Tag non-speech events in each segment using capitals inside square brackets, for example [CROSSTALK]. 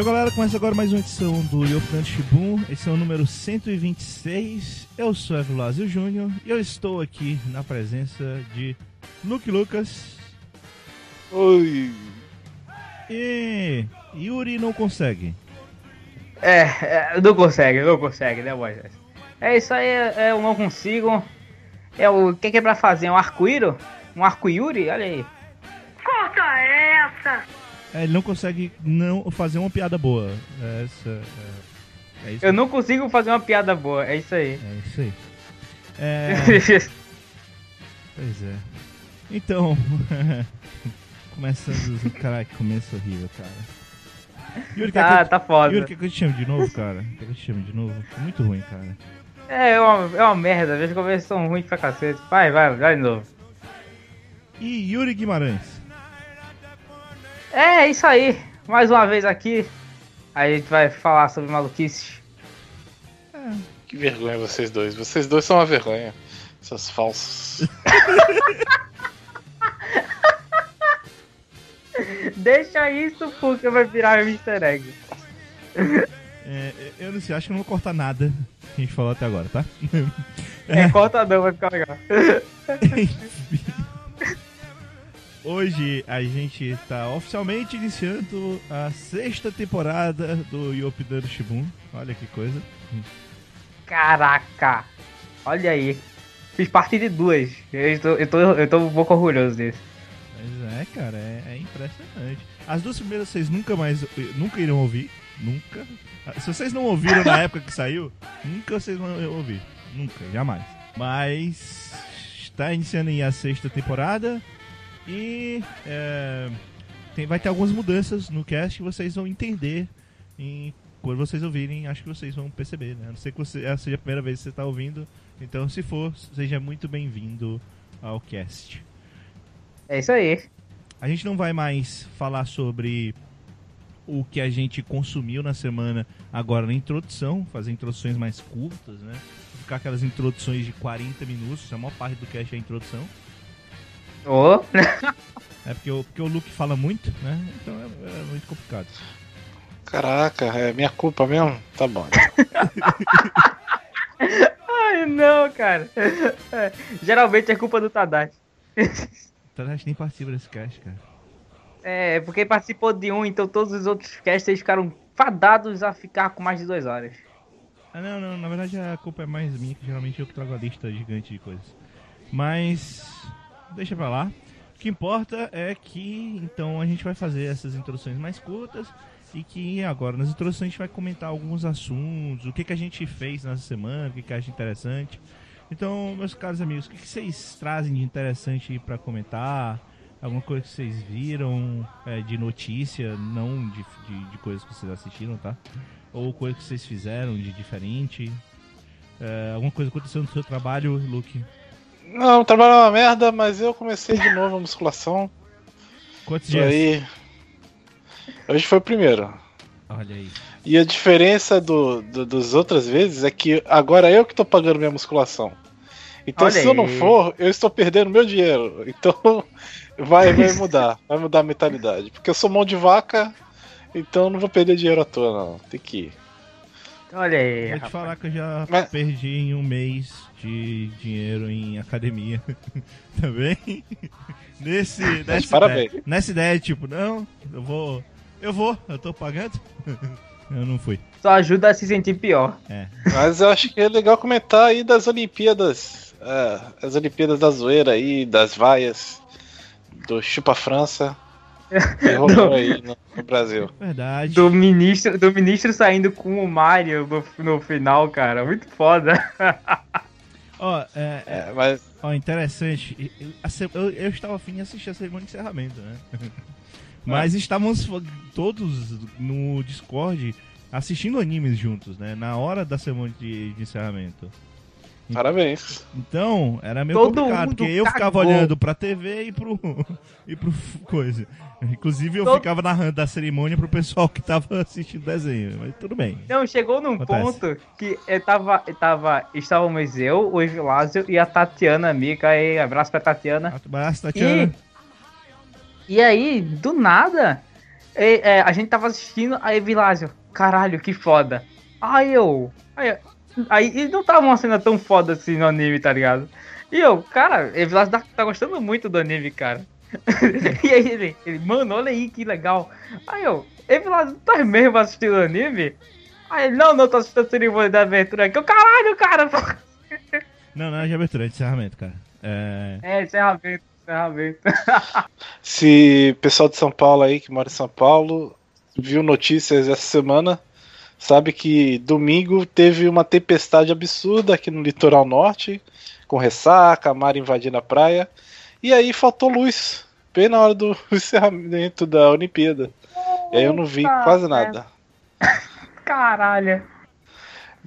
E aí, galera, começa agora mais uma edição do Yopan Shibun, edição número 126. Eu sou Evilásio Júnior e eu estou aqui na presença de Luke Lucas. Oi. E Yuri não consegue. É, é, não consegue, não consegue, né, Moisés? É isso aí, é, eu não consigo. É o que, que é pra fazer? Um arco-íro? Um arco-yuri? Olha aí. Corta essa! É, ele não consegue não fazer uma piada boa. Essa, é, é isso. Eu não consigo fazer uma piada boa, é isso aí. É isso aí. É, [LAUGHS] pois é. Então, [LAUGHS] começando. Caraca, que começo horrível, cara. Yuri, quer que tá, eu- tá foda. Yuri, quer que eu te chame de novo, cara? Quer que eu te chame de novo? Muito ruim, cara. É, é uma, é uma merda, vejo que eles são ruins pra cacete. Vai, vai, vai de novo. E Yuri Guimarães. É, isso aí. Mais uma vez aqui. A gente vai falar sobre maluquices. Que vergonha vocês dois. Vocês dois são uma vergonha. Seus falsos. [LAUGHS] Deixa isso porque vai virar Mr. Egg. É, eu não sei, acho que eu não vou cortar nada que a gente falou até agora, tá? É, [LAUGHS] corta não, vai ficar legal. [LAUGHS] Hoje a gente tá oficialmente iniciando a sexta temporada do Yopidano Shibun. Olha que coisa. Caraca! Olha aí. Fiz parte de duas. Eu tô, eu tô, eu tô um pouco orgulhoso disso. Mas é, cara, é, é impressionante. As duas primeiras vocês nunca mais, nunca irão ouvir. Nunca. Se vocês não ouviram na época que saiu, nunca vocês vão ouvir. Nunca, jamais. Mas está iniciando aí a sexta temporada e é, tem, vai ter algumas mudanças no cast que vocês vão entender em, quando vocês ouvirem. Acho que vocês vão perceber, né? A não ser que você, essa seja a primeira vez que você está ouvindo. Então, se for, seja muito bem-vindo ao cast. É isso aí. A gente não vai mais falar sobre o que a gente consumiu na semana agora na introdução, fazer introduções mais curtas, né? Ficar aquelas introduções de 40 minutos, a maior parte do cast é a introdução. Ô, [LAUGHS] É porque o, porque o Luke fala muito, né? Então é, é muito complicado. Caraca, é minha culpa mesmo? Tá bom. [LAUGHS] Ai, não, cara. É, geralmente é culpa do Tadashi. Tadashi nem participa desse cast, cara. É, porque participou de um, então todos os outros casts eles ficaram fadados a ficar com mais de duas horas. Ah, não, não, na verdade a culpa é mais minha, que geralmente eu que trago a lista gigante de coisas. Mas, deixa pra lá. O que importa é que, então, a gente vai fazer essas introduções mais curtas e que agora nas introduções a gente vai comentar alguns assuntos, o que, que a gente fez nessa semana, o que, que acha interessante. Então, meus caros amigos, o que, que vocês trazem de interessante pra comentar? Alguma coisa que vocês viram é, de notícia, não de, de, de coisas que vocês assistiram, tá? Ou coisa que vocês fizeram de diferente? É, alguma coisa aconteceu no seu trabalho, Luke? Não, o trabalho é uma merda, mas eu comecei de novo a musculação. Quantos Isso dias? aí. Hoje foi o primeiro. Olha aí. E a diferença do, do- das outras vezes é que agora eu que tô pagando minha musculação. Então Olha se eu não aí. for, eu estou perdendo meu dinheiro. Então [LAUGHS] vai, [LAUGHS] vai mudar. Vai mudar a mentalidade. Porque eu sou mão de vaca, então não vou perder dinheiro à toa, não. Tem que ir. Olha aí, Vou te rapaz. falar que eu já Mas- perdi em um mês de dinheiro em academia. [LAUGHS] Também. Nesse, nessa, parabéns. ideia, nessa ideia, tipo, não, eu vou. Eu vou, eu tô pagando. [LAUGHS] eu não fui. Só ajuda a se sentir pior. É. Mas eu acho que é legal comentar aí das Olimpíadas. é, as Olimpíadas da zoeira aí, das vaias, do Chupa França. Que [LAUGHS] rolou aí no, no Brasil. Verdade. Do ministro, do ministro saindo com o Mario no, no final, cara. Muito foda. Ó, é, é, É, mas ó, interessante. Eu, eu estava afim de assistir a cerimônia de encerramento, né? [LAUGHS] Mas estávamos fo- todos no Discord assistindo animes juntos, né? Na hora da cerimônia de, de encerramento. Parabéns. Então, era meio Todo complicado, mundo porque eu ficava cagou. olhando pra TV e pro, [LAUGHS] e pro coisa. Inclusive, eu Todo- ficava narrando da cerimônia pro pessoal que tava [LAUGHS] assistindo o desenho, mas tudo bem. Não, chegou num Acontece. ponto que eu tava, eu tava. Estávamos eu, o Evilásio e a Tatiana, amiga. Aí, abraço pra Tatiana. Abraço, Tatiana. E aí, do nada, e, é, a gente tava assistindo, aí Vilásio, caralho, que foda. Aí eu. Aí, aí e não tava uma cena tão foda assim no anime, tá ligado? E eu, cara, e Vilásio tá, gostando muito do anime, cara. [LAUGHS] e aí ele, ele, mano, olha aí que legal. Aí eu, Evilásio, tu tá mesmo assistindo o anime? Aí ele, não, não, tô assistindo a cerimônia da abertura aqui. Eu, caralho, cara. [LAUGHS] Não, não é de abertura, é de encerramento, cara. É, É, encerramento, encerramento. [LAUGHS] Se pessoal de São Paulo aí, que mora em São Paulo, viu notícias essa semana, sabe que domingo teve uma tempestade absurda aqui no litoral norte, com ressaca, mar invadindo a praia, e aí faltou luz, bem na hora do [LAUGHS] encerramento da Olimpíada. E aí eu não vi quase nada. [LAUGHS] Caralho.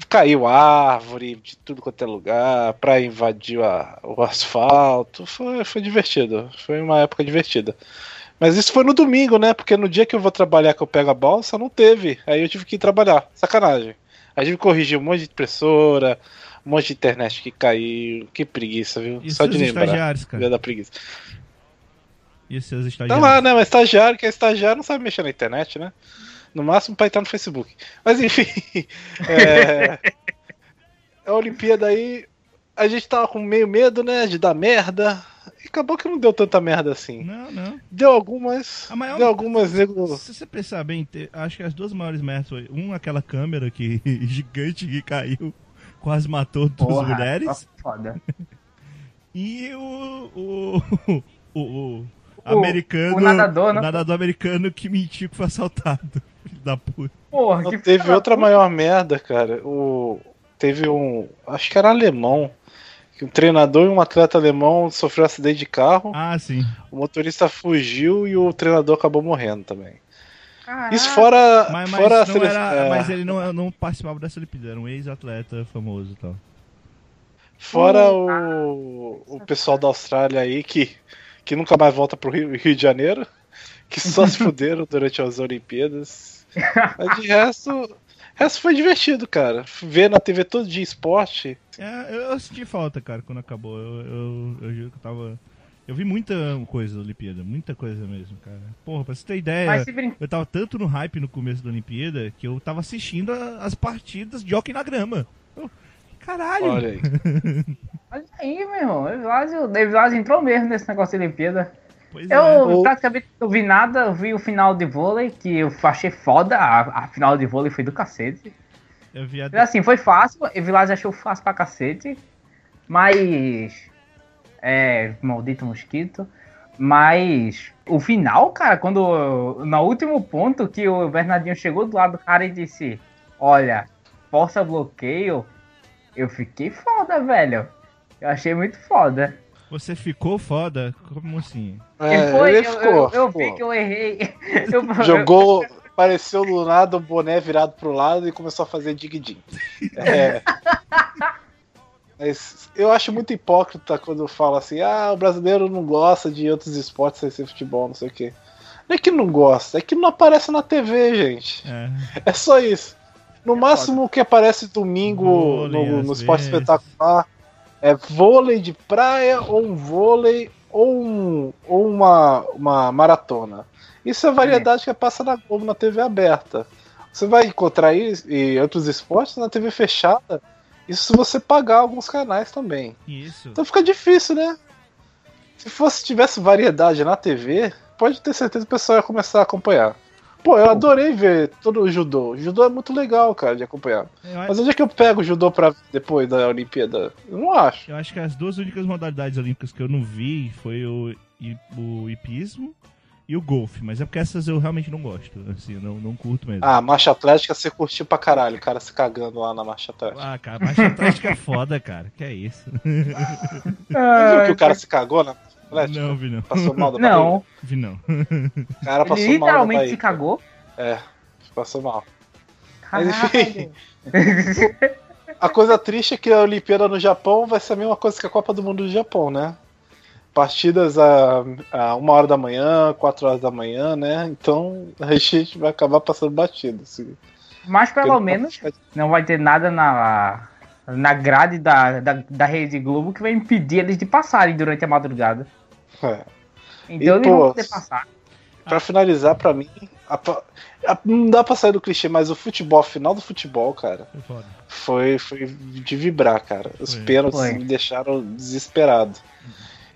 Caiu árvore de tudo quanto é lugar, a praia invadiu a- o asfalto, foi, foi divertido, foi uma época divertida. Mas isso foi no domingo, né? Porque no dia que eu vou trabalhar que eu pego a balsa, não teve. Aí eu tive que ir trabalhar. Sacanagem. Aí tive que corrigir um monte de impressora, um monte de internet que caiu. Que preguiça, viu? e Só de lembrar. estagiários, cara? Da preguiça. E seus Tá estagiários? lá, né? Mas estagiário, que é estagiário, não sabe mexer na internet, né? No máximo pra entrar no Facebook. Mas enfim. [LAUGHS] É... A Olimpíada aí. A gente tava com meio medo, né? De dar merda. Acabou que não deu tanta merda assim. Não, não. Deu algumas. A maior- Deu algumas, nego. Se você pensar bem, acho que as duas maiores merdas foi um, aquela câmera que [LAUGHS] gigante que caiu, quase matou duas Porra, mulheres. Foda. [LAUGHS] E o. O. O. o O- americano. o nadador, o né? nadador americano que mentiu que foi assaltado. [LAUGHS] Filho da puta. Porra, Não, que teve outra puta. maior merda, cara. O... Teve um. Acho que era alemão. Que um treinador e um atleta alemão sofreu um acidente de carro. Ah, sim. O motorista fugiu e o treinador acabou morrendo também. Caraca. Isso fora, Mas, mas, fora seleção. era, é, mas ele não, não participava dessa Olimpíada, era um ex-atleta famoso e tal. Fora o, o pessoal da Austrália aí que, que nunca mais volta pro Rio, Rio de Janeiro, que só se [LAUGHS] fuderam durante as Olimpíadas. Mas de resto, resto foi divertido, cara. Ver na TV todo dia esporte. É, eu, eu senti falta, cara, quando acabou. Eu, eu, eu juro que eu tava. Eu vi muita coisa da Olimpíada, muita coisa mesmo, cara. Porra, pra você ter ideia, brin... eu tava tanto no hype no começo da Olimpíada que eu tava assistindo a- as partidas de hockey na grama. Eu, caralho! Olha aí. [LAUGHS] Olha aí, meu irmão. O Evilásio entrou mesmo nesse negócio de Olimpíada. Pois Eu é. Praticamente não vi nada, eu vi o final de vôlei, que eu achei foda, a, a final de vôlei foi do cacete. Eu vi a... Assim, foi fácil, o Evilásio achou fácil pra cacete, mas... É, maldito mosquito. Mas o final, cara, quando no último ponto que o Bernardinho chegou do lado do cara e disse: Olha, força bloqueio, eu fiquei foda, velho. Eu achei muito foda. Você ficou foda? Como assim? É, foi, ele eu, ficou, eu, eu ficou. vi que eu errei. [LAUGHS] Eu- Jogou, apareceu do nada, o boné virado pro lado e começou a fazer dig-dig. É. [LAUGHS] Mas eu acho muito hipócrita quando fala assim: ah, o brasileiro não gosta de outros esportes sem ser futebol, não sei o quê. Não é que não gosta, é que não aparece na TV, gente. É, É só isso. No máximo o que aparece domingo Vôlei, no, no esporte vezes. espetacular é vôlei de praia ou um vôlei ou, um, ou uma, uma maratona. Isso é variedade que passa na Globo na TV aberta. Você vai encontrar isso e outros esportes na TV fechada. Isso se você pagar alguns canais também. isso. Então fica difícil, né? Se fosse tivesse variedade na TV, pode ter certeza que o pessoal ia começar a acompanhar. Pô, eu adorei ver todo o judô. O judô é muito legal, cara, de acompanhar. Eu, Mas onde é que eu pego o judô pra depois da Olimpíada? Eu não acho. eu acho que as duas únicas modalidades olímpicas que eu não vi foi o, o hipismo e o golfe. Mas é porque essas eu realmente não gosto. Assim, eu não, não curto mesmo. Ah, marcha atlética você curtiu pra caralho, o cara se cagando lá na marcha atlética. Ah, cara, marcha atlética é foda, cara. Que é isso? [LAUGHS] Você viu que o cara se cagou na marcha atlética? Não, vi não. Passou mal da Não, Vi não. O cara ele passou mal da literalmente se cagou. É, passou mal. Mas Caralho. enfim. A coisa triste é que a Olimpíada no Japão vai ser a mesma coisa que a Copa do Mundo do Japão, né? Partidas a, a uma hora da manhã, quatro horas da manhã, né? Então a gente vai acabar passando batido. Assim. Mas pelo Pelo- menos não vai ter nada na, na grade da, da, da Rede Globo que vai impedir eles de passarem durante a madrugada. É. Então E, eles pô, vão poder passar. Pra finalizar, pra mim, a a- não dá pra sair do clichê, mas o futebol, a final do futebol, cara, Foi foi, de vibrar, cara. Os Foi. pênaltis Foi. me deixaram desesperado.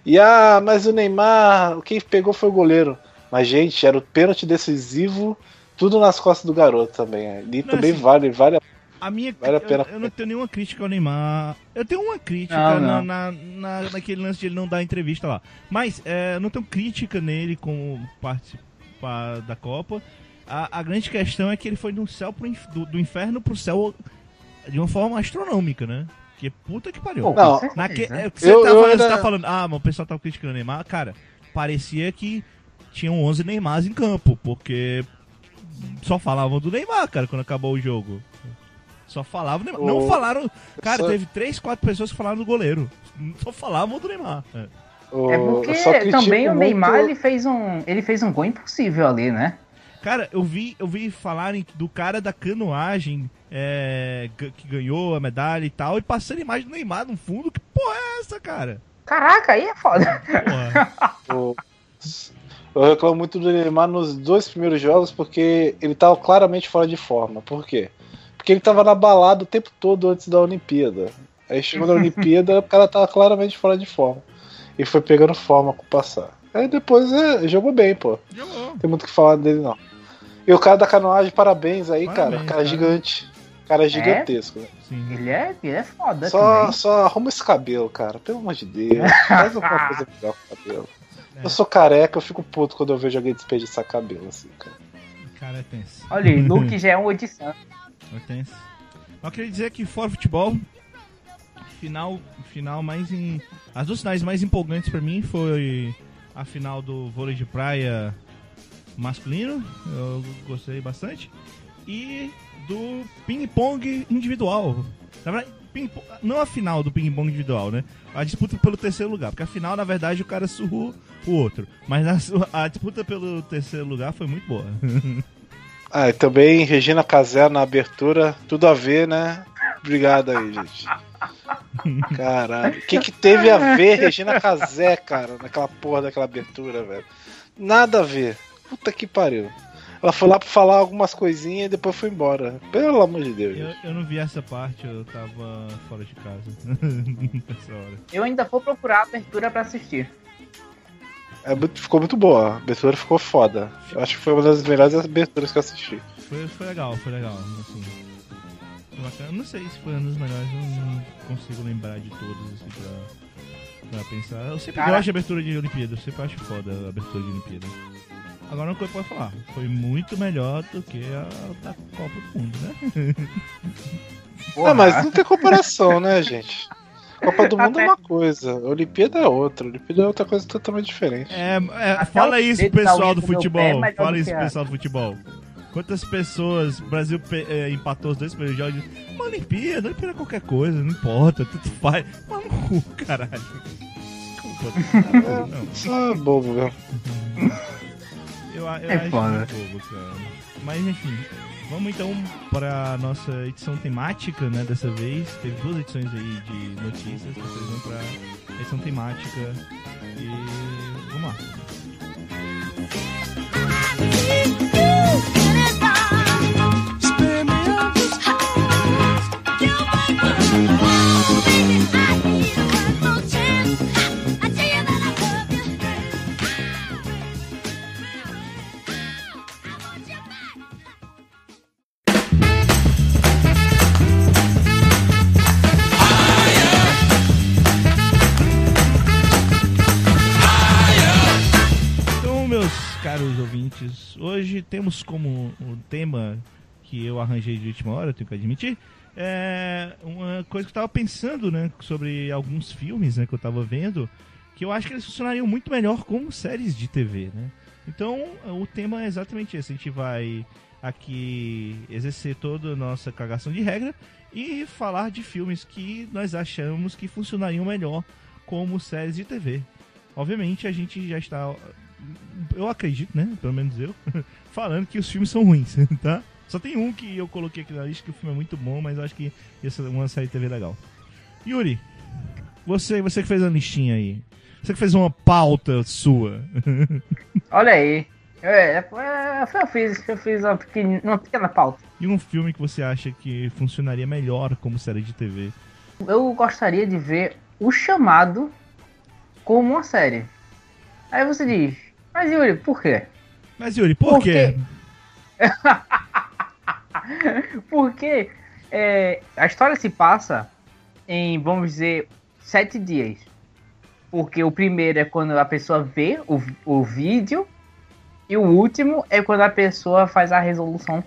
E ah, mas o Neymar, quem pegou foi o goleiro. Mas, gente, era o pênalti decisivo, tudo nas costas do garoto também. Ali Não, também assim, vale, vale a A minha Vale a eu- pena. Eu, não tenho nenhuma crítica ao Neymar. Eu tenho uma crítica Não, na, não. na, na- naquele lance de ele não dar entrevista lá. Mas é, eu não tenho crítica nele como participar da Copa. A, a grande questão é que ele foi do céu pro inf- do, do inferno pro céu de uma forma astronômica, né? Que puta que pariu. Não, com. Naque, né? é, o que você, Eu- tá eu falando, você tá falando, ah, mas o pessoal tá criticando o Neymar. Cara, parecia que tinham 11 Neymars em campo, porque só falavam do Neymar, cara, quando acabou o jogo. Só falavam Neymar. Não falaram. Cara, só- teve 3, 4 pessoas que falaram do goleiro. Só falavam do Neymar. É. o- É porque também o muito- Neymar ele fez um ele fez um gol impossível ali, né? Cara, eu vi, eu vi falarem do cara da canoagem é, que ganhou a medalha e tal, e passando a imagem do Neymar no fundo. Que porra é essa, cara? Caraca, aí é foda. O- [LAUGHS] Eu reclamo muito do Neymar nos dois primeiros jogos porque ele tava claramente fora de forma. Por quê? Porque ele tava na balada o tempo todo antes da Olimpíada. Aí chegou na [LAUGHS] Olimpíada, o cara tava claramente fora de forma. E foi pegando forma com o passar. Aí depois é, jogou bem, pô. Jogou. Não tem muito o que falar dele, não. E o cara da canoagem, parabéns aí, Parabéns, cara. Cara cara. gigante. Cara gigantesco. né? Sim. Ele é, ele é foda Só, também. só arruma esse cabelo, cara. Pelo amor de Deus. [LAUGHS] Faz alguma coisa legal com o cabelo. É. Eu sou careca, eu fico puto quando eu vejo alguém desperdiçar cabelo, assim, cara. O cara é tenso. Olha aí, [LAUGHS] Luke já é um Odissan. É. Eu queria dizer que fora futebol, final, final mais em. As duas finais mais empolgantes pra mim foi a final do vôlei de praia masculino, eu gostei bastante, e do ping-pong individual. Na verdade, não a final do ping-pong individual, né? A disputa pelo terceiro lugar, porque a final, na verdade, o cara surrou o outro. Mas a, a disputa pelo terceiro lugar foi muito boa. [LAUGHS] Ah, e também Regina Casé na abertura, tudo a ver, né? Obrigado aí, gente. Caralho. O que, que teve a ver Regina Casé, cara, naquela porra daquela abertura, velho? Nada a ver. Puta que pariu. Ela foi lá pra falar algumas coisinhas e depois foi embora. Pelo amor de Deus. Eu, eu não vi essa parte, eu tava fora de casa [LAUGHS] nessa hora. Eu ainda vou procurar a abertura pra assistir. É muito- ficou muito boa. A abertura ficou foda. Eu acho que foi uma das melhores aberturas que eu assisti. Foi, foi legal, foi legal, assim. Foi bacana. Não sei se foi um dos melhores, eu não consigo lembrar de todos, assim, pra, pra pensar. Eu sempre Cara- gosto de abertura de Olimpíada, eu sempre acho foda a abertura de Olimpíada. Agora uma coisa que eu posso falar, foi muito melhor do que a da Copa do Mundo, né? Porra. Ah, mas não tem comparação, né, gente? Copa do [LAUGHS] Mundo é uma coisa, Olimpíada é outra. Olimpíada é outra coisa totalmente diferente. É, é, fala isso pro da pessoal do é futebol. Fala isso pro pessoal do futebol. Quantas pessoas, o Brasil eh, empatou os dois primeiros jogos, uma Olimpíada, Olimpíada é qualquer coisa, não importa, tudo faz. Cu, caralho. Desculpa. Não, Só [LAUGHS] bobo, viu? eu, eu É acho foda. muito bobo, cara. Mas enfim, vamos então para nossa edição temática, né? Dessa vez. Teve duas edições aí de notícias, vocês vão pra edição temática. E vamos lá. Um tema que eu arranjei de última hora, tenho que admitir, é uma coisa que eu tava pensando, né, sobre alguns filmes, né, que eu tava vendo, que eu acho que eles funcionariam muito melhor como séries de TV, né? Então, o tema é exatamente esse, a gente vai aqui exercer toda a nossa cagação de regra e falar de filmes que nós achamos que funcionariam melhor como séries de TV. Obviamente a gente já está eu acredito, né? Pelo menos eu, [LAUGHS] falando que os filmes são ruins, [LAUGHS] tá? Só tem um que eu coloquei aqui na lista que o filme é muito bom, mas eu acho que ia ser uma série de TV legal. Yuri, você, você que fez a listinha aí. Você que fez uma pauta sua. [LAUGHS] Olha aí. É, é, foi- eu fiz, eu fiz uma pequena, uma pequena pauta. E um filme que você acha que funcionaria melhor como série de TV? Eu gostaria de ver o chamado como uma série. Aí você diz, mas Yuri, por quê? Mas Yuri, por, Por quê? quê? [LAUGHS] Porque é, a história se passa em, vamos dizer, sete dias. Porque o primeiro é quando a pessoa vê o, o vídeo e o último é quando a pessoa faz a resolução,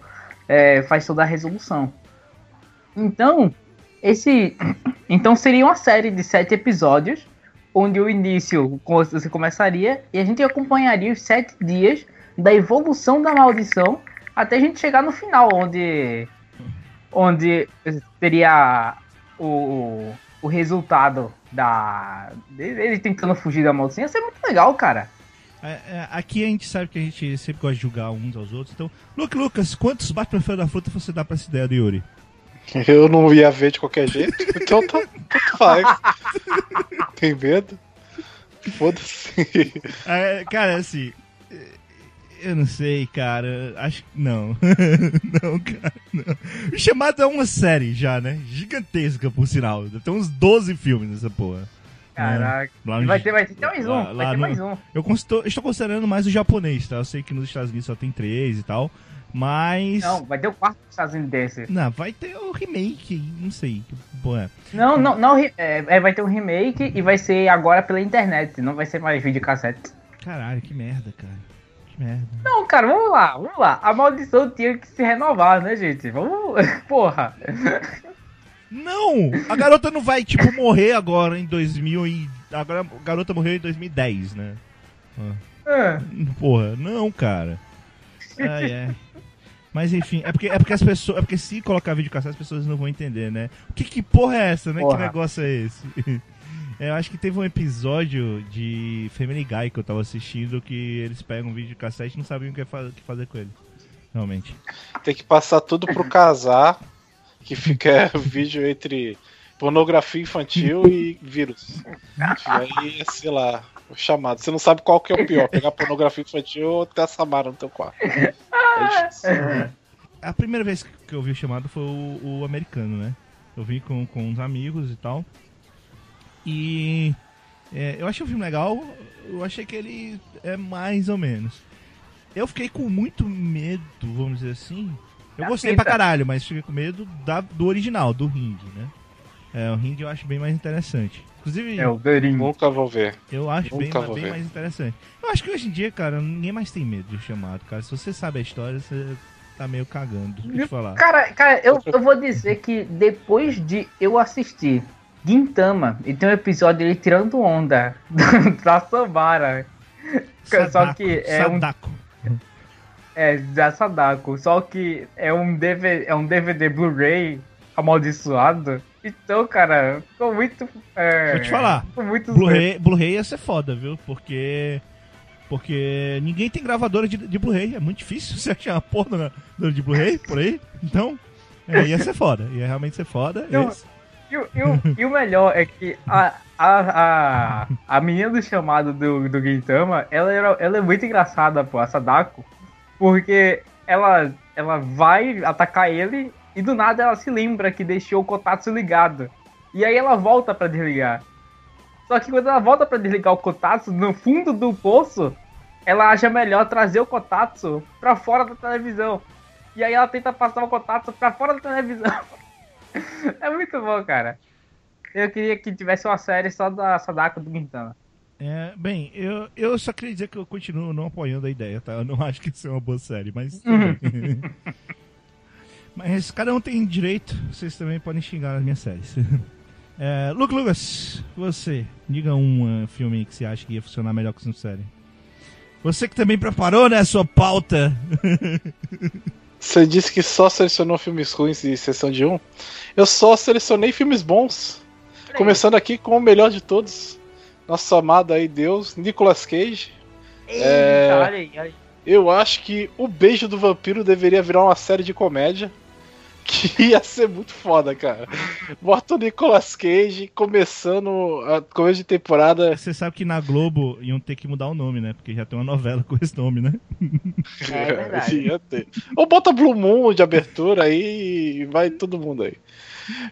é, faz toda a resolução. Então, esse, [COUGHS] então seria uma série de sete episódios, onde o início você começaria e a gente acompanharia os sete dias da evolução da maldição até a gente chegar no final, onde onde teria o, o resultado da ele tentando fugir da maldição. Ia ser muito legal, cara. É, é, aqui a gente sabe que a gente sempre gosta de julgar uns aos outros. Então, Luke Lucas, quantos bate pra da fruta você dá pra essa ideia do Yuri? [LAUGHS] Eu não ia ver de qualquer jeito, então tá, tanto faz. [LAUGHS] Tem medo? Foda-se. É, cara, assim. Eu não sei, cara. Acho que. Não. [LAUGHS] não, cara, não. O chamado é uma série já, né? Gigantesca, por sinal. Tem uns 12 filmes nessa porra. Caraca. No- Vai ter, vai ter mais um. lá- vai ter no- mais um. Eu consto- estou considerando mais o japonês, tá? Eu sei que nos Estados Unidos só tem três e tal. Mas. Não, vai ter o quarto estadunidense. Não, vai ter o remake, não sei. porra é. Não, não, não. É, é, vai ter um remake e vai ser agora pela internet. Não vai ser mais videocassete. Caralho, que merda, cara. Merda. Não, cara, vamos lá, vamos lá. A maldição tinha que se renovar, né, gente? Vamos. [LAUGHS] Porra. Não! A garota não vai, tipo, morrer agora em 2000 e... Agora a garota morreu em 2010, né? Ah, Porra, não, cara. Ai, é. Mas enfim, é porque, é porque as pessoas. É porque se colocar vídeo cassete, as pessoas não vão entender, né? O que, que porra é essa, né? Porra. Que negócio é esse? É, eu acho que teve um episódio de Family Guy que eu tava assistindo que eles pegam um vídeo cassete e não sabiam o que, o que fazer com ele. Realmente. Tem que passar tudo pro casar, que fica [LAUGHS] vídeo entre pornografia infantil e vírus. E aí, sei lá, o chamado. Você não sabe qual que é o pior, pegar pornografia infantil ou ter a Samara no teu quarto. É difícil. A primeira vez que eu vi o chamado foi o, o americano, né? Eu vi com, com uns amigos e tal. E é, eu achei o filme legal, eu achei que ele é mais ou menos. Eu fiquei com muito medo, vamos dizer assim. Eu Da gostei fita. pra caralho, mas fiquei com medo da, do original, do Ring, né? É, o Ring eu acho bem mais interessante. Inclusive, é o Durinho. Nunca vou ver. eu acho bem, Nunca bem ver. mais interessante. Eu acho que hoje em dia, cara, ninguém mais tem medo de chamado, cara. Se você sabe a história, você tá meio cagando. Deixa eu te falar. Cara, cara eu, eu vou dizer que depois de eu assistir Gintama, e tem um episódio ele tirando onda [LAUGHS] da Samara. Só Sadako, que é um- Sadako. É, da Sadako. Só que é um DVD, é um DVD Blu-ray amaldiçoado. Então, cara, ficou muito. É, Vou te falar, muito Blu-ray Blu-ray ia ser foda, viu? Porque. Porque ninguém tem gravadora de, de Blu-ray. É muito difícil você achar uma porra de Bluray por aí. Então, é, ia ser foda. Ia realmente ser foda. Não, Esse- E, e o, e o melhor é que a, a, a, a menina do chamado do, do Gintama, ela, era, ela é muito engraçada, pô, a Sadako. Porque ela, ela vai atacar ele e do nada ela se lembra que deixou o Kotatsu ligado. E aí ela volta pra desligar. Só que quando ela volta pra desligar o Kotatsu, no fundo do poço, ela acha melhor trazer o Kotatsu pra fora da televisão. E aí ela tenta passar o Kotatsu pra fora da televisão. [LAUGHS] [LAUGHS] É muito bom, cara. Eu queria que tivesse uma série só da Sadako do Quintana. é, bem, eu, eu só queria dizer que eu continuo não apoiando a ideia, tá? Eu não [LAUGHS] acho que isso é uma boa série, mas. [LAUGHS] mas cada um tem direito, vocês também podem xingar as minhas séries. É, Luke Lucas, você, diga um uh, filme que você acha que ia funcionar melhor que essa série. Você que também preparou, né, a sua pauta. Você disse que só selecionou filmes ruins de sessão de um? Eu só selecionei filmes bons. Começando aqui com o melhor de todos. Nosso amado aí, Deus, Nicolas Cage. Eita, É. olha aí, olha aí. Eu acho que O Beijo do Vampiro deveria virar uma série de comédia. Que ia ser muito foda, cara. Bota o Nicolas Cage começando a começo de temporada. Você sabe que na Globo iam ter que mudar o nome, né? Porque já tem uma novela com esse nome, né? É verdade. [LAUGHS] Ia ter. Ou bota Blue Moon de abertura aí e vai todo mundo aí.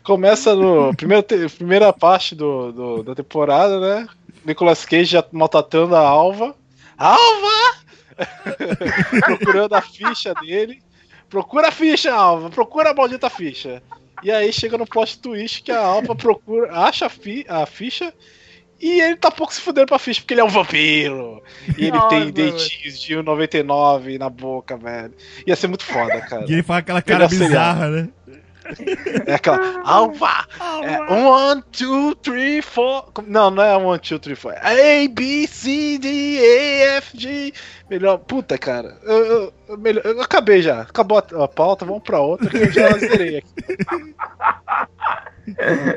Começa no. Primeira, te- primeira parte do, do- da temporada, né? Nicolas Cage já maltratando a Alva. Alva! [LAUGHS] Procurando a ficha dele. Procura a ficha, Alva! Procura a maldita ficha. E aí chega no plot twist que a Alva procura, acha a, fi- a ficha e ele tá pouco se fudendo pra ficha, porque ele é um vampiro. E ele Nossa, tem dentinhos de 1,99 na boca, velho. Ia ser muito foda, cara. E ele faz aquela cara bizarra, né? É aquela. Alva! É, one, two, three, four. Não, não é one, two, three, four. É A, B, C, D, E, F, G. Melhor. Puta, cara. Eu, eu- eu melhor, eu acabei já. Acabou a, a pauta, vamos pra outra que eu já zerei aqui. [LAUGHS]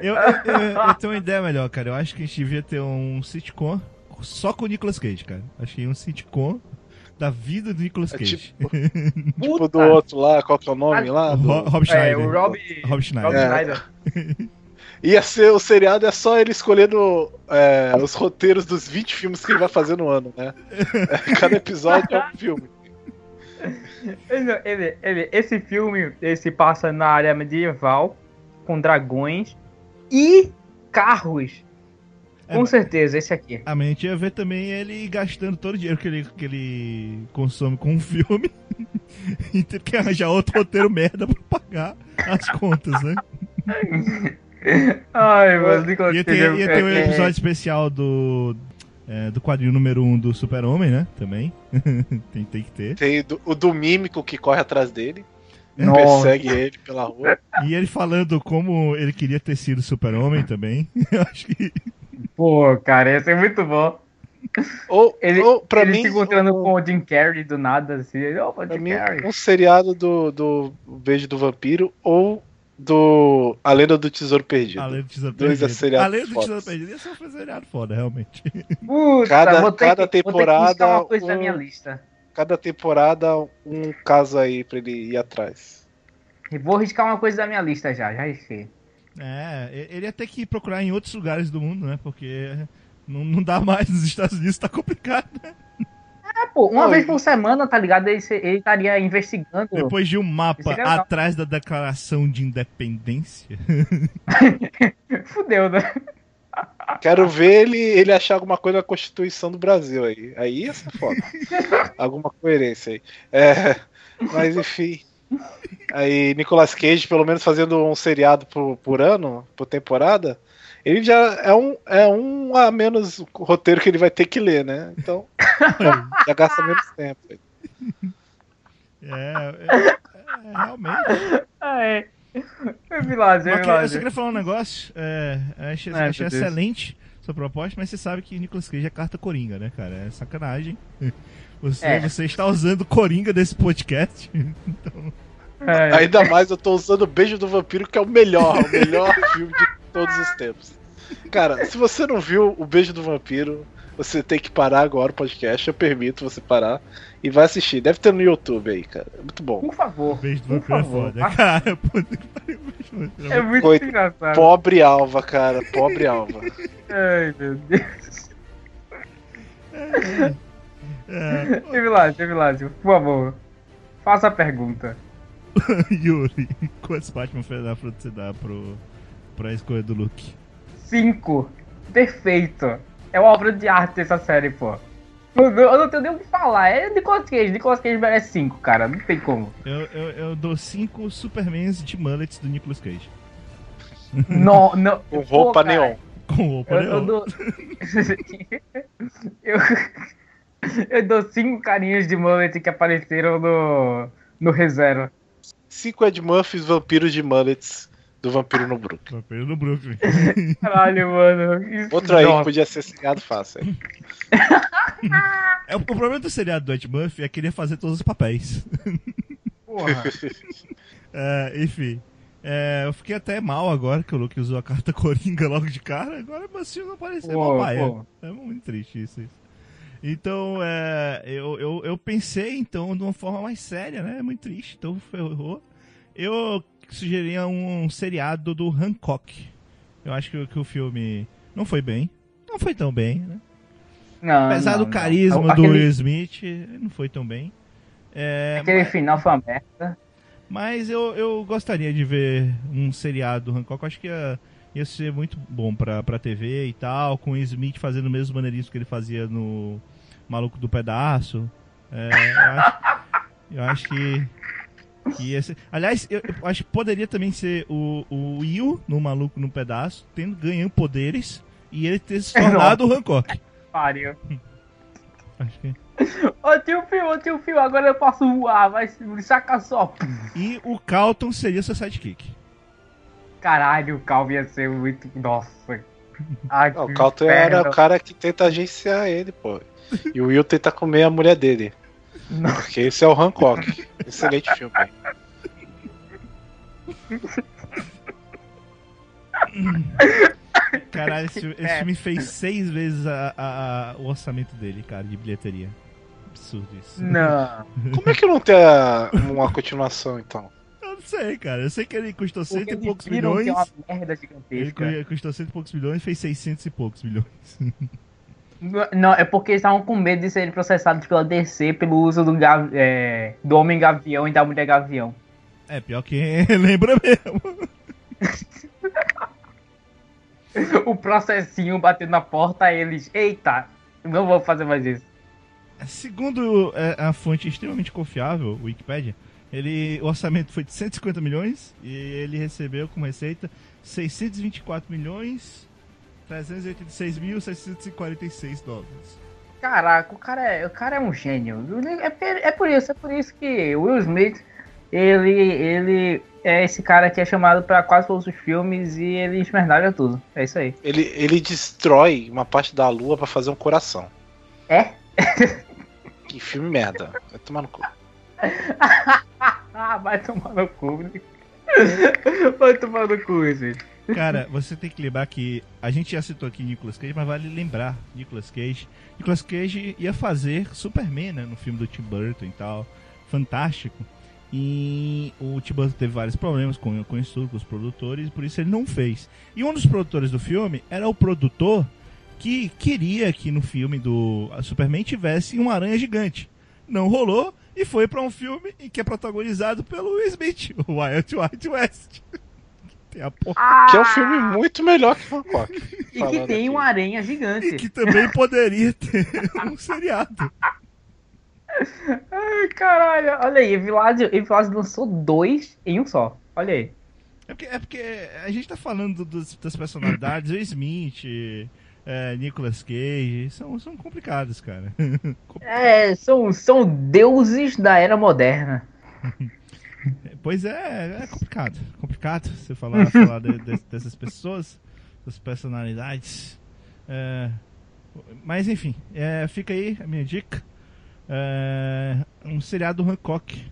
Eu, eu, eu- eu tenho uma ideia melhor, cara. Eu acho que a gente devia ter um sitcom só com o Nicolas Cage, cara. Acho que um sitcom da vida do Nicolas É Cage. tipo- [LAUGHS] Tipo Puta. do outro lá, qual que é o nome lá? O Do- Ro- Rob É, Schneider. o Rob, Rob Schneider. Rob É. [LAUGHS] Ia ser o seriado, é só ele escolhendo é, os roteiros dos 20 filmes que ele vai fazer no ano, né? [LAUGHS] É, Cada episódio é um filme. Ele, ele- ele- esse filme ele se passa na área medieval, com dragões e carros. É, Com certeza, esse aqui. A gente ia ver também ele gastando todo o dinheiro que ele, que ele consome com um filme [LAUGHS] e ter que arranjar outro roteiro merda pra pagar as contas, né? Ai, mano, Nicolas Ia ter, é- ia ter um é- episódio especial do, é, do quadrinho número 1 um do Super-Homem, né? Também. [LAUGHS] tem, tem que ter. Tem do- o do mímico que corre atrás dele, Nossa. persegue ele pela rua. E ele falando como ele queria ter sido Super-Homem também. [LAUGHS] Eu acho que. Pô, cara, esse é muito bom. Ou, Ele, ou pra ele mim, se encontrando o- com o Jim Carrey do nada, assim. Ele, Opa, Jim mim, Carrey. um seriado do, do Beijo do Vampiro ou do A Lenda do Tesouro Perdido. Além do Tesouro Dois Perdido. seriados Além do. Tesouro Perdido, ia ser um seriado foda, realmente. Puta, Cada- vou ter cada que, Vou ter temporada, uma coisa da um- minha lista. Cada temporada, um caso aí pra ele ir atrás. E Vou riscar uma coisa da minha lista já, já risquei. É, ele ia ter que procurar em outros lugares do mundo, né? Porque não, não dá mais nos Estados Unidos, tá complicado, né? É, pô, uma Oi. vez por semana, tá ligado? Ele, ele estaria investigando. Depois de um mapa é atrás da declaração de independência. [LAUGHS] Fudeu, né? Quero ver ele, ele achar alguma coisa na Constituição do Brasil aí. Aí ia ser foda. [LAUGHS] alguma coerência aí. É, mas enfim. Aí Nicolas Cage, pelo menos fazendo um seriado por, por ano, por temporada, ele já é um, é um a menos roteiro que ele vai ter que ler, né? Então [LAUGHS] já gasta menos tempo. É, é, é, realmente. Ah, é. É Vilásio, é que- eu só queria falar um negócio. É, achei, Ai, achei excelente sua proposta, mas você sabe que Nicolas Cage é carta coringa, né, cara? É sacanagem. Você, É. você está usando coringa desse podcast. [LAUGHS] É. Ainda mais eu tô usando o Beijo do Vampiro, que é o melhor, o melhor [LAUGHS] filme de todos os tempos. Cara, se você não viu o Beijo do Vampiro, você tem que parar agora o podcast, eu permito você parar e vai assistir. Deve ter no YouTube aí, cara. É muito bom. Por favor. Beijo do vampiro é favor. foda, cara. Puta que pariu, beijo do vampiro é É muito Coit- engraçado. Pobre Alva, cara. Pobre Alva. Ai, meu Deus. É, É Vilásio, é Vilásio. Por favor. Faça a pergunta. [LAUGHS] Yuri, quantos Batman filha da fruta você dá pro, pra escolha do Luke? Cinco. Perfeito. É uma obra de arte essa série, pô. Eu não, eu não tenho nem o que falar. É Nicolas Cage. Nicolas Cage merece cinco, cara. Não tem como. Eu, eu, eu dou cinco Supermans de mullets do Nicolas Cage. Não, [LAUGHS] não. Com Pô, roupa cara, neon. Com roupa Eu, eu neon. dou. [LAUGHS] eu, [LAUGHS] eu dou cinco carinhas de mullet que apareceram no, no reserva. Cinco Ed Murphys, vampiros de mullets do Vampiro no Brook. Vampiro no Brooklyn. [LAUGHS] Caralho, mano. Isso- Outro aí que podia ser seriado fácil. hein? [LAUGHS] É, o problema do seriado do Ed Murphy é que ele ia fazer todos os papéis. porra. É, enfim. É, eu fiquei até mal agora que o Luke usou a carta Coringa logo de cara. Agora meus filhos não uma baia. pô. É muito triste isso. isso. Então, é, eu, eu, eu pensei, então, de uma forma mais séria, né? É muito triste, então ferrou. Eu sugeria um, seriado do Hancock. Eu acho que, que o filme não foi bem. Não foi tão bem, né? Não, Apesar não, do não. carisma do Aquele- Will Smith, não foi tão bem. É, Aquele mas, final foi uma merda. mas eu, eu gostaria de ver um seriado do Hancock. Eu acho que ia, ia ser muito bom pra, pra TV e tal, com o Smith fazendo o mesmo maneirismo que ele fazia no Maluco do Pedaço. É, eu, acho, eu acho que. que ia ser- Aliás, eu, eu acho que poderia também ser o, o Will no Maluco no Pedaço, tendo, ganhando poderes e ele ter se tornado o Hancock. Pariu. [LAUGHS] Acho que. Ô tio Fio, ô tio Fio, agora eu posso voar, vai saca só. E o Calton seria seu sidekick. Caralho, o Calvin ia ser muito. Nossa. Ai, Não, o Calton era o cara que tenta agenciar ele, pô. E o Will tenta comer a mulher dele. Não. Porque esse é o Hancock. Excelente filme. Caralho, esse, esse É. filme fez seis vezes a- a- a- o orçamento dele, cara, de bilheteria. Absurdo isso. Não. [LAUGHS] Como é que não tem uma continuação, então? Eu não sei, cara. Eu sei que ele custou cento Porque e eles poucos milhões. que é uma merda Ele gigantesca. cu- custou cento e poucos milhões e fez 600 e poucos milhões. [LAUGHS] Não, é porque eles estavam com medo de serem processados pela DC pelo uso do, é, do Homem Gavião e da Mulher Gavião. É, pior que [LAUGHS] lembra mesmo. [LAUGHS] O processinho batendo na porta, eles. Eita, não vou fazer mais isso. Segundo é, a fonte extremamente confiável, o Wikipedia, ele, o orçamento foi de 150 milhões e ele recebeu como receita 624 milhões 386.646 dólares. Caraca, o cara é, o cara é um gênio. É, por- é por isso, é por isso que o Will Smith, ele, ele é esse cara que é chamado pra quase todos os filmes e ele esmerdalha tudo. É isso aí. Ele, ele destrói uma parte da lua pra fazer um coração. É? [LAUGHS] Que filme merda. Vai tomar no cu. [LAUGHS] Vai tomar no cu. Vai tomar no cu, gente. Cara, você tem que lembrar que a gente já citou aqui Nicolas Cage, mas vale lembrar Nicolas Cage. Nicolas Cage ia fazer Superman, né, no filme do Tim Burton e tal, fantástico. E o Tim Burton teve vários problemas com, com isso, com os produtores, por isso ele não fez. E um dos produtores do filme era o produtor que queria que no filme do Superman tivesse um aranha gigante. Não rolou e foi pra um filme em que é protagonizado pelo Will Smith, [LAUGHS] o Wild Wild West. Tem a porra Que é um filme muito melhor que Hancock. E que tem aqui. uma aranha E gigante. que também poderia ter [LAUGHS] um seriado. Ai, caralho. Olha aí, Evilásio, Evilásio lançou dois em um só. Olha aí. É porque, é porque a gente tá falando dos- das personalidades, o Smith, é, Nicolas Cage, são, são complicados, cara. [LAUGHS] É, são, são deuses da era moderna. [LAUGHS] pois é, é complicado. Complicado você falar, [LAUGHS] falar de- de- dessas pessoas, dessas personalidades. É, mas enfim, é, fica aí a minha dica. É, um seriado Hancock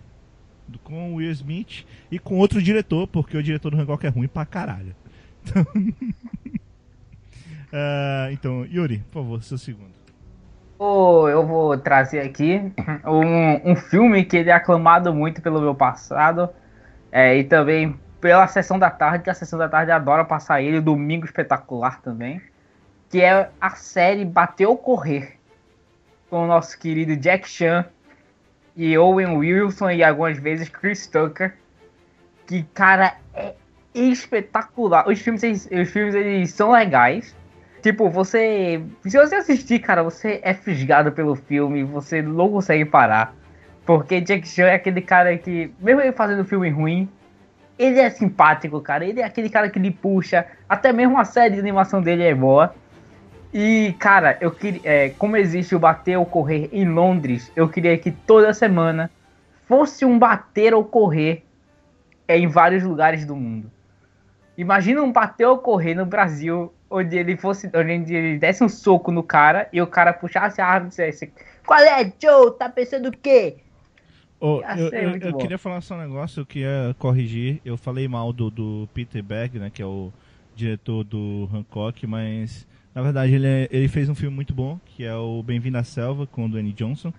com o Will Smith e com outro diretor, porque o diretor do Hancock é ruim pra caralho. [LAUGHS] Então, [LAUGHS] É, então Yuri, por favor, seu segundo. Eu vou trazer aqui um, um filme que ele é aclamado muito pelo meu passado é, e também pela Sessão da Tarde, que a Sessão da Tarde adora passar ele, Domingo Espetacular também, que é a série Bateu Correr, com o nosso querido Jack Chan e Owen Wilson e algumas vezes Chris Tucker, que, cara, é espetacular. Os filmes, os filmes eles são legais, Tipo, você. Se você assistir, cara, você é fisgado pelo filme, você não consegue parar. Porque Jack Chan é aquele cara que, mesmo ele fazendo filme ruim, ele é simpático, cara. Ele é aquele cara que lhe puxa. Até mesmo a série de animação dele é boa. E, cara, eu queria. é, como existe o bater ou correr em Londres, eu queria que toda semana fosse um bater ou correr em vários lugares do mundo. Imagina um bater ou correr no Brasil, onde ele fosse, onde ele desse um soco no cara e o cara puxasse a arma e dissesse: Qual é, Joe? Tá pensando o quê? Ia eu eu- eu queria falar só um negócio, eu queria corrigir. Eu falei mal do, do Peter Berg, né, que é o diretor do Hancock, mas na verdade ele, é- ele fez um filme muito bom, que é o Bem-vindo à Selva, com o Dwayne Johnson.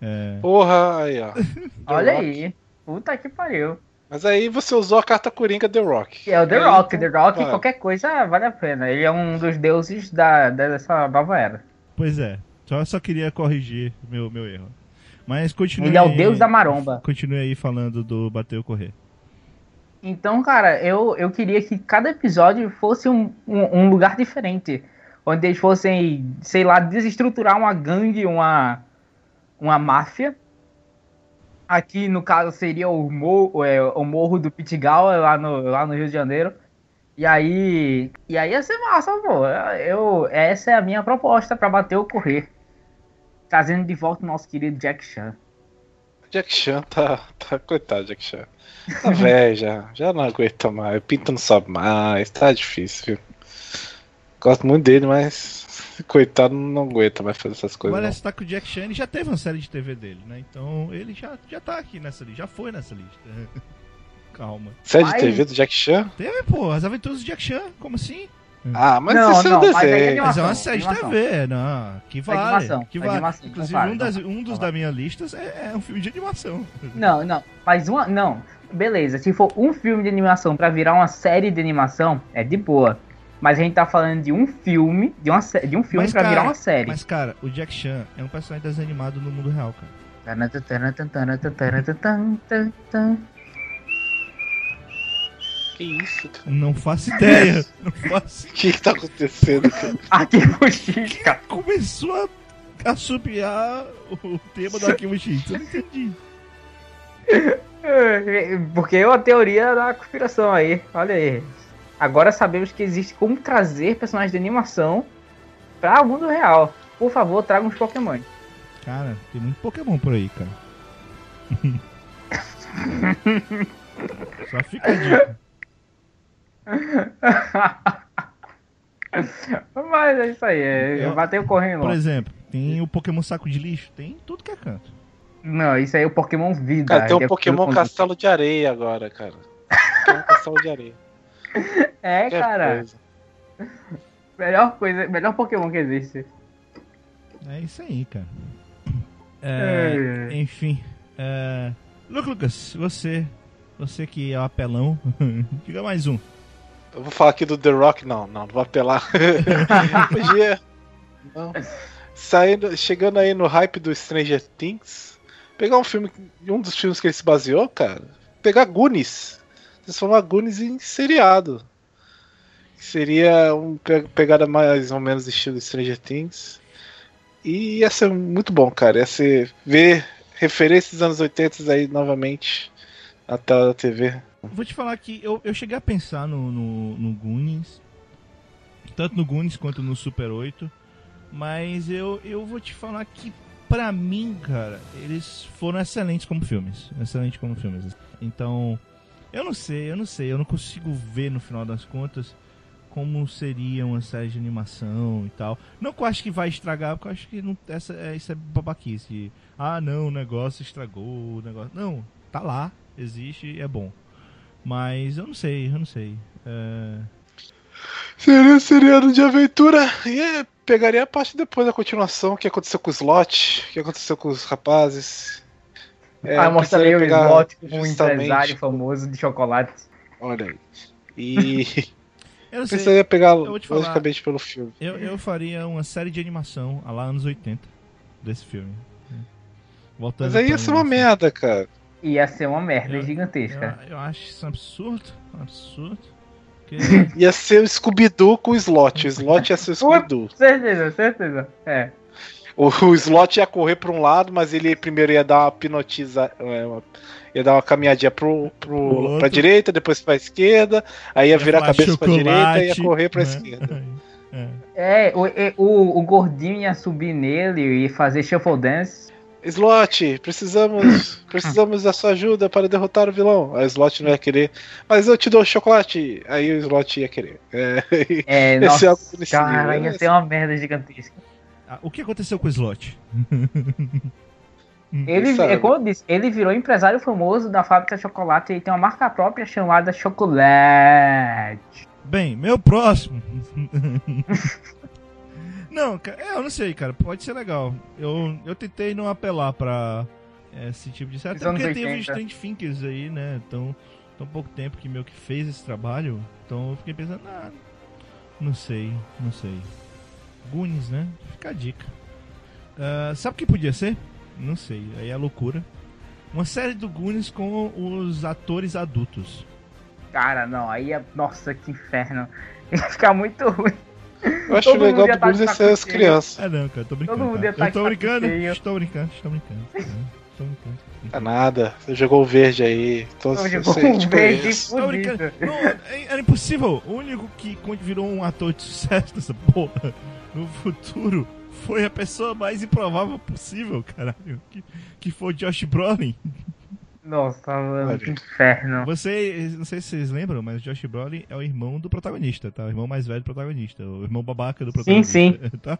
É, Porra, aí, ó. [LAUGHS] Olha Rock. aí. Puta que pariu. Mas aí você usou a carta coringa The Rock. É o The Aí, Rock, então, The Rock, vai. qualquer coisa vale a pena. Ele é um dos deuses da, dessa nova era. Pois é. Só, só queria corrigir meu, meu erro. Mas continue Ele é o aí- deus da maromba. Continue aí falando do bater ou correr. Então, cara, eu, eu queria que cada episódio fosse um, um, um lugar diferente. Onde eles fossem, sei lá, desestruturar uma gangue, uma, uma máfia. Aqui, no caso, seria o, morro, é, o Morro do Pitigal, lá no, lá no Rio de Janeiro. E aí. E aí ia ser massa, pô. Eu, essa é a minha proposta pra bater ou correr. Trazendo de volta o nosso querido Jack Chan. Jack Chan tá, tá. Coitado, Jack Chan. Tá velho já. Já não aguenta mais. O pinto não sobe mais. Tá difícil, viu? Gosto muito dele, mas. [LAUGHS] Coitado, não aguenta mais fazer essas coisas. Você tá com o Jack Chan, ele já teve uma série de TV dele, né? Então ele já, já tá aqui nessa lista, já foi nessa lista. [LAUGHS] Calma. Série de Mas- TV do Jack Chan? Teve, pô, as aventuras do Jack Chan, como assim? Ah, mas Não, isso é um não, mas aí é desenho. Mas é uma Animação, série de animação. TV, não. Que vale. animação, que vale. animação, Inclusive, então vale, um, das- então um dos vale. da minha lista é, é um filme de animação. [LAUGHS] Não, não. Mas uma. Não. Beleza, se for um filme de animação pra virar uma série de animação, é de boa. Mas a gente tá falando de um filme, de, uma, de um filme Mas, pra cara, virar uma série. Mas, cara, o Jack Chan é um personagem desanimado no mundo real, cara. Que isso, cara? Não faço ideia. [LAUGHS] não faço. O que que tá acontecendo, cara? Arquivo X, cara. Começou a assobiar o tema do Arquivo X. Eu não entendi. [LAUGHS] Porque é uma teoria da conspiração aí. Olha aí. Agora sabemos que existe como trazer personagens de animação pra o mundo real. Por favor, tragam os Pokémon. Cara, tem muito Pokémon por aí, cara. [LAUGHS] Só fica a dica. Mas é isso aí. É, Eu- bateu correndo. Por exemplo, tem o Pokémon saco de lixo. Tem tudo que é canto. Não, isso aí é o Pokémon Vida. Cara, tem de um Pokémon Castelo de Areia agora, cara. Pokémon Castelo de Areia. [LAUGHS] É, Qualquer cara. coisa. Melhor coisa, melhor Pokémon que existe. É isso aí, cara. É, É. enfim. É... Luke Lucas, você. Você que é o apelão. [LAUGHS] Diga mais um. Eu vou falar aqui do The Rock, não, não, não vou apelar. [LAUGHS] Podia. Não. Saindo, chegando aí no hype do Stranger Things, pegar um filme, um dos filmes que ele se baseou, cara, pegar Goonies, transformar Goonies em seriado. Seria uma pegada mais ou menos estilo Stranger Things. E ia ser muito bom, cara. Ia ser ver referências dos anos 80 aí novamente na tela da TV. Vou te falar que eu, eu cheguei a pensar no, no, no Goonies. Tanto no Goonies quanto no Super 8. Mas eu, eu vou te falar que, pra mim, cara, eles foram excelentes como filmes. Excelentes como filmes. Então, eu não sei, eu não sei. Eu não consigo ver no final das contas como seria uma série de animação e tal. Não que eu acho que vai estragar, porque eu acho que não, essa, é, isso é babaquice. Ah, não, o negócio estragou, o negócio. Não, tá lá, existe e é bom. Mas eu não sei, eu não sei. É... Seria um seriado de aventura e é, pegaria a parte depois da continuação, o que aconteceu com o Slot, o que aconteceu com os rapazes. É, ah, mostraria o precisaria pegar Slot como um empresário famoso de chocolate. Olha aí. E [LAUGHS] Eu não sei. precisaria pegar vou te falar. logicamente pelo filme. Eu, eu faria uma série de animação a lá anos 80 desse filme. Voltando Mas aí ia ser uma animação. merda, cara. Ia ser uma merda Eu- gigantesca. Eu, eu acho isso um absurdo. um Absurdo. [LAUGHS] Ia ser o Scooby-Doo com o Slot. O Slot ia ser o Scooby-Doo. Certeza, certeza. É. O, o Slot ia correr pra um lado, mas ele primeiro ia dar uma pinotiza. é, uma- ia dar uma caminhadinha pro, Pro pra direita, depois pra esquerda, aí ia, ia virar a cabeça pra direita e ia correr pra né? esquerda. É. É, o, e- o, o gordinho ia subir nele e fazer shuffle dance. Slot, precisamos, precisamos da sua ajuda para derrotar o vilão. A Slot não ia querer, mas eu te dou chocolate. Aí o Slot ia querer. É, [LAUGHS] É, Esse nossa, é cara, ia né? ser uma merda gigantesca. Ah, o que aconteceu com o Slot? [LAUGHS] Ele, sabe? é como eu disse, ele virou empresário famoso da fábrica de chocolate e tem uma marca própria chamada Chocolate. Bem, meu próximo. [LAUGHS] não, é, eu não sei, cara. Pode ser legal. Eu, eu tentei não apelar pra esse tipo de série. Até porque teve 80. os Strange Thinkers aí, né? Então, tão pouco tempo que meio que fez esse trabalho. Então eu fiquei pensando, ah, não sei, não sei. Goonies, né? Fica a dica. Ah, sabe o que podia ser? Não sei, aí é loucura. Uma série do Goonies com os atores adultos. Cara, não, aí é. Nossa, que inferno. [LAUGHS] Ia ficar muito ruim. Eu acho Todo legal do Goonies é ser as crianças. Ah não, cara, tô brincando. Todo mundo ia tá Eu tô brincando, estou brincando, estou brincando. Estou brincando. É nada. Você jogou o verde aí. Então, Não, eu jogou sei, um verde. Tô brincando. Não, é- era impossível. O único que virou um ator de sucesso dessa porra no futuro foi a pessoa mais improvável possível, caralho. Que, que foi o Josh Brolin. Nossa, mano, que inferno. Você, não sei se vocês lembram, mas o Josh Brolin é o irmão do protagonista, tá? O irmão mais velho do protagonista. O irmão babaca do Sim, protagonista. sim. [LAUGHS] Tá?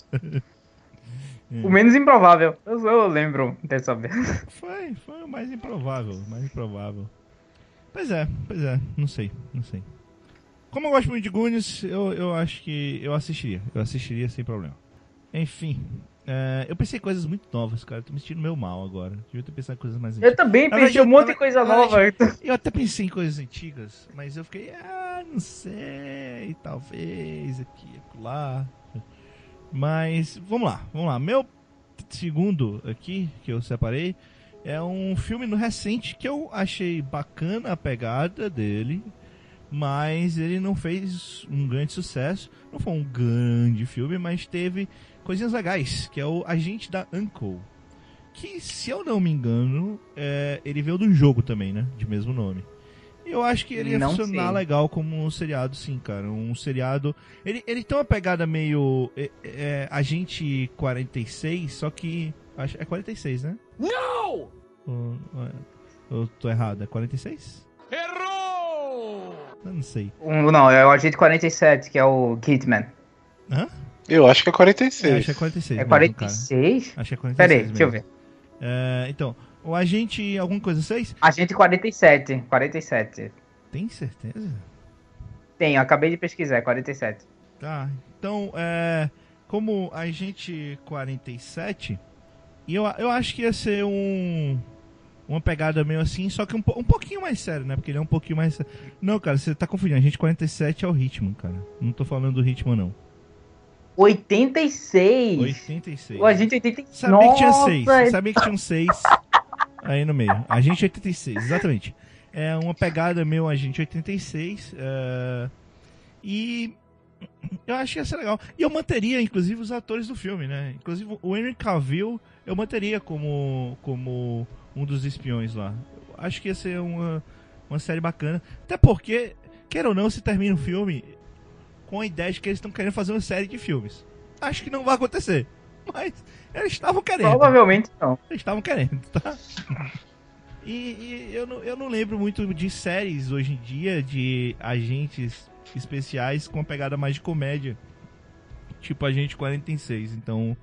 O menos improvável. Eu, eu lembro dessa vez. [LAUGHS] Foi, foi o mais improvável, o mais improvável. Pois é, pois é, não sei, não sei. Como eu gosto muito de Goonies, eu, eu acho que eu assistiria, eu assistiria sem problema. Enfim, é, eu pensei em coisas muito novas, cara, eu tô me sentindo meio mal agora. Devia ter pensado em coisas mais Eu antigas. também Na pensei um monte de coisa nova. Eu até pensei em coisas antigas, mas eu fiquei, ah, não sei, talvez aqui, lá. Mas vamos lá, vamos lá. Meu segundo aqui que eu separei é um filme no recente que eu achei bacana a pegada dele, mas ele não fez um grande sucesso. Não foi um grande filme, mas teve coisinhas legais, que é o Agente da Uncle. Que, se eu não me engano, é, ele veio do jogo também, né? De mesmo nome. E eu acho que ele ia Não funcionar sei. legal como um seriado, sim, cara. Um seriado. Ele, ele tem uma pegada meio. É, é, Agente 46, só que. Acho, é 46, né? Não! Eu tô errado, é 46? Errou! Eu não sei. Um, não, é o Agente 47, que é o Kidman. Hã? Eu acho que é É, 46. acho que é 46. É mesmo, cara. 46? Acho que é 46. Pera aí, mesmo. deixa eu ver. É, então, o agente. Alguma coisa 6? Agente 47. 47. Tem certeza? Tem, eu acabei de pesquisar, é 47. Tá. Então, é. Como agente 47, e eu, eu acho que ia ser um. Uma pegada meio assim, só que um, um pouquinho mais sério, né? Porque ele é um pouquinho mais. Não, cara, você tá confundindo. Agente 47 é o ritmo, cara. Não tô falando do ritmo, não. 86! 86. O Agente 86. Sabia que tinha seis. Nossa, Sabia que tinha um seis aí no meio. Agente 86, exatamente. É uma pegada meio Agente 86. é, E eu acho que ia ser legal. E eu manteria, inclusive, os atores do filme, né? Inclusive o Henry Cavill eu manteria como, como um dos espiões lá. Eu acho que ia ser uma, uma série bacana. Até porque, quer ou não, se termina o filme com a ideia de que eles estão querendo fazer uma série de filmes. Acho que não vai acontecer. Mas eles estavam querendo. Provavelmente não. Eles estavam querendo, tá? E, e eu, não, eu não lembro muito de séries hoje em dia de agentes especiais com uma pegada mais de comédia. Tipo Agente 46. Então.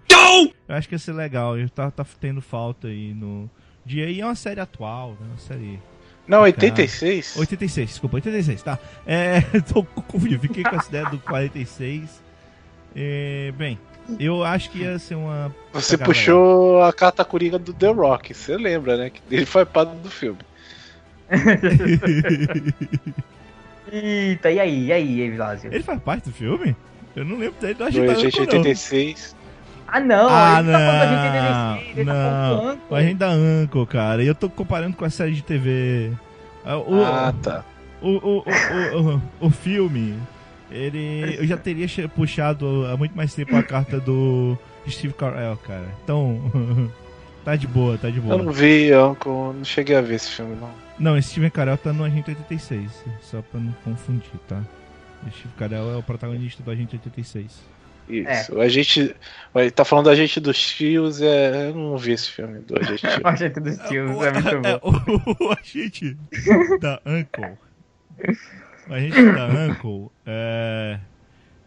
Eu acho que ia ser legal. Eu tá, tá tendo falta aí no dia. E é uma série atual, né? Uma série. Não, 86? 86, desculpa, 86, tá? É, [LAUGHS] tô confundido, fiquei com essa ideia do 46. É, bem, eu acho que ia ser uma. Você pegada puxou a carta coringa do The Rock, você lembra, né? Que ele foi parte do filme. [LAUGHS] Eita, e aí, e aí, Evilásio? Ele faz parte do filme? Eu não lembro dele do Agente Agente Uncle, não. 86. Ah, não, Ah, ele tá falando da Agente 86, ele tá não. falando O Agente da Uncle, cara. E eu tô comparando com a série de TV. Ah, O, Ah, tá. o, o, o, o, o, o filme, ele. Eu já teria puxado há muito mais tempo a carta do Steve Carell, cara. Então. [LAUGHS] tá de boa, tá de Eu boa. não vi, Uncle, não cheguei a ver esse filme, não. Não, esse Steven Carell tá no Agente 86. Só pra não confundir, tá? O Steve Carell é o protagonista do Agente 86. Isso. O agente. Ele tá falando do agente dos tios, é. Eu não vi esse filme do agente. O Agente dos Tios, o, é muito é, bom. o, o agente da Uncle. O agente da Uncle é,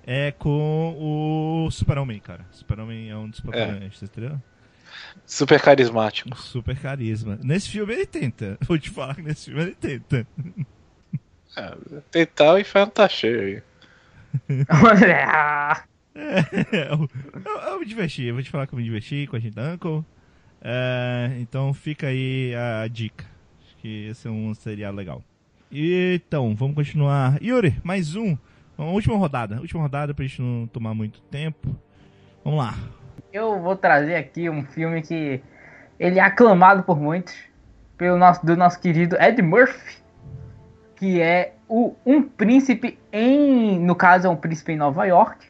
é com o Super-Homem, cara. Super-Homem é um dos protagonistas, entendeu? Super carismático. Super carisma. Nesse filme ele tenta. Vou te falar que nesse filme ele tenta. É, tentar o inferno tá cheio aí. [LAUGHS] [LAUGHS] Ah, É, eu, eu, eu me diverti, eu vou te falar que eu me diverti com a gente da Uncle. É, então fica aí a dica. Acho que esse é um seriado legal. Então, vamos continuar. Yuri, mais um. Uma última rodada. Última rodada pra gente não tomar muito tempo. Vamos lá. Eu vou trazer aqui um filme que ele é aclamado por muitos, pelo nosso, do nosso querido Ed Murphy, que é o Um Príncipe em, no caso é um príncipe em Nova York.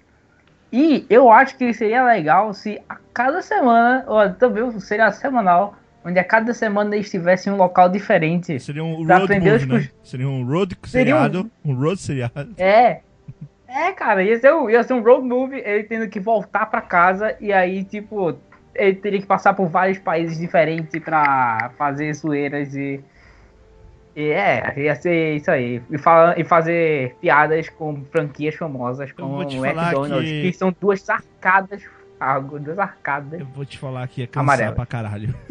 E eu acho que seria legal se a cada semana, ou também seria semanal, onde a cada semana eles tivessem um local diferente. Seria um road movie, né? Seria um road Seria um- seriado. Um road seriado. É. É, cara, ia ser, um, ia ser um road movie, ele tendo que voltar pra casa e aí, tipo, ele teria que passar por vários países diferentes pra fazer zoeiras e. E é, ia ser isso aí. E, fala, e fazer piadas com franquias famosas como McDonald's, que- que... são duas arcadas. Duas arcadas. Eu vou te falar que ia cansar Amarelo. pra caralho. [LAUGHS]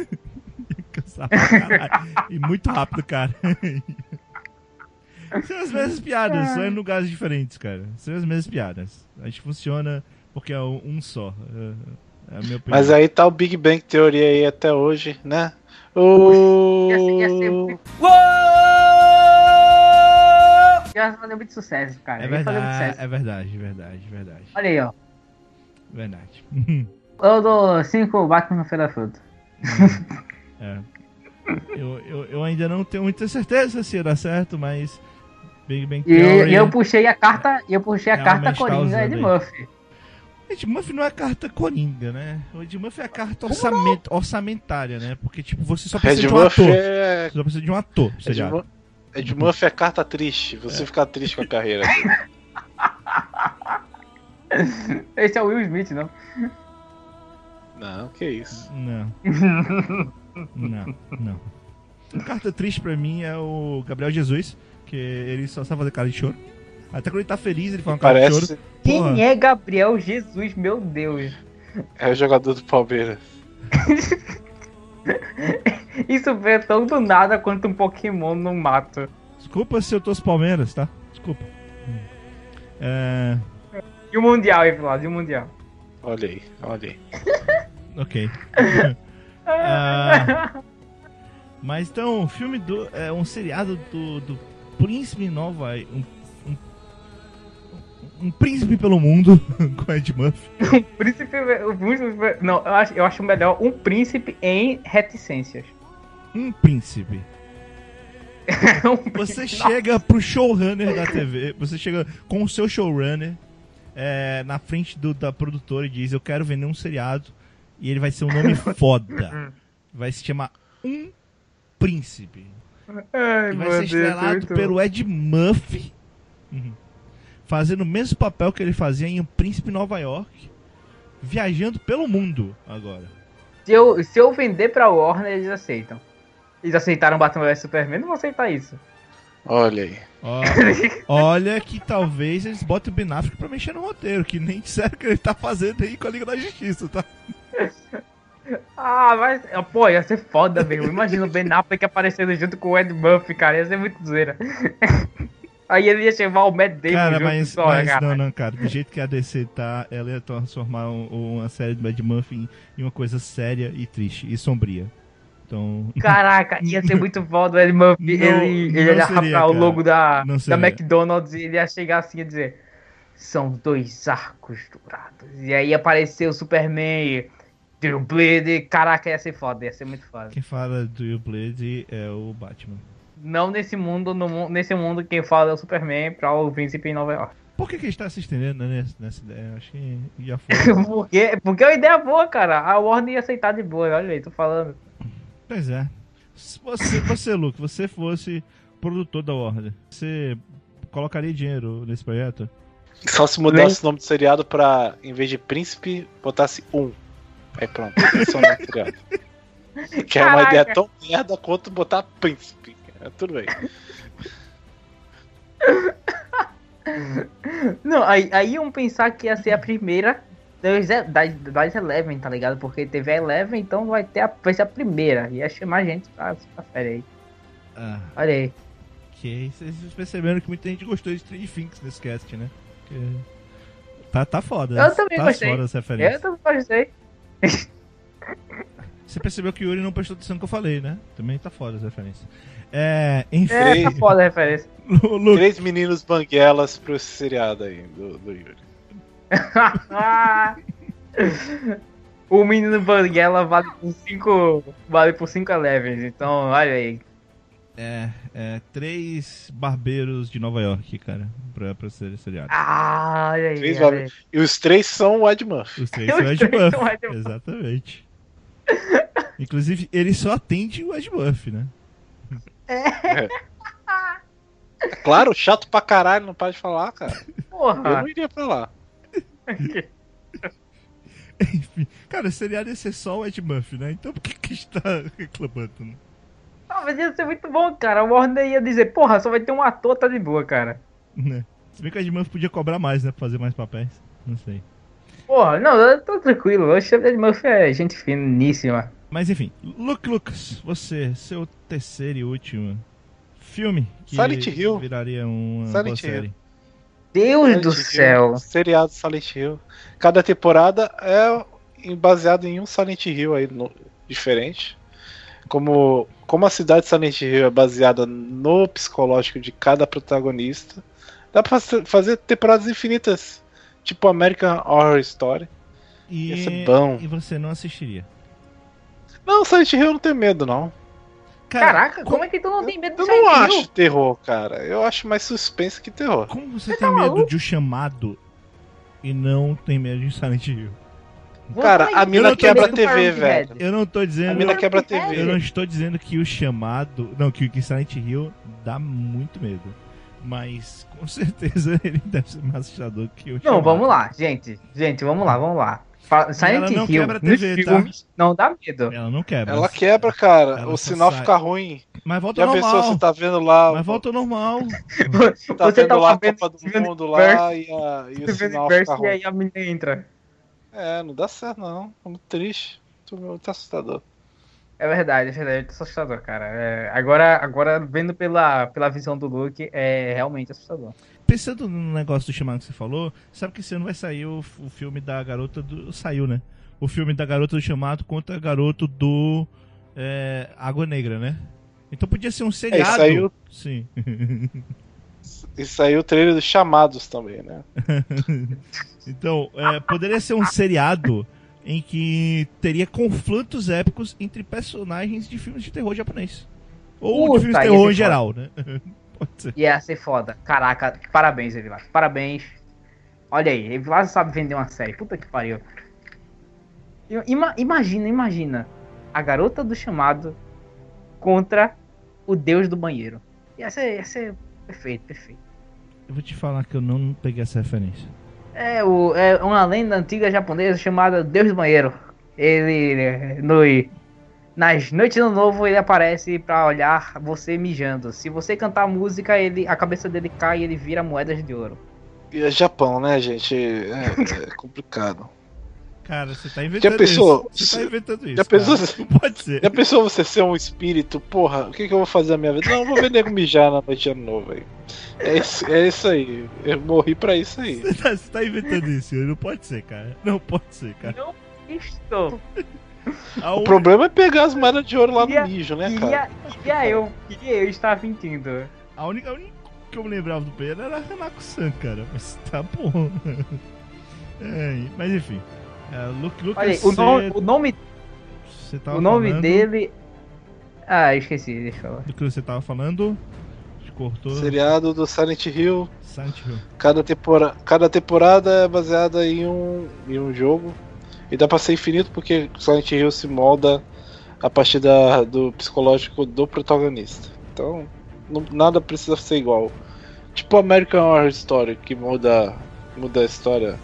ia cansar pra caralho. E muito rápido, cara. [LAUGHS] São as mesmas piadas, só em lugares diferentes, cara. São as mesmas piadas. A gente funciona porque é um só. É, é a minha opinião. Mas aí tá o Big Bang Theory aí até hoje, né? O... Ia ser, ia ser muito. Ia fazer muito sucesso, cara. É verdade, sucesso. é verdade, verdade, verdade. Olha aí, ó. Verdade. [LAUGHS] Eu dou 5 Batman no Feira da Fruta. É. Eu, eu, eu ainda não tenho muita certeza se ia dar certo, mas Big Bang E, Theory... e eu puxei a carta, eu puxei a carta Coringa aí. Murphy. Ed Murphy não é carta coringa, né? O Ed Murphy é a carta orçamento, orçamentária, né? Porque, tipo, você só precisa Ed de um ator. é... Você só precisa de um ator, Ed, seriado. Mu- Ed Murphy é carta triste. Você fica triste com a carreira. [LAUGHS] Esse é o Will Smith, não? Não, que isso. Não. [LAUGHS] não, não. Carta triste pra mim é o Gabriel Jesus, que ele só sabe fazer cara de choro. Até quando ele tá feliz, ele fala uma cara de choro. Porra. Quem é Gabriel Jesus, meu Deus? é o jogador do Palmeiras. [LAUGHS] Isso veio tão do nada quanto um Pokémon no mato. Desculpa se eu tô os Palmeiras, tá? Desculpa. É. E o Mundial, aí, Flávio, e o Mundial. Olha aí, olha aí. [LAUGHS] Ok. [LAUGHS] Ah, mas então, o filme do. É um seriado do, do Príncipe Nova. Um, um, um príncipe pelo mundo [LAUGHS] com Ed Murphy. Príncipe, o príncipe- não, eu acho, eu acho melhor um príncipe em reticências. Um príncipe. [LAUGHS] Um Você príncipe- chega pro showrunner da TV, você chega com o seu showrunner é, na frente do, da produtora e diz: Eu quero vender um seriado e ele vai ser um nome [LAUGHS] foda. Vai se chamar Um Príncipe. Ai, E vai ser Deus, estrelado muito pelo Ed Murphy, uhum, fazendo o mesmo papel que ele fazia em Um Príncipe Nova York, viajando pelo mundo agora. Se eu, se eu vender pra Warner, eles aceitam. Eles aceitaram Batman vs Superman, não vão aceitar isso. Olha aí. Ó, [LAUGHS] olha que talvez eles botem o Ben Affleck pra mexer no roteiro, que nem disseram que ele tá fazendo aí com a Liga da Justiça, tá? [LAUGHS] Ah, mas. Pô, ia ser foda mesmo. Imagina o Ben Affleck aparecendo junto com o Ed Murphy, cara. Ia ser muito zoeira. [LAUGHS] Aí ele ia chamar o Matt Damon Cara, mas, só, mas cara. não, não, cara. Do jeito que a DC tá, ela ia transformar um- uma série do Ed Murphy em, uma coisa séria e triste e sombria. Então. [LAUGHS] Caraca, ia ser muito foda o Ed Murphy. Não- ele ele ia seria, o logo da, da. McDonald's e ele ia chegar assim e dizer: São dois arcos dourados. E aí ia aparecer o Superman. Drew Blade, caraca, ia ser foda, ia ser muito foda. Quem fala do You Blade é o Batman. Não nesse mundo, no, nesse mundo quem fala é o Superman pra o príncipe em Nova York. Por que, que a gente tá se estendendo nessa, nessa ideia? Acho que já [LAUGHS] foi. porque, porque é uma ideia boa, cara. A Warner ia aceitar de boa, olha aí, tô falando. pois é. Se você, você, Luke, você fosse produtor da Warner, você colocaria dinheiro nesse projeto? Só se mudasse o nome do seriado pra, em vez de príncipe, botasse um. Aí pronto, esse é o nome do seriado. Que é uma ideia tão merda quanto botar príncipe. É, tudo bem. Não, aí, aí iam pensar que ia ser a primeira das, das, Eleven, tá ligado? Porque teve a Eleven, então vai, ter a, vai ser a primeira. Ia chamar gente pra, pra série aí. Ah, Olha aí. ok. Vocês perceberam que muita gente gostou de Stranger Things nesse cast, né? Que- Tá, tá foda. Eu também tá gostei. foda essa Eu também gostei. Você percebeu que o Yuri não prestou atenção no que eu falei, né? Também tá foda essa referência. É, enfim, É, tá foda a referência. [LAUGHS] Lu- Lu- Três meninos banguelas pro seriado aí do, do Yuri. [LAUGHS] o menino Banguela vale por 5 vale por 5 levels, então olha aí. é, é, três barbeiros de Nova York, cara, pra, pra ser seriado. Ah, olha aí. Três olha aí. E os três são o Ed Murphy. Os três [LAUGHS] Os são Ed três Murphy. são Ed Murphy. Exatamente. Inclusive, ele só atende o Ed Murphy, né? É claro, chato pra caralho, não para de falar, cara. Eu Porra. não iria pra lá. [LAUGHS] Enfim, cara, seriado ia ser só o Ed Murphy, né? Então por que que está [LAUGHS] reclamando? Né? Talvez ia ser muito bom, cara. O Warner ia dizer, porra, só vai ter um ator, tá de boa, cara. né? Se bem que o Ed Murphy podia cobrar mais, né? Pra fazer mais papéis. Não sei. Porra, não, eu tô tranquilo. O Ed Murphy é gente finíssima. Mas enfim, Luke Lucas, você, seu terceiro e último filme que Silent Hill. viraria uma Silent boa Hill. série. Deus Silent do Hill, céu. Seriado Silent Hill. Cada temporada é baseado em um Silent Hill aí no- diferente. Como, como a cidade de Silent Hill é baseada no psicológico de cada protagonista, dá pra fazer- fazer temporadas infinitas. Tipo American Horror Story. E, Ia ser bom. e você não assistiria. Não, Silent Hill eu não tenho medo, não. Caraca, como é que tu não tem medo Eu do não Silent Hill? acho terror, cara. Eu acho mais suspense que terror. Como você, Você tem tá medo maluco? de um chamado e não tem medo de Silent Hill? Vou Cara, a mina Eu quebra a TV, velho. Eu não tô A dizendo. mina quebra a é, Eu TV. não estou dizendo que o chamado. Não, que o Silent Hill dá muito medo. Mas com certeza [LAUGHS] ele deve ser mais assustador que o Não, chamado. vamos lá, gente. Gente, vamos lá, vamos lá. Silent não Hill quebra a nos TV, tá? filmes não dá medo. Ela não quebra. Ela quebra, cara. Ela o sinal sai. fica ruim. Mas volta Já ao pensou, normal. [LAUGHS] você tá vendo lá. Mas volta ao normal. tá Você vendo tá lá a vendo Copa do Mundo lá e, a, e o sinal fica e ruim. aí a menina entra. É, não dá certo não. É muito triste. Muito assustador. É verdade, é verdade, é assustador, cara. É, agora, agora, vendo pela, pela visão do Luke, é realmente assustador. Pensando no negócio do chamado que você falou, sabe que esse ano vai sair o, o filme da garota do. Saiu, né? O filme da garota do chamado contra a garoto do. é, Água Negra, né? Então podia ser um seriado. saiu- Sim. E saiu o trailer dos chamados também, né? [LAUGHS] então, é, poderia ser um seriado em que teria conflitos épicos entre personagens de filmes de terror japonês. Ou Puta, de filmes de terror ser em geral, né? Ser. Ia ser foda. Caraca, parabéns, Evilás. Parabéns. Olha aí, Evilás sabe vender uma série. Puta que pariu. Ima- imagina, imagina. A garota do chamado contra o deus do banheiro. Ia ser, ia ser perfeito, perfeito. Eu vou te falar que eu não peguei essa referência. É, o, é uma lenda antiga japonesa chamada Deus do Banheiro. Ele, é, no, nas noites do novo, ele aparece pra olhar você mijando. Se você cantar música, ele, a cabeça dele cai e ele vira moedas de ouro. E é Japão, né, gente? É, é complicado. Cara, você tá inventando pensou? isso. Você tá inventando isso. Já pensou Não pode ser. Já pensou você ser um espírito? Porra, o que, que eu vou fazer na minha vida? Não, eu vou ver nego mijar na noite de ano novo aí. É isso, é isso aí. Eu morri pra isso aí. Você tá, você tá inventando isso. Não pode ser, cara. Não pode ser, cara. Não estou. A O un- problema é pegar as moedas de ouro lá Queria- no mijo, né, cara? Queria, queria eu, queria eu estar mentindo. A única, a única que eu me lembrava do Pedro era a Hanako-san, cara. Mas tá bom. [LAUGHS] É, mas enfim. É, Luke, Lucas, Olha aí, o nome, o nome, você tava o nome falando- dele. Ah, eu esqueci, deixa eu falar. Do que você tava falando? Cortou. Seriado do Silent Hill. Silent Hill. Cada, tempora... Cada temporada é baseada em um, em um jogo. E dá pra ser infinito porque Silent Hill se molda a partir da, do psicológico do protagonista. Então, não- nada precisa ser igual. Tipo American Horror Story, que muda, muda a história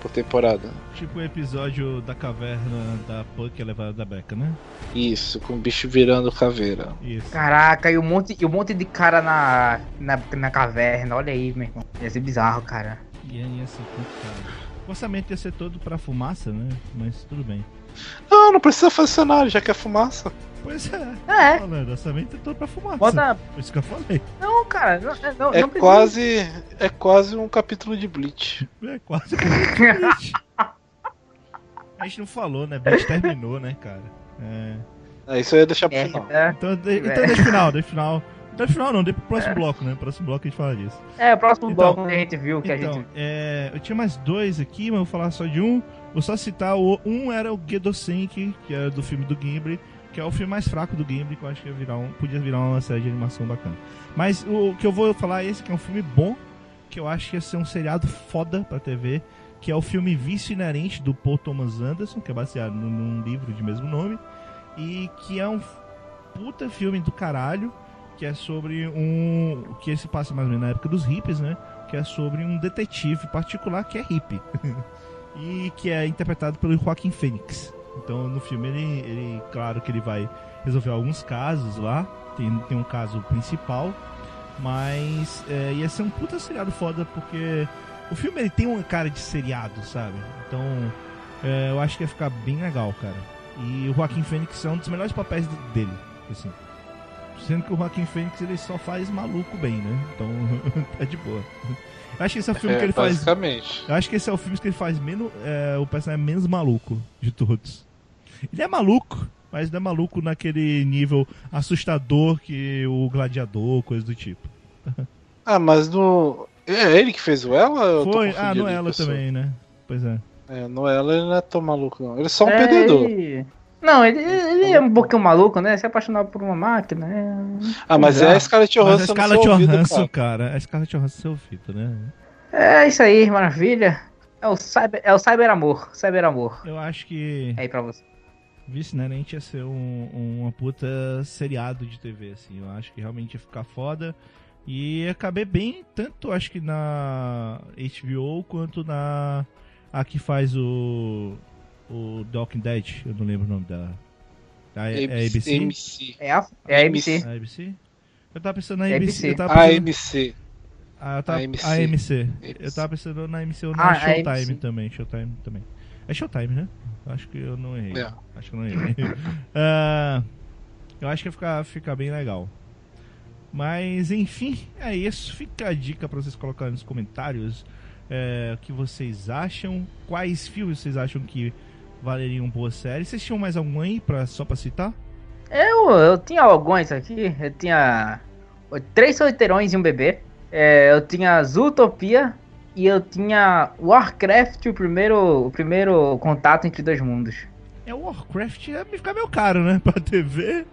por temporada. Tipo o episódio da caverna da Puck levada da Becca, né? Isso, com o bicho virando caveira. Isso. Caraca, e um monte, e um monte de cara na, na, na caverna, olha aí, meu irmão. Ia ser bizarro, cara. E aí ia ser complicado. O orçamento ia ser todo pra fumaça, né? Mas tudo bem. Não, não precisa fazer cenário, já que é fumaça. Pois é. É, Falando, orçamento é todo pra fumaça. bota. Por isso que eu falei. Não, cara, não, é- não, É não quase, é quase um capítulo de Bleach. [LAUGHS] É quase como Bleach. A gente não falou, né? Bleach terminou, né, cara? É. É, isso eu ia deixar pro É, final. é, Então, de, então É. deixa o final, deixa o final. Deixa o final não, deixa pro próximo bloco, né? Próximo bloco a gente fala disso. é, o próximo Então, bloco que a gente viu, que a Então, gente... é, eu tinha mais dois aqui, mas eu vou falar só de um. Vou só citar o um era o Gedosenki, que era do filme do Gimli, que é o filme mais fraco do Gimli, que eu acho que ia virar um, podia virar uma série de animação bacana. Mas o que eu vou falar é esse, que é um filme bom, que eu acho que ia ser um seriado foda pra TV, que é o filme Vício Inerente do Paul Thomas Anderson, que é baseado num, num livro de mesmo nome, e que é um puta filme do caralho, que é sobre um. que esse passa mais ou menos na época dos hippies, né? Que é sobre um detetive particular que é hippie. [LAUGHS] e que é interpretado pelo Joaquim Phoenix. Então no filme ele, ele claro que ele vai resolver alguns casos lá. Tem, tem um caso principal. Mas é, ia ser um puta seriado foda porque o filme ele tem uma cara de seriado, sabe? Então é, eu acho que ia ficar bem legal, cara. E o Joaquim Fênix é um dos melhores papéis dele, assim. Sendo que o Joaquim Fênix ele só faz maluco bem, né? Então [LAUGHS] tá de boa. Eu acho que esse é o filme É, que ele faz. Eu acho que esse é o filme que ele faz menos. É, o personagem menos maluco de todos. Ele é maluco, mas não é maluco naquele nível assustador que o gladiador, coisa do tipo. [LAUGHS] Ah, mas no. É ele que fez o Ela? Foi. Ah, no ela também, né? Pois é. É, no Ela ele não é tão maluco, não. Ele é só um É, perdedor. Não, ele, ele é um pouquinho maluco, né? Se apaixonar por uma máquina, é... Ah, mas é a Scarlett Mas Johansson. a no Scarlett seu ouvido, Johansson, cara. cara. A Scarlett Johansson é seu ouvido, né? É isso aí, maravilha. É o cyber, é o cyber amor, cyber amor. Eu acho que É aí pra você. Vice Inerente ia ser um, uma puta seriado de TV, assim. Eu acho que realmente ia ficar foda. E ia caber bem, tanto acho que na HBO quanto na. A que faz o. O The Walking Dead, eu não lembro o nome da. da é ABC? MC. É a, é a ABC. A ABC? Eu tava pensando na É ABC. ABC. Eu tava pensando, AMC. ah, eu tava, AMC. AMC. Eu tava pensando na AMC ou na Ah, Showtime AMC. também. Showtime também. É Showtime, né? Acho que eu não errei. É. Acho que eu não errei. Ah, eu acho que ia ficar, ficar bem legal. Mas, enfim, é isso. Fica a dica pra vocês colocarem nos comentários é, o que vocês acham. Quais filmes vocês acham que valeriam boa série. Vocês tinham mais algum aí pra, só pra citar? Eu, eu tinha alguns aqui. Eu tinha três solteirões e um bebê. É, eu tinha Zootopia e eu tinha Warcraft, o primeiro, o primeiro contato entre dois mundos. É o Warcraft ia ficar meio caro, né? Pra TV.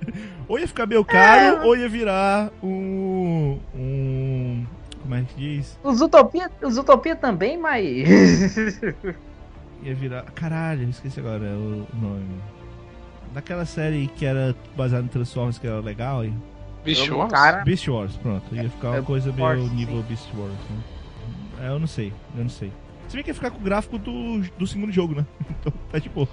Ou ia ficar meio caro, ou ia virar um. um. Como é que diz? O Zootopia, o Zootopia também, mas. [LAUGHS] Ia virar. Caralho, esqueci agora o nome. Daquela série que era baseada em Transformers que era legal. E... Bicho, Eu, cara, Beast Wars, pronto. Ia ficar uma É, coisa meio Wars, nível sim. Beast Wars. Né? É, eu não sei, eu não sei. Se bem que ia ficar com o gráfico do, do segundo jogo, né? [LAUGHS] Então tá de boa.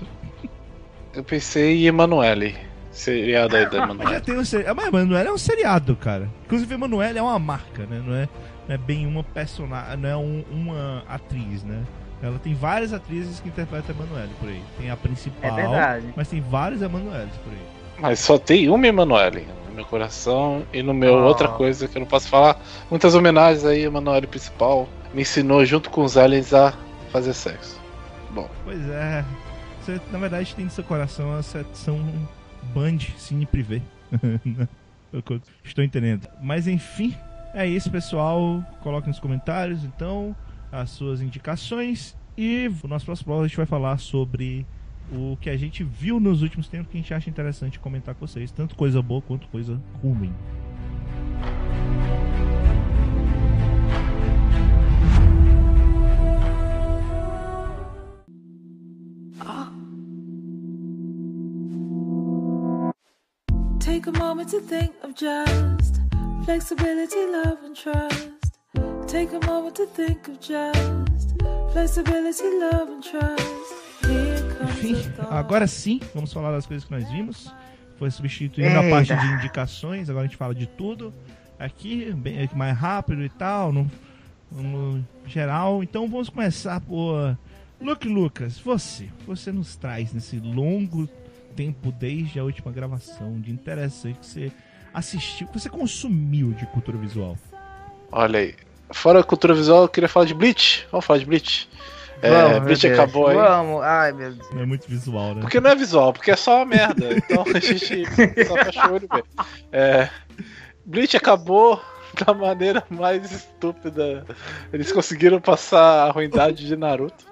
eu pensei em Emanuele. Seriado aí da Mas já Emanuele. tem um seriado. Mas Emanuele é um seriado, cara. Inclusive, Emanuele é uma marca, né? Não é, não é bem uma personagem. Não é um- uma atriz, né? Ela tem várias atrizes que interpretam a Emanuele por aí. Tem a é principal, verdade. mas tem várias Emanueles por aí. Mas só tem uma Emanuele no meu coração e no meu Ah. outra coisa que eu não posso falar. Muitas homenagens aí, Emanuele principal. Me ensinou junto com os aliens a fazer sexo. Bom, Pois é. Você, na verdade, tem no seu coração a secção Band Cine Privé. [LAUGHS] É Estou entendendo. Mas enfim, é isso, pessoal. Coloque nos comentários, então, as suas indicações. E no nosso próximo bloco a gente vai falar sobre o que a gente viu nos últimos tempos que a gente acha interessante comentar com vocês. Tanto coisa boa quanto coisa ruim. Take a moment to think of just flexibility, love, and trust. Take a moment to think of just flexibility, love, and trust. Enfim, agora sim, vamos falar das coisas que nós vimos. Foi substituindo a Eita. parte de indicações, agora a gente fala de tudo. Aqui, bem aqui mais rápido e tal, no, no geral. Então vamos começar por. Luke Lucas, você, você nos traz nesse longo tempo desde a última gravação de interessante que você assistiu, que você consumiu de cultura visual. olha aí. Fora a cultura visual, eu queria falar de Bleach. Vamos falar de Bleach. É, Vamos, Bleach Deus. acabou aí. Vamos, ai meu Deus. Não é muito visual, né? Porque não é visual, porque é só uma merda. Então a gente só fecha o olho. É, Bleach acabou da maneira mais estúpida. Eles conseguiram passar a ruindade de Naruto.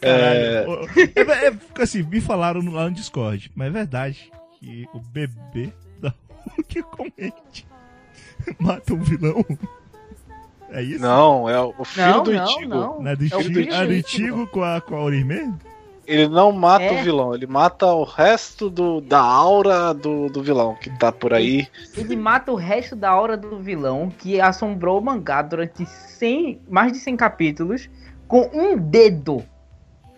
Caralho. É... É, assim, me falaram lá no Discord, mas é verdade que o bebê da Hulk [LAUGHS] comente mata um vilão. É isso? Não, é o filho Não, do não, Ichigo. não. Na do É o Ichigo, filho a do Ichigo com a, com a Orihime? Ele não mata É. o vilão, ele mata o resto do, da aura do, do vilão que tá por aí. Ele mata o resto da aura do vilão que assombrou o mangá durante 100, mais de 100 capítulos com um dedo.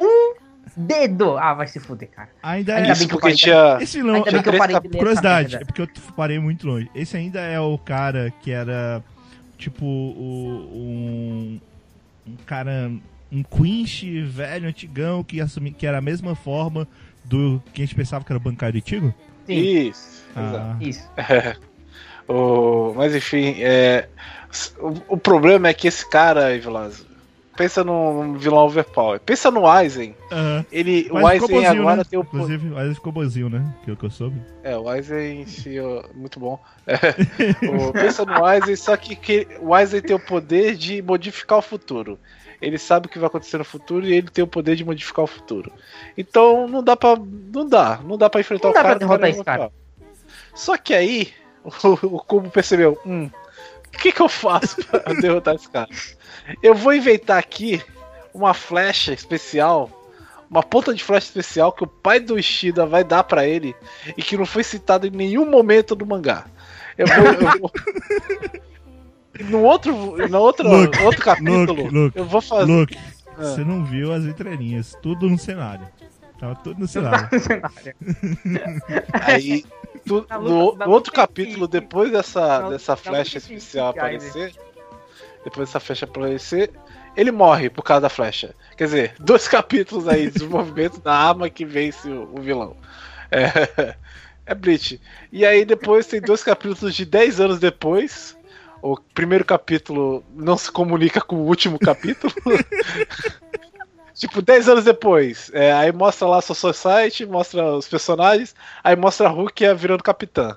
Um dedo! Ah, vai se fuder, cara. Ainda Ainda é Isso porque parei. tinha. Esse vilão, Ainda bem que eu parei de ler essa curiosidade, é porque eu parei muito longe. Esse ainda é o cara que era tipo o, um, um cara, um Quinch velho, antigão, que, assumi, que era a mesma forma do que a gente pensava que era o bancário antigo? Sim, Isso. Ah, isso. [LAUGHS] O, mas enfim, é, o, o problema é que esse cara Vilas, pensa num vilão overpower. Pensa no Aizen. aham. Ele, Mas o Aizen bonzinho, agora né? tem o poder. Inclusive, o Aizen ficou bonzinho, né? Que é o que eu soube. É, o Aizen muito bom. É, [LAUGHS] o- pensa no Aizen, só que, que o Aizen tem o poder de modificar o futuro. Ele sabe o que vai acontecer no futuro e ele tem o poder de modificar o futuro. Então não dá pra. Não dá. Não dá pra enfrentar Não o dá cara. pra derrotar o cara é esse cara. Só que aí, [LAUGHS] o, o Cubo percebeu: hum, o que, que eu faço pra [LAUGHS] derrotar esse cara? Eu vou inventar aqui uma flecha especial. Uma ponta de flecha especial que o pai do Ishida vai dar pra ele e que não foi citado em nenhum momento do mangá. Eu vou. eu vou- [LAUGHS] No outro, no outro, Luke, outro capítulo, Luke, Luke, eu vou fazer. Luke, Ah. você não viu as entrelinhas. Tudo no cenário. Tava tudo no cenário. [LAUGHS] Aí, tu- Na no, no outro luta capítulo, depois dessa, na- dessa flecha especial Aizen. aparecer, depois dessa flecha aparecer, ele morre por causa da flecha. Quer dizer, [LAUGHS] dois capítulos aí de desenvolvimento da arma que vence o, o vilão. É, [LAUGHS] é Bleach. E aí depois tem dois capítulos de 10 anos depois. O primeiro capítulo não se comunica com o último capítulo. [LAUGHS] Tipo, 10 anos depois, é, aí mostra lá sua society, mostra os personagens, aí mostra a Rukia virando capitã.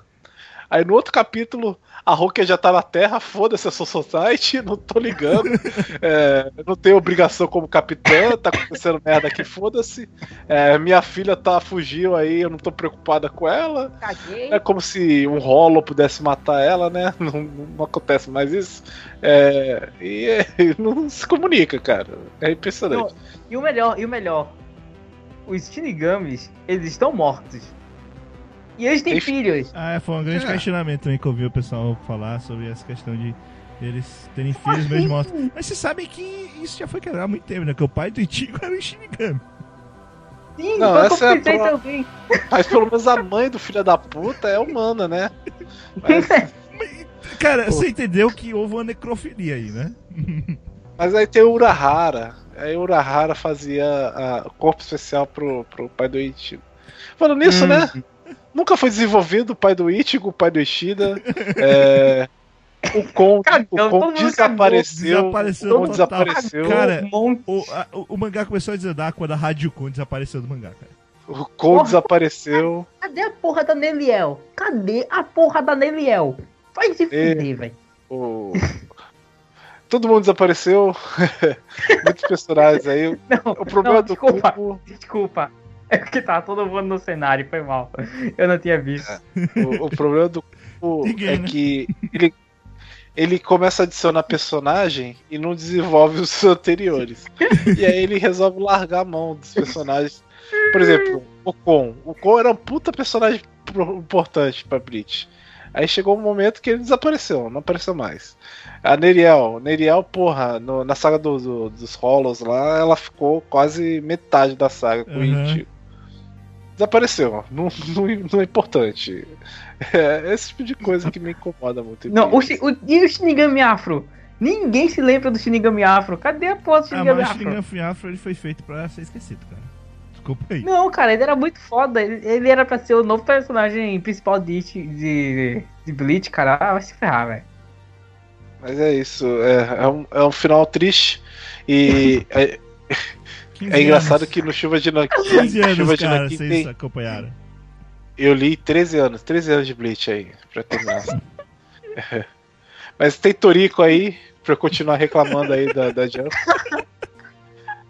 Aí no outro capítulo, a Rukia já tá na Terra, foda-se a sua society, não tô ligando, [LAUGHS] é, não tenho obrigação como capitã, tá acontecendo merda aqui, foda-se. É, minha filha tá fugiu aí, eu não tô preocupada com ela. Caguei. É como se um rolo pudesse matar ela, né? [LAUGHS] Não, não acontece mais isso. É, e é, [LAUGHS] não se comunica, cara. É impressionante. E o melhor, e o melhor. Os Shinigamis, eles estão mortos. E eles têm Tem- filhos. Ah, é, foi um grande É. questionamento também que eu vi o pessoal falar sobre essa questão de eles terem filhos mesmo mortos. Mas vocês sabem que isso já foi quebrado há muito tempo, né? Que o pai do Ichigo era um Shinigami. Sim, Não, essa eu é a pensei pro- também. Mas pelo menos a mãe do filho da puta é humana, né? Mas, [LAUGHS] Cara, Pô. você entendeu que houve uma necrofilia aí, né? [LAUGHS] mas aí tem o Urahara. Aí o Urahara fazia a- o corpo especial pro, pro pai do Ichigo. Falando nisso, Hum. né? Nunca foi desenvolvido o pai do Ichigo, o pai do Ishida. [LAUGHS] É, o Kon, o Kon desapareceu. Desapareceu o Kon desapareceu. Cara. O, a- o, mangá começou a desandar quando a Radyukon desapareceu do mangá, cara. O Kon Porra. desapareceu. Cadê a porra da Neliel? Cadê a porra da Neliel? Vai se É. fuder, velho. O... [LAUGHS] Todo mundo desapareceu. [LAUGHS] Muitos personagens aí. Não, O problema não, do desculpa, Cubo. desculpa. É porque tava todo mundo no cenário, foi mal. Eu não tinha visto. O, o problema do Cubo [LAUGHS] Ninguém, é né? que ele, ele começa a adicionar personagem e não desenvolve os [LAUGHS] anteriores. e aí ele resolve largar a mão dos personagens. Por exemplo, o Kon. O Kon era um puta personagem importante pra Bleach. Aí chegou um momento que ele desapareceu, não apareceu mais. A Neriel, Neriel, porra, no- na saga do- do- dos Hollows lá, ela ficou quase metade da saga com o Uhum. Ichigo. Desapareceu, não, não, não é importante. É esse tipo de coisa que me incomoda muito. Não, o, o, e o Shinigami Afro? Ninguém se lembra do Shinigami Afro. Cadê a porra do Ah, Shinigami o Afro? Shinigami Afro ele foi feito pra ser esquecido, cara. Desculpa aí. Não, cara, ele era muito foda. Ele, ele era pra ser o novo personagem principal de, de, de Bleach, cara. Ah, vai se ferrar, velho. Mas é isso, é, é um, é um final triste e [LAUGHS] é, 15 É engraçado anos. que no Chuva de Nanquim, 15 anos, Chuva de cara, Nanquim vocês tem, acompanharam. eu li 13 anos, 13 anos de Bleach aí, pra terminar. É. [LAUGHS] Mas tem Torico aí, pra eu continuar reclamando aí da, da Jump.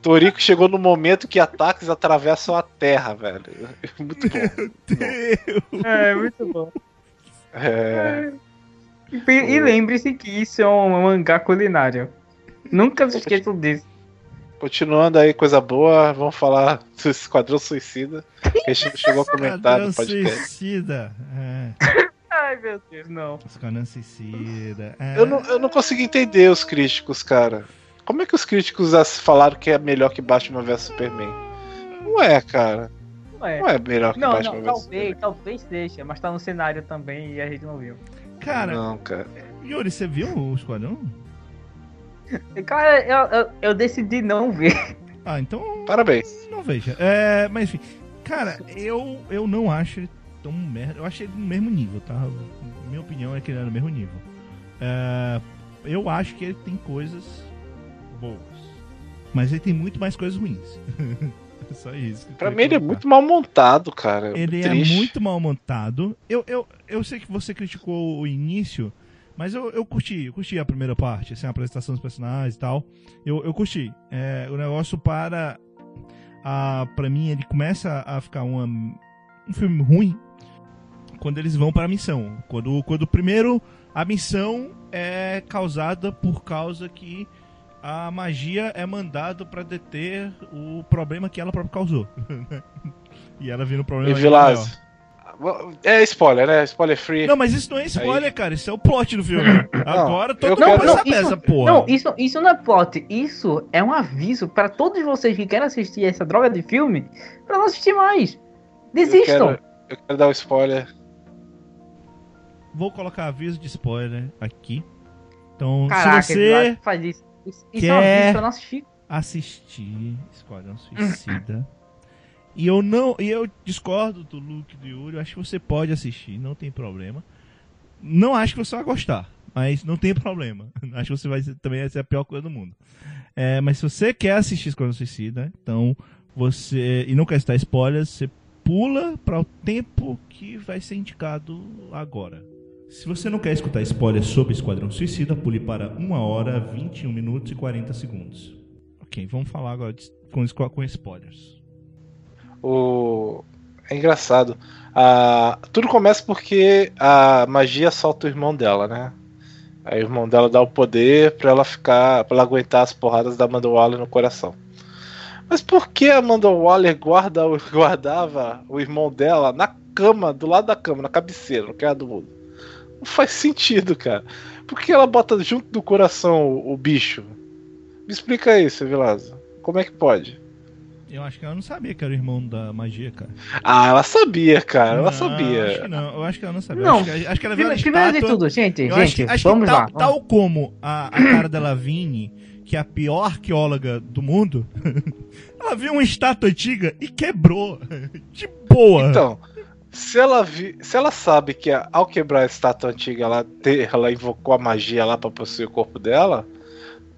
Torico chegou no momento que ataques atravessam a Terra, velho. [LAUGHS] Muito bom. Deus. É, muito bom. É, E, e lembre-se que isso é um mangá culinário. Nunca se esqueçam disso. Continuando aí, coisa boa, vamos falar do Esquadrão Suicida. Que a gente não chegou a comentar no Esquadrão podcast. Suicida. É. [LAUGHS] Ai, meu Deus, não. Esquadrão Suicida. É. Eu não, eu não consigo entender os críticos, cara. Como é que os críticos falaram que é melhor que Batman vs Superman? Não é, cara. Não é. Não é melhor que Não, Batman não, vs talvez, Superman. talvez seja, mas tá no cenário também e a gente não viu. Cara, Não, cara. Yuri, você viu o Esquadrão? [LAUGHS] Cara, eu, eu, eu decidi não ver. Ah, então Parabéns. não veja. É, mas enfim, cara, eu, eu não acho ele tão merda. Eu achei ele no mesmo nível, tá? Minha opinião é que ele é no mesmo nível. É, eu acho que ele tem coisas boas. Mas ele tem muito mais coisas ruins. [LAUGHS] Só isso. Pra mim ele é muito mal montado, cara. Ele Triste. é muito mal montado. Eu, eu, eu sei que você criticou o início, mas eu, eu curti, eu curti a primeira parte, assim, a apresentação dos personagens e tal. Eu, eu curti. É, o negócio para. A, pra mim, ele começa a ficar uma, um filme ruim quando eles vão para a missão. Quando, quando primeiro a missão é causada por causa que a magia é mandada para deter o problema que ela própria causou. [LAUGHS] e ela vira um problema E. Vilásio. É spoiler, né? Spoiler free. Não, mas isso não é spoiler, cara. Isso é o plot do filme. Agora todo eu mundo quero- vai não, saber essa porra. Não, isso, isso não é plot, isso é um aviso pra todos vocês que querem assistir essa droga de filme pra não assistir mais. eu, Desistam. quero, eu quero dar um spoiler. Vou colocar aviso de spoiler aqui. Então, Caraca, se você faz isso. Isso isso é um quer- aviso pra não assistir. assistir Esquadrão Suicida. E eu não. E eu discordo do e do Yuri. Eu acho que você pode assistir, não tem problema. Não acho que você vai gostar, mas não tem problema. [LAUGHS] Acho que você vai também vai ser a pior coisa do mundo. É, mas se você quer assistir Esquadrão Suicida, então você. E não quer estar spoilers, você pula para o tempo que vai ser indicado agora. Se você não quer escutar spoilers sobre Esquadrão Suicida, pule para 1 hora, 21 minutos e 40 segundos. Ok, vamos falar agora de- com, com spoilers. O... É engraçado. Ah, tudo começa porque a magia solta o irmão dela, né? Aí o irmão dela dá o poder pra ela ficar. pra ela aguentar as porradas da Amanda Waller no coração. Mas por que a Amanda Waller guarda, [LAUGHS] guardava o irmão dela na cama, do lado da cama, na cabeceira, no canto do mundo? Não faz sentido, cara. Por que ela bota junto do coração o, o bicho? Me explica isso, Vilazo. Como é que pode? Eu acho que ela não sabia que era o irmão da magia, cara. Ah, ela sabia, cara. Ela Não, sabia. Acho que não, eu acho que ela não sabia. Não. Acho, que, acho que ela viu a Primeiro, primeiro de tudo, gente, Eu acho gente, que, acho vamos que lá. tal, tal como a, a cara da Lavigne, que é a pior arqueóloga do mundo, [LAUGHS] ela viu uma estátua antiga e quebrou. [LAUGHS] De boa. Então, se ela, vi, se ela sabe que ao quebrar a estátua antiga ela, te- ela invocou a magia lá pra possuir o corpo dela,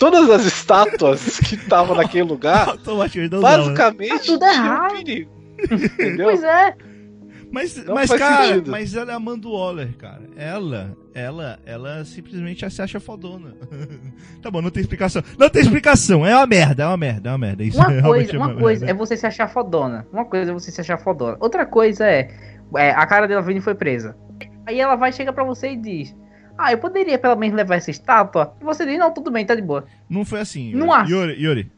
todas as estátuas que estavam naquele lugar, [LAUGHS] não usava, né? basicamente Tá tudo perigo. [LAUGHS] Entendeu? Pois é. Mas, Não mas cara, sentido. mas ela é a Amanda Waller, cara. Ela, ela, ela simplesmente se acha fodona. [LAUGHS] tá bom, não tem explicação. Não tem explicação. É uma merda, é uma merda, é uma merda. Isso Uma realmente coisa, é uma coisa é merda. você se achar fodona. Uma coisa é você se achar fodona. Outra coisa é, é, a cara dela Vini foi presa. Aí ela vai, chega pra você e diz: Ah, eu poderia pelo menos levar essa estátua? E você diz: Não, tudo bem, tá de boa. Não foi assim. Yuri. Não acho. Yuri, Yuri.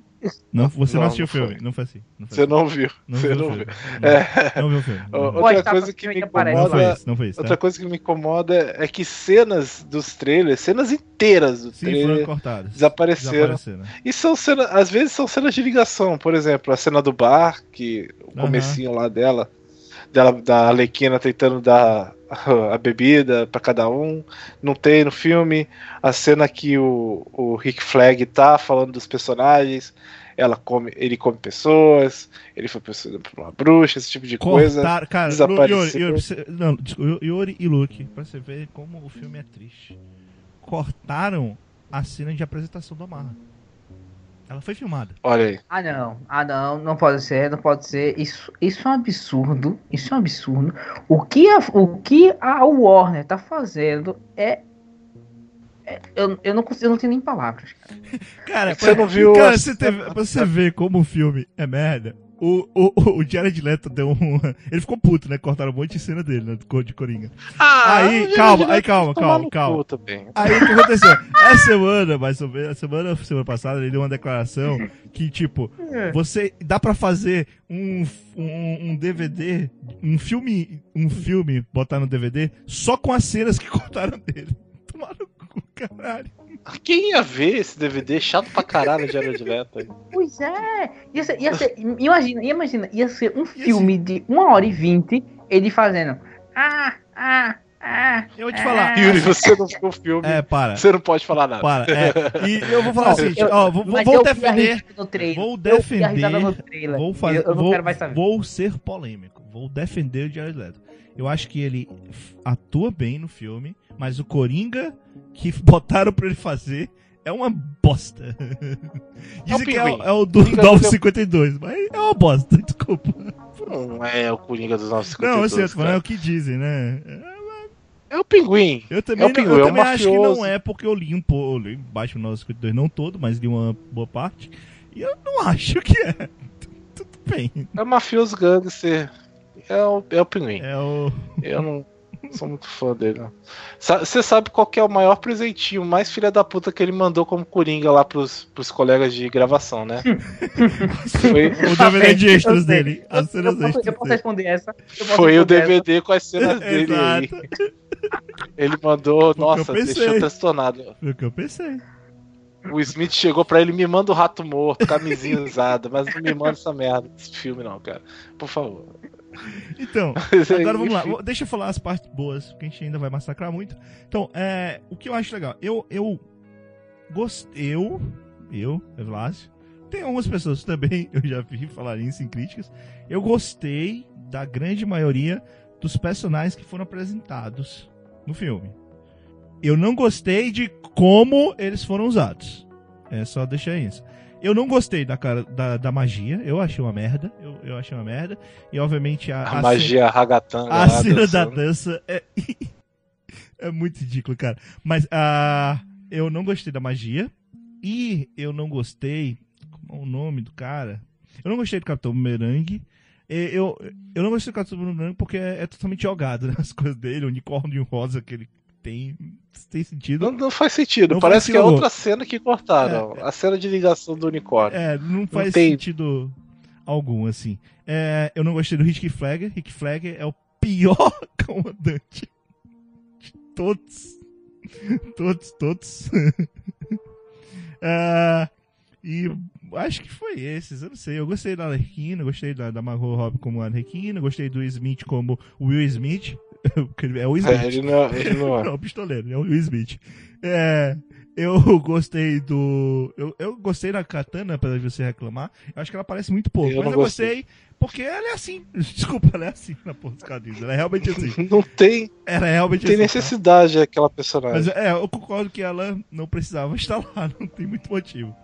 Não, você não, Não, assistiu o não filme. Não foi assim. Não foi Você assim. não viu. Não Você viu não viu. É. Não viu o filme. Outra coisa que me não foi incomoda. isso, não foi isso. Outra Tá? coisa que me incomoda é que cenas dos trailers, cenas inteiras do Sim, foram trailer, cortadas. desapareceram. Desapareceram. E são cenas, às vezes são cenas de ligação, por exemplo, a cena do bar, que o comecinho lá dela, dela da Alequina tentando dar a bebida pra cada um, não tem no filme. A cena que o, o Rick Flag tá falando dos personagens, ela come, ele come pessoas, ele foi possuído por uma bruxa, esse tipo de coisa. Cortaram, cara, desapareceu. Yuri, Yuri, não, desculpa, Yuri e Luke, pra você ver como o filme é triste. Cortaram a cena de apresentação do Amarra. Ela foi filmada. Olha aí. Ah não, ah não, não pode ser, não pode ser. Isso, isso é um absurdo. Isso é um absurdo. O que a, o que a Warner tá fazendo é. é- eu, eu, não consigo, eu não tenho nem palavras. cara. [LAUGHS] Cara, Você não [LAUGHS] viu Cara, a- você, teve, você ver como o filme é merda. O, o, o Jared Leto deu um. [LAUGHS] Ele ficou puto, né? Cortaram um monte de cena dele, né? De Coringa. Aí, eu calma, aí, calma, calma, calma. Aí o que aconteceu? [LAUGHS] Essa semana, mais ou menos, a semana, semana passada, ele deu uma declaração que, tipo, você dá pra fazer um, um, um DVD, um filme, um filme, botar no DVD, só com as cenas que [LAUGHS] cortaram dele. Tomar no cu, caralho. Quem ia ver esse DVD chato pra caralho de Jared Leto? aí? Pois é, ia ser, ia ser, imagina, imagina, ia ser um filme de uma hora e vinte, ele fazendo. Ah, ah, ah. Eu vou te falar. Yuri, você não viu o filme, É, para. você não pode falar nada. Para. É, e eu vou falar o seguinte, Eu- ó, vou, vou, defender. risada no trailer. Vou defender. Vou fazer. Eu, eu não vou, quero mais saber. vou ser polêmico. Vou defender o Jared Leto. Eu acho que ele atua bem no filme, mas o Coringa que [LAUGHS] botaram pra ele fazer é uma bosta. Dizem que é, é o do Coringa 952, mas é uma bosta, [LAUGHS] desculpa. Não é o Coringa dos 952. Não, eu sei, falando, é o que dizem, né? É o Pinguim. Eu também, É o não- Pinguim, eu é o também acho que não é porque eu li um pouco, eu li baixo no 952, não todo, mas li uma boa parte. E eu não [LAUGHS] acho que é. Tudo bem. É o mafioso gangster. É o, é o Pinguim. É o. Eu não sou muito fã dele. Você sabe qual que é o maior presentinho, mais filha da puta que ele mandou como Coringa lá pros, pros colegas de gravação, né? [LAUGHS] Foi, O DVD de Eu extras dele. Eu, As cenas eu extras eu posso dele. responder essa. posso foi o responder essa. DVD com as cenas [LAUGHS] dele aí. Ele mandou, nossa, deixou transtornado. Foi o que eu pensei. O Smith chegou pra ele, me manda o rato morto, camisinha usada, mas não me manda essa merda desse filme não, cara. Por favor. Então, [LAUGHS] agora vamos lá. Deixa eu falar as partes boas, porque a gente ainda vai massacrar muito. Então, é, o que eu acho legal, eu, eu gostei, eu, eu, Evlásio, tem algumas pessoas também, [LAUGHS] eu já vi falar isso em críticas, eu gostei da grande maioria dos personagens que foram apresentados no filme. Eu não gostei de como eles foram usados. É só deixar isso. Eu não gostei da, cara, da, da magia, eu achei uma merda. Eu, eu achei uma merda. E obviamente a, A a magia ragatanga. a cena da dança é. [LAUGHS] é muito ridículo, cara. Mas ah, eu não gostei da magia. E eu não gostei. Como é o nome do cara? Eu não gostei do Capitão Bumerangue. Eu, eu não gostei do Capitão Bumerangue porque é, é totalmente jogado né, [LAUGHS] as coisas dele. O unicórnio rosa que ele tem. Tem sentido. Não, não faz sentido. Não Parece faz que é outra cena que cortaram. A cena de ligação do unicórnio. É, não faz tem- sentido algum, assim. É, eu não gostei do Rick Flagger. Rick Flagger é o pior [LAUGHS] comandante de todos. Todos, todos. Ah, [LAUGHS] e acho que foi esses, eu não sei. Eu gostei da Arlequina, gostei da, da Margot Robbie como Arlequina, gostei do Smith como Will Smith. [LAUGHS] É o Smith. É, ele não, ele não é. [LAUGHS] Não, pistoleiro, é o Will Smith. É, eu gostei do. Eu, eu gostei da Katana, apesar de você reclamar. Eu acho que ela parece muito pouco. Eu mas não eu gostei. gostei porque ela é assim. [LAUGHS] Desculpa, ela é assim na porra dos quadrinhos. Ela é realmente assim. Não tem, Ela é realmente não tem assim. necessidade aquela tá? personagem. Mas é, eu concordo que ela não precisava estar lá, não tem muito motivo.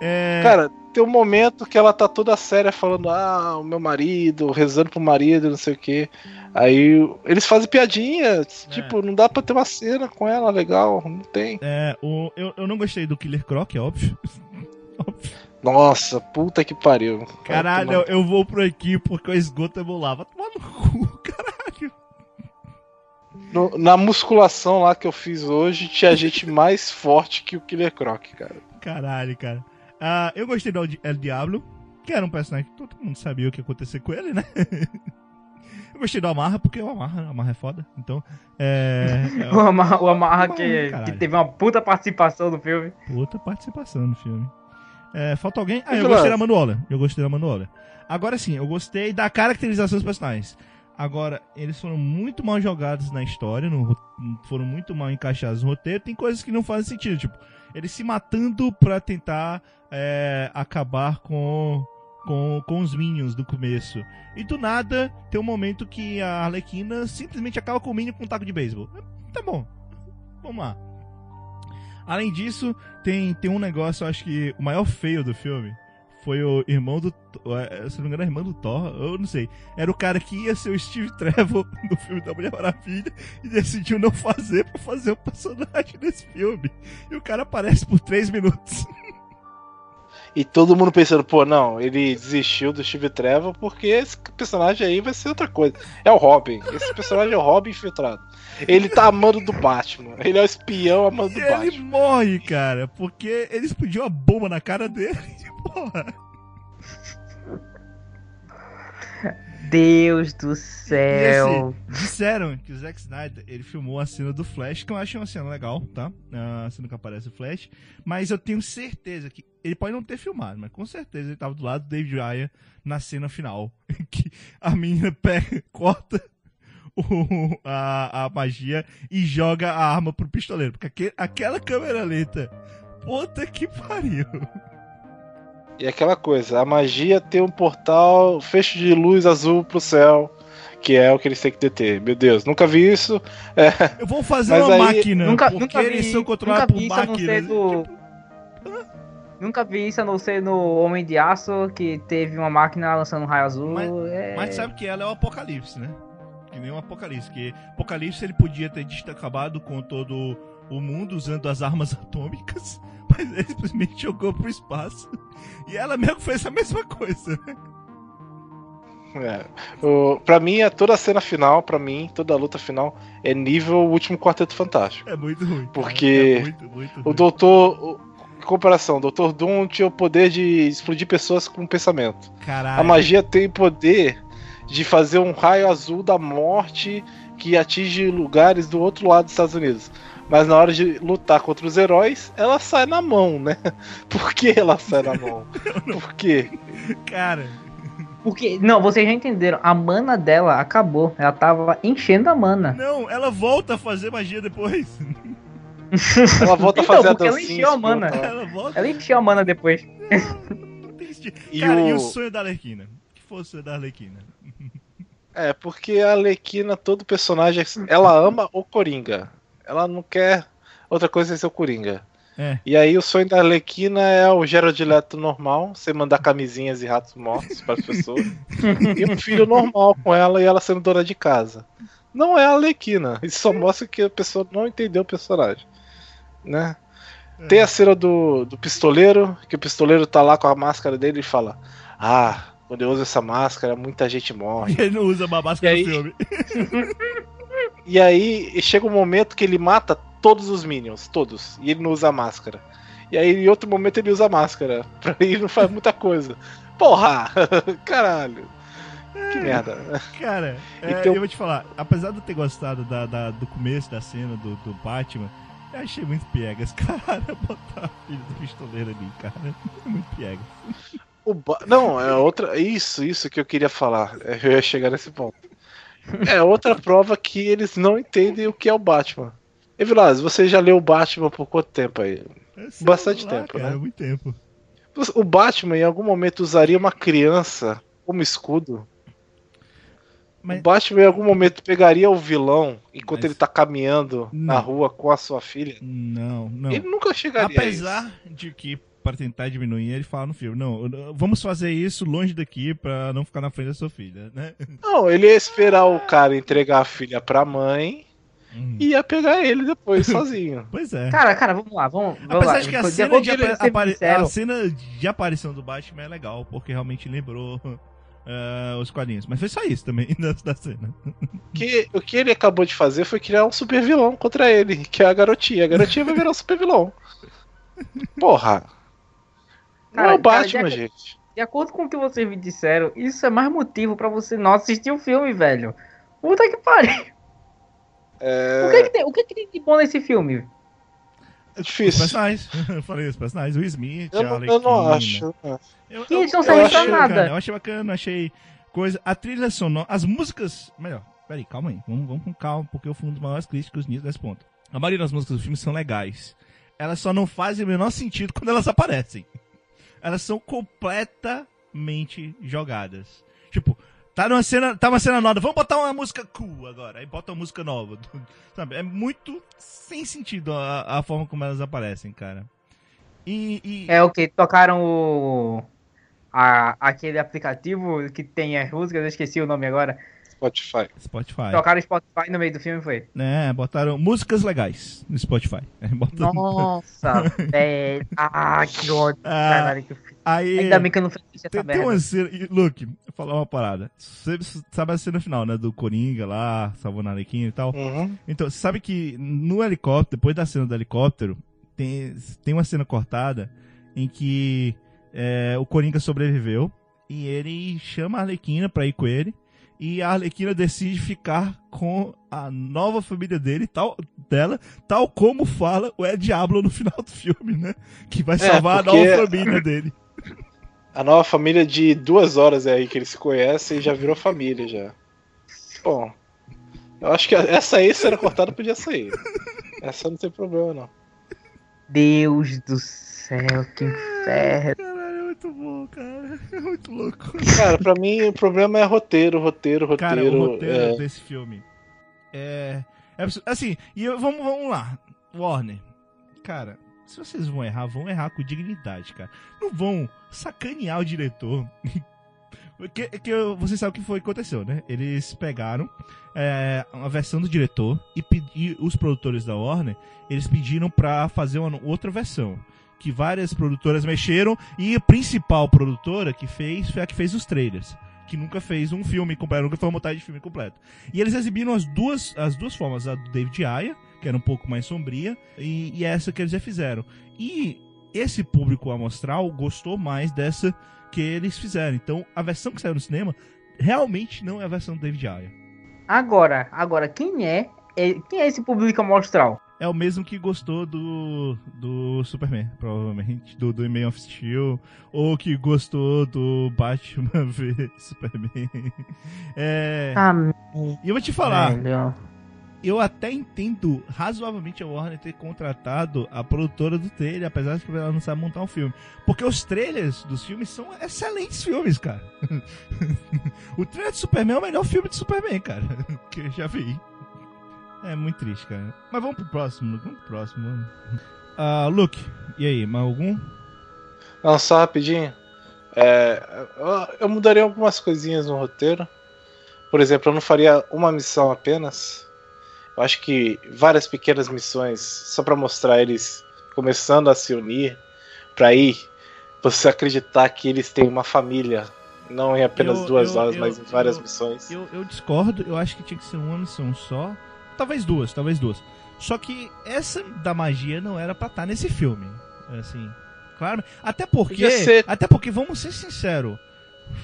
É, Cara, tem um momento que ela tá toda séria falando, ah, o meu marido, rezando pro marido, não sei o quê. Aí eles fazem piadinha, tipo, não dá pra ter uma cena com ela legal, não tem. é, o, eu, eu não gostei do Killer Croc, é óbvio. [LAUGHS] óbvio. Nossa, puta que pariu. Caralho, eu, eu vou por aqui porque o esgoto é. Vai tomar no cu, [LAUGHS] caralho. No- na musculação lá que eu fiz hoje, tinha gente mais forte que o Killer Croc, cara. Caralho, cara. Ah, eu gostei do El Diablo, que era um personagem que todo mundo sabia o que ia acontecer com ele, né? [LAUGHS] eu gostei do Amarra, porque o Amarra, o Amarra é foda. Então, é. [LAUGHS] é O Amarra, o Amarra Amarra, que, que teve uma puta participação no filme. Puta participação no filme. É, falta alguém? Ah, eu gostei da Manuola. Eu gostei da Manuola. Agora sim, eu gostei da caracterização dos personagens. Agora, eles foram muito mal jogados na história, no foram muito mal encaixados no roteiro. Tem coisas que não fazem sentido, tipo, eles se matando pra tentar é, acabar com, com, com os Minions do começo. E do nada, tem um momento que a Arlequina simplesmente acaba com o Minion com um taco de beisebol. Tá bom, vamos lá. Além disso, tem, tem um negócio, acho que o maior feio do filme foi o irmão do. é, Se não me engano, era irmão do Thor, eu não sei. Era o cara que ia ser o Steve Trevor [LAUGHS] no filme da Mulher Maravilha e decidiu não fazer pra fazer o personagem desse filme. E o cara aparece por três minutos. E todo mundo pensando, pô, não, ele desistiu do Steve Trevor porque esse personagem aí vai ser outra coisa. É o Robin. Esse personagem é o Robin infiltrado. Ele tá amando do Batman. Ele é o espião amando do ele Batman. morre, cara, porque ele explodiu uma bomba na cara dele. [LAUGHS] Porra. Deus do E céu. assim, disseram que o Zack Snyder ele filmou a cena do Flash, que eu achei uma cena legal, tá? A cena que aparece o Flash. Mas eu tenho certeza que ele pode não ter filmado, mas com certeza ele tava do lado do David Ryan na cena final. [LAUGHS] Que a menina pega, [LAUGHS] corta o- a, a magia e joga a arma pro pistoleiro. Porque aque- aquela câmera lenta, puta que pariu. E aquela coisa, a magia tem um portal, fecho de luz azul pro céu, que é o que eles têm que deter. Meu Deus, nunca vi isso. Eu vou fazer Mas uma aí- máquina, Nunca, porque nunca vi, eles são controlados por isso a não ser máquinas. do... Nunca vi isso a não ser no Homem de Aço, que teve uma máquina lançando um raio azul. Mas- é... Mas sabe que ela é o Apocalipse, né? Que nem o Apocalipse. Que Apocalipse ele podia ter acabado com todo o mundo usando as armas [LAUGHS] atômicas, mas ele simplesmente jogou pro espaço. E ela mesmo fez a mesma coisa. É. O, pra mim, é toda a cena final, pra mim, toda a luta final é nível Último Quarteto Fantástico. É muito ruim. Porque É muito, muito O doutor. o- em comparação, o Dr. Doom tinha o poder de explodir pessoas com pensamento. Caralho. A magia tem o poder de fazer um raio azul da morte que atinge lugares do outro lado dos Estados Unidos. Mas na hora de lutar contra os heróis, ela sai na mão, né? [LAUGHS] Por que ela sai na mão? [LAUGHS] Por quê? Cara, Porque, não, vocês já entenderam, a mana dela acabou. Ela tava enchendo a mana. não, ela volta a fazer magia depois. Ela [LAUGHS] volta Então, a fazer a porque ela dancinha. encheu a mana. Ela volta. Ela encheu a mana depois. Não tem sentido. E Cara, e o- o sonho da Arlequina? Que foi o sonho da Arlequina? É, porque a Alequina, todo personagem, ela ama o Coringa. Ela não quer outra coisa sem ser o Coringa. É. E aí o sonho da Arlequina é o Gerald Leto normal, você mandar camisinhas e ratos mortos para as pessoas. [LAUGHS] e um filho normal com ela e ela sendo dona de casa. Não é a Arlequina. Isso só mostra que a pessoa não entendeu o personagem. Né? Tem a cena do, do pistoleiro, que o pistoleiro tá lá com a máscara dele e fala: Ah, quando eu uso essa máscara, muita gente morre. [LAUGHS] Ele não usa uma máscara E no aí? filme. [LAUGHS] E aí chega um momento que ele mata todos os minions, todos, e ele não usa máscara. E aí em outro momento ele usa máscara. [LAUGHS] Pra ele não faz muita coisa. Porra! [LAUGHS] Caralho! Que merda. Cara, [LAUGHS] é, Então- eu vou te falar, apesar de eu ter gostado da, da- do começo da cena do, do Batman, eu achei muito piegas, cara, botar a filha do pistoleiro ali, cara. É muito piegas. O Ba- Não, é outra. Isso, isso que eu queria falar. É, Eu ia chegar nesse ponto. É outra prova que eles não entendem o que é o Batman. E Vilas, você já leu o Batman por quanto tempo aí? É, Bastante lá, tempo, cara, né? muito tempo. O Batman em algum momento usaria uma criança como escudo. Mas- O Batman em algum momento pegaria o vilão enquanto Mas- ele tá caminhando na Não. rua com a sua filha. Não, não. Ele nunca chegaria. a Apesar de que, para tentar diminuir, ele fala no filme, não, vamos fazer isso longe daqui pra não ficar na frente da sua filha, né? [LAUGHS] Não, ele ia esperar o cara entregar a filha pra mãe Hum. e ia pegar ele depois [LAUGHS] sozinho. Pois é. Cara, cara, vamos lá, vamos, vamos Apesar lá. de que a cena de, com o que apa- vocês apare- disseram, a cena de aparição do Batman é legal, porque realmente lembrou ah, [LAUGHS] os quadrinhos. Mas foi só isso também da, da cena. que, o que ele acabou de fazer foi criar um super vilão contra ele, que é a garotinha. A garotinha vai virar um super vilão. Porra. Não Cara, é o cara, Batman, de- gente. De acordo com o que vocês me disseram, isso é mais motivo pra você não assistir o filme, velho. Puta que pariu. É, O que, que tem, o que, que tem de bom nesse filme? é Os difícil. personagens. [LAUGHS] Eu falei os personagens. O Smith, Eu, a não- eu não Arlequina. acho. né? Eu, Que eles não eu servem pra achei nada. bacana, eu achei bacana, achei coisa. A trilha sonora, as músicas. Melhor, peraí, calma aí. Vamos, vamos com calma, porque eu fui um dos maiores críticos nisso nesse ponto. A maioria das músicas do filme são legais. Elas só não fazem o menor sentido quando elas aparecem. Elas são completamente jogadas. Tipo, Tá numa cena, tá uma cena nova, vamos botar uma música cool agora. Aí bota uma música nova. [LAUGHS] Sabe? É muito sem sentido a, a forma como elas aparecem, cara. E. e- É o que? Tocaram o. A, aquele aplicativo que tem as músicas, eu esqueci o nome agora. Spotify. Spotify. Tocaram Spotify no meio do filme, foi? Né, botaram músicas legais no Spotify. [LAUGHS] Botam- Nossa, velho. [LAUGHS] Ah, que ódio. Ah, Caralho, que. Aí. Ainda bem que eu não fiz essa Tem, tem uma cena. e, Luke, vou falar uma parada. Você sabe a cena final, né? Do Coringa lá, salvando a Arlequina e tal. Uhum. Então, você sabe que no helicóptero, depois da cena do helicóptero, tem, tem uma cena cortada em que é, o Coringa sobreviveu e ele chama a Arlequina pra ir com ele. E a Arlequina decide ficar com a nova família dele, tal, dela, tal como fala o El Diablo no final do filme, né? Que vai salvar porque- a nova família dele. A nova família de duas horas é aí que eles se conhecem e já virou família já. Bom, eu acho que essa aí, se era cortada, podia sair. Essa não tem problema, não. Deus do céu, que inferno. É muito bom, cara. [LAUGHS] É muito louco. Cara, pra mim o problema é roteiro, roteiro, roteiro. Cara, o roteiro é. desse filme é. é assim, e eu- vamos, vamos lá. Warner. Cara, se vocês vão errar, vão errar com dignidade, cara. Não vão sacanear o diretor. [LAUGHS] Porque que eu- vocês sabem o que foi que aconteceu, né? Eles pegaram é, uma versão do diretor e, pedi, os produtores da Warner, eles pediram pra fazer uma outra versão. Que várias produtoras mexeram e a principal produtora que fez foi a que fez os trailers. Que nunca fez um filme completo, nunca foi uma montagem de filme completo. E eles exibiram as duas, as duas formas, a do David Ayer, que era um pouco mais sombria, e, e essa que eles já fizeram. E esse público amostral gostou mais dessa que eles fizeram. Então, a versão que saiu no cinema realmente não é a versão do David Ayer. Agora, agora, quem é, é- quem é esse público amostral? É o mesmo que gostou do, do Superman, provavelmente, do, do Man of Steel, ou que gostou do Batman [LAUGHS] v Superman. É, Ah, e eu vou te falar, velho. eu até entendo razoavelmente a Warner ter contratado a produtora do trailer, apesar de que ela não sabe montar um filme. Porque os trailers dos filmes são excelentes filmes, cara. [LAUGHS] o trailer de Superman é o melhor filme de Superman, cara, [LAUGHS] que eu já vi. É muito triste, cara. Mas vamos pro próximo, Luke. Vamos pro próximo. Ah, Luke, e aí, mais algum? Não, só rapidinho. É, eu, mudaria algumas coisinhas no roteiro. Por exemplo, eu não faria uma missão apenas. Eu acho que várias pequenas missões, só pra mostrar eles começando a se unir, pra ir você acreditar que eles têm uma família, não em apenas Eu- duas eu- horas, eu- mas em várias missões. Eu discordo, eu acho que tinha que ser uma missão só. Talvez duas, talvez duas. Só que essa da magia não era pra estar nesse filme. Assim, claro. Até porque. Ser. Até porque, vamos ser sinceros,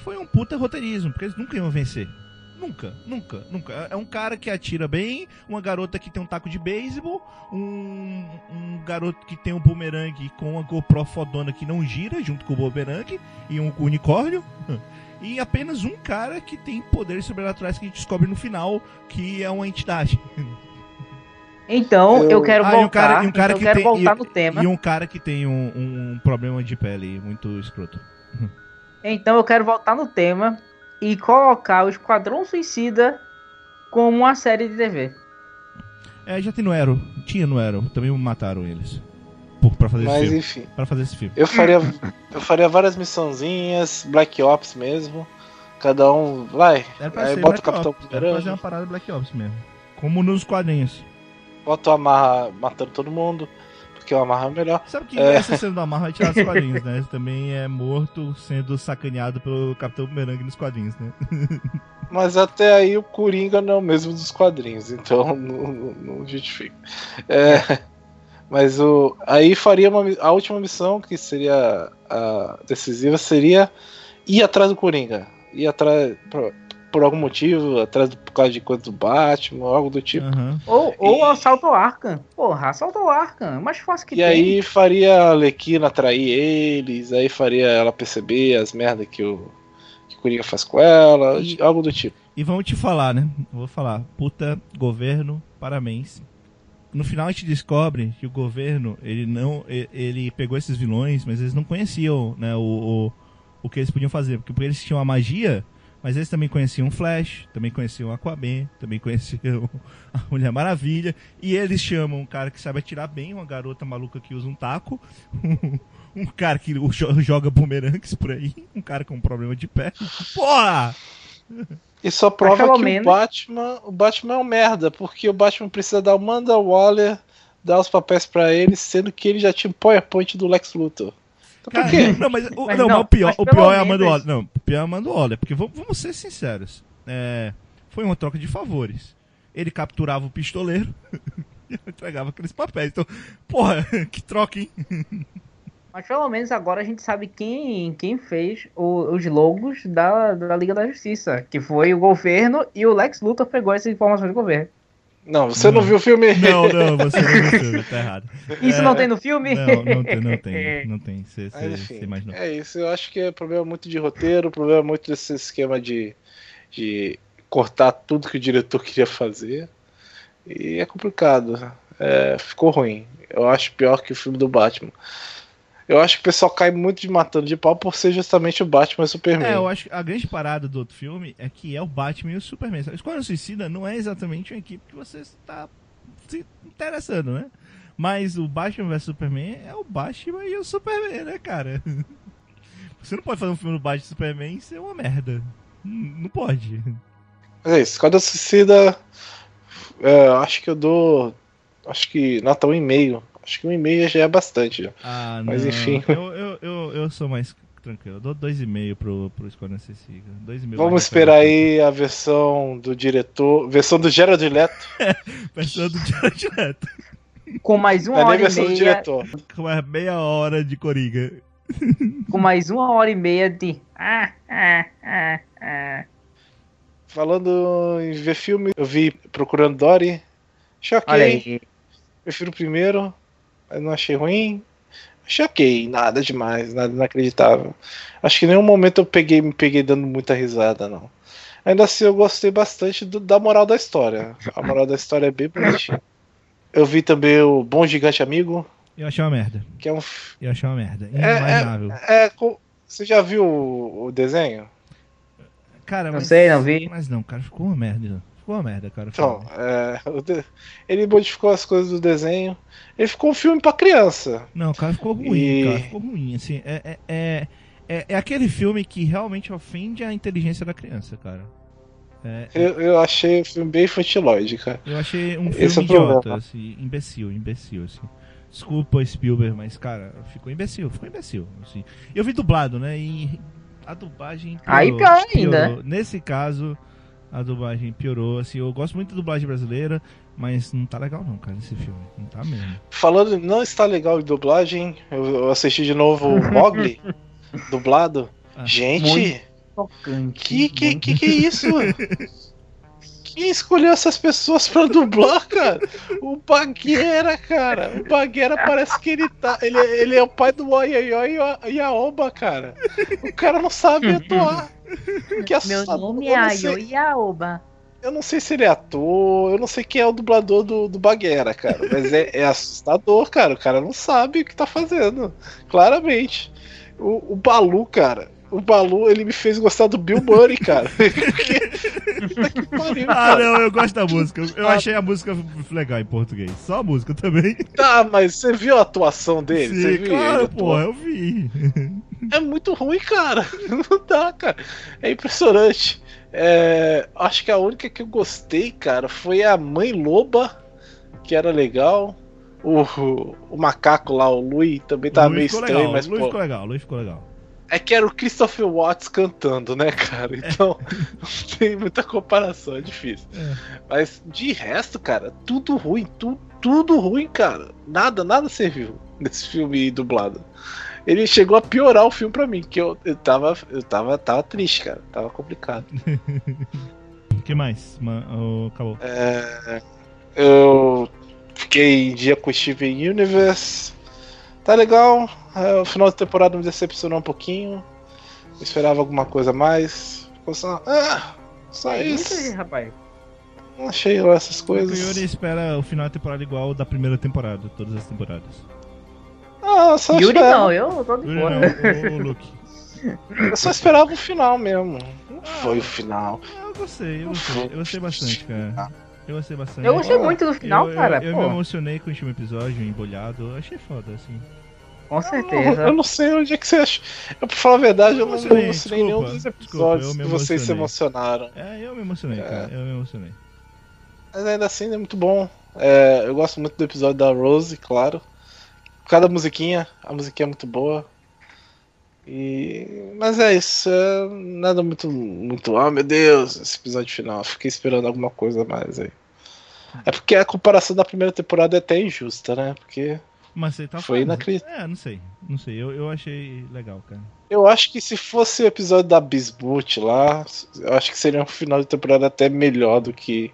foi um puta roteirismo, porque eles nunca iam vencer. Nunca, nunca, nunca. É- É um cara que atira bem, uma garota que tem um taco de beisebol, um, um garoto que tem um bumerangue com uma GoPro fodona que não gira junto com o bumerangue e um unicórnio. [LAUGHS] E apenas um cara que tem poderes sobrenaturais que a gente descobre no final, que é uma entidade. Então, eu, Eu- quero Ah, e um voltar, cara- e um cara então eu que quero tem- voltar e- no tema. E um cara que tem um, um problema de pele muito escroto. Então eu quero voltar no tema e colocar o Esquadrão Suicida como uma série de TV. É, já tem no Arrow. Tinha no Arrow. Também mataram eles. Pra fazer esse Mas filme. enfim, Pra fazer esse filme. eu faria, eu faria várias missãozinhas, Black Ops mesmo. Cada um vai. Aí bota o Black Capitão Ops. Era pra fazer uma parada Black Ops mesmo. Como nos quadrinhos. Bota o Amarra matando todo mundo, porque o Amarra é melhor. Sabe que É. essa cena do Amarra vai tirar dos [LAUGHS] quadrinhos, né? Ele também é morto sendo sacaneado pelo Capitão Bumerangue nos quadrinhos, né? [LAUGHS] Mas até aí o Coringa não é o mesmo dos quadrinhos, então [LAUGHS] não, não- não justifica. É, mas o, aí faria uma, a última missão, que seria a decisiva, seria ir atrás do Coringa. Ir atrás, por, por algum motivo, atrás do, por causa de coisa do Batman, algo do tipo. Aham. Ou, ou E- assalto ao Arkham. Porra, assalto ao Arkham. É mais fácil que E tem. aí faria a Alequina atrair eles, aí faria ela perceber as merdas que o, que o Coringa faz com ela, E- algo do tipo. E vamos te falar, né? Vou falar. Puta governo, parabéns. No final a gente descobre que o governo, ele não. Ele pegou esses vilões, mas eles não conheciam, né? O, o, o que eles podiam fazer. Porque eles tinham a magia, Mas eles também conheciam o Flash, também conheciam o Aquaman, também conheciam [LAUGHS] a Mulher Maravilha. E eles chamam um cara que sabe atirar bem, uma garota maluca que usa um taco, [LAUGHS] um cara que jo- joga bumerangues por aí, um cara com problema de pé. [LAUGHS] Porra! E só prova que menos- o Batman, o Batman é um merda, porque o Batman precisa dar o Amanda Waller, dar os papéis pra ele, sendo que ele já tinha um PowerPoint do Lex Luthor. Então por Cara, quê? não, mas, o, Mas não, não, o pior, mas o pior é a Amanda Waller. Não, o pior é a Amanda Waller, porque vamos, vamos ser sinceros. É, foi uma troca de favores. Ele capturava o pistoleiro [LAUGHS] e entregava aqueles papéis. Então, porra, [LAUGHS] que troca, hein? Mas pelo menos agora a gente sabe quem, quem fez o- os logos da, da Liga da Justiça, que foi o governo e o Lex Luthor pegou essas informações do governo. Não, você não, Não. viu o filme? Não, não, você não viu o filme, tá [LAUGHS] errado. Isso É, não tem no filme? Não, não tem, não tem, [LAUGHS] não tem. Você, Mas, você, enfim, você imaginou. é isso. Eu acho que é problema muito de roteiro, problema muito desse esquema de, de cortar tudo que o diretor queria fazer. E é complicado. É, ficou ruim. Eu acho pior que o filme do Batman. Eu acho que o pessoal cai muito de matando de pau por ser justamente o Batman e o Superman. É, eu acho que a grande parada do outro filme é que é o Batman e o Superman. O Esquadrão Suicida não é exatamente uma equipe que você está se interessando, né? Mas o Batman vs Superman é o Batman e o Superman, né, cara? [LAUGHS] Você não pode fazer um filme do Batman e Superman e ser uma merda. Não pode. É isso. Quando eu suicida, é, acho que eu dou. Acho que nota 1,5. Acho que 1,5 já é bastante. Já. Ah, Mas não. enfim. Eu, eu, eu, eu sou mais tranquilo. Eu dou 2,5 pro, pro Esquadrão Suicida. 2,5 Vamos mais esperar diferente. aí a versão do diretor. Versão do Gerard Leto. [LAUGHS] Versão do Jared Leto. Com mais uma é hora e versão do meia. diretor. Com mais meia hora de Coringa. [LAUGHS] Com mais uma hora e meia de. Ah, ah, ah, ah. Falando em ver filme, eu vi Procurando Dory. Olha aí. Prefiro o primeiro, mas não achei ruim. Achei ok, nada demais, nada inacreditável. Acho que em nenhum momento eu peguei, me peguei dando muita risada, não. Ainda assim, eu gostei bastante do- da moral da história. A moral da história é bem bonitinha. Eu vi também o Bom Gigante Amigo, Eu achei uma merda. que é um. Eu achei uma merda. É, Inimaginável. É, co- você já viu o, o desenho? Cara, Não mas, sei, não vi. Mas não, cara, ficou uma merda. Ficou uma merda, cara. Então, é, ele modificou as coisas do desenho. Ele ficou um filme pra criança. Não, cara, ficou ruim, E- cara. Ficou ruim, assim. É, é, é, é, é aquele filme que realmente ofende a inteligência da criança, cara. É, Eu, eu achei o filme bem infantiloide, cara. eu achei um Esse filme é o idiota, problema. assim, imbecil, imbecil, assim. Desculpa, Spielberg, mas, cara, ficou imbecil, ficou imbecil, assim. Eu vi dublado, né, e a dublagem piorou, Aí pior ainda. piorou. Nesse caso, a dublagem piorou, assim. Eu gosto muito da dublagem brasileira, mas não tá legal não, cara, esse filme. Não tá mesmo. Falando não está legal de dublagem, eu, assisti de novo o Mogli, [LAUGHS] dublado. Ah, Gente, que, que, que que é isso? [LAUGHS] Quem escolheu essas pessoas pra dublar, cara? O Baguera, cara. O Baguera parece que ele tá. Ele, ele é o pai do Oioi e a Oba, cara. O cara não sabe atuar. Que Meu nome é Ayo Yaoba. eu não sei se ele é ator, eu não sei quem é o dublador do, do Baguera, cara. Mas é, é assustador, cara. O cara não sabe o que tá fazendo. Claramente. O, o Balu, cara. O Balu, ele me fez gostar do Bill Murray, cara. [LAUGHS] Que pariu, Ah, cara. não, eu gosto da música. Eu achei a música legal em português. Só a música também. Tá, mas você viu a atuação dele? você Sim, viu claro, pô, eu vi. É muito ruim, cara. [LAUGHS] Não dá, cara. É impressionante. É, acho que a única que eu gostei, cara, foi a Mãe Loba, que era legal. O, o macaco lá, o Louis, também tava meio estranho, legal, mas Luiz pô, ficou legal, Luiz ficou legal. É que era o Christopher Watts cantando, né, cara? Então não [LAUGHS] tem muita comparação, é difícil. É. Mas de resto, cara, tudo ruim, tu, tudo ruim, cara. Nada, nada serviu nesse filme dublado. Ele chegou a piorar o filme pra mim, que eu, eu tava, eu tava, tava triste, cara. Tava complicado. O [LAUGHS] que mais? Ma- oh, acabou. É, eu fiquei em dia com o Steven Universe. Tá legal. É, o final da temporada me decepcionou um pouquinho. Eu esperava alguma coisa a mais. Ficou só. Ah, só É isso aí, isso. rapaz. Não achei lá essas O coisas. Yuri espera o final da temporada igual ao da primeira temporada, todas as temporadas. Ah, só Yuri espero. não, eu tô de boa. não, o, o Luke. [LAUGHS] Eu só esperava o final mesmo. Não foi o final. Ah, Eu gostei, eu gostei. Eu gostei bastante, cara. Eu gostei bastante. Eu gostei muito do final, eu, cara. Eu, eu pô, me emocionei com o último episódio, embolhado. Eu achei foda, assim. com Eu certeza. não sei onde é que você acha. Eu, pra falar a verdade, eu não me Emocionei, em nenhum desculpa, dos desculpa, episódios eu me que vocês se emocionaram. É, eu me emocionei, É. cara. Eu me emocionei. Mas ainda assim é muito bom. É, eu gosto muito do episódio da Rose, claro. Cada musiquinha, a musiquinha é muito boa. E... Mas é isso, é nada muito, muito. Ah, meu Deus, esse episódio final. Fiquei esperando alguma coisa mais aí. É porque a comparação da primeira temporada é até injusta, né? Porque Mas você tá Foi inacreditável. É, não sei. Não sei. Eu, eu achei legal, cara. eu acho que se fosse o episódio da Bismuth lá, eu acho que seria um final de temporada até melhor do que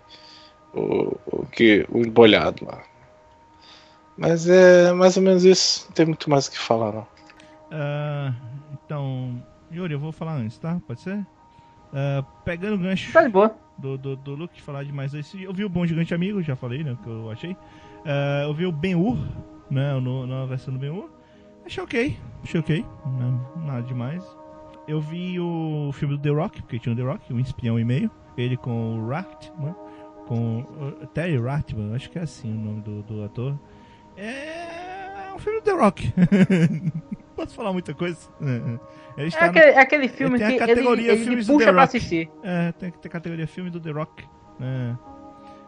o, o que o embolhado lá. Mas é mais ou menos isso. Não tem muito mais o que falar, não. Ah, então, Yuri, eu vou falar antes, tá? Pode ser? Ah, pegando o gancho Tá de boa. do, do, do Luke falar demais. Eu vi o Bom Gigante Amigo, já falei, né? Que eu achei. Ah, eu vi o Ben-Hur, né? No, na versão do Ben-Hur. Achei ok. Achei ok. Não, nada demais. Eu vi o filme do The Rock, porque tinha o The Rock, um espião e meio. Ele com o Ratman. Com o Terry Ratman, acho que é assim o nome do, do ator. É um filme do The Rock. [LAUGHS] Posso falar muita coisa? Ele É está no- aquele, é aquele filme tem a que ele, categoria ele do puxa The pra Rock. assistir. É, tem que ter categoria filme do The Rock. né?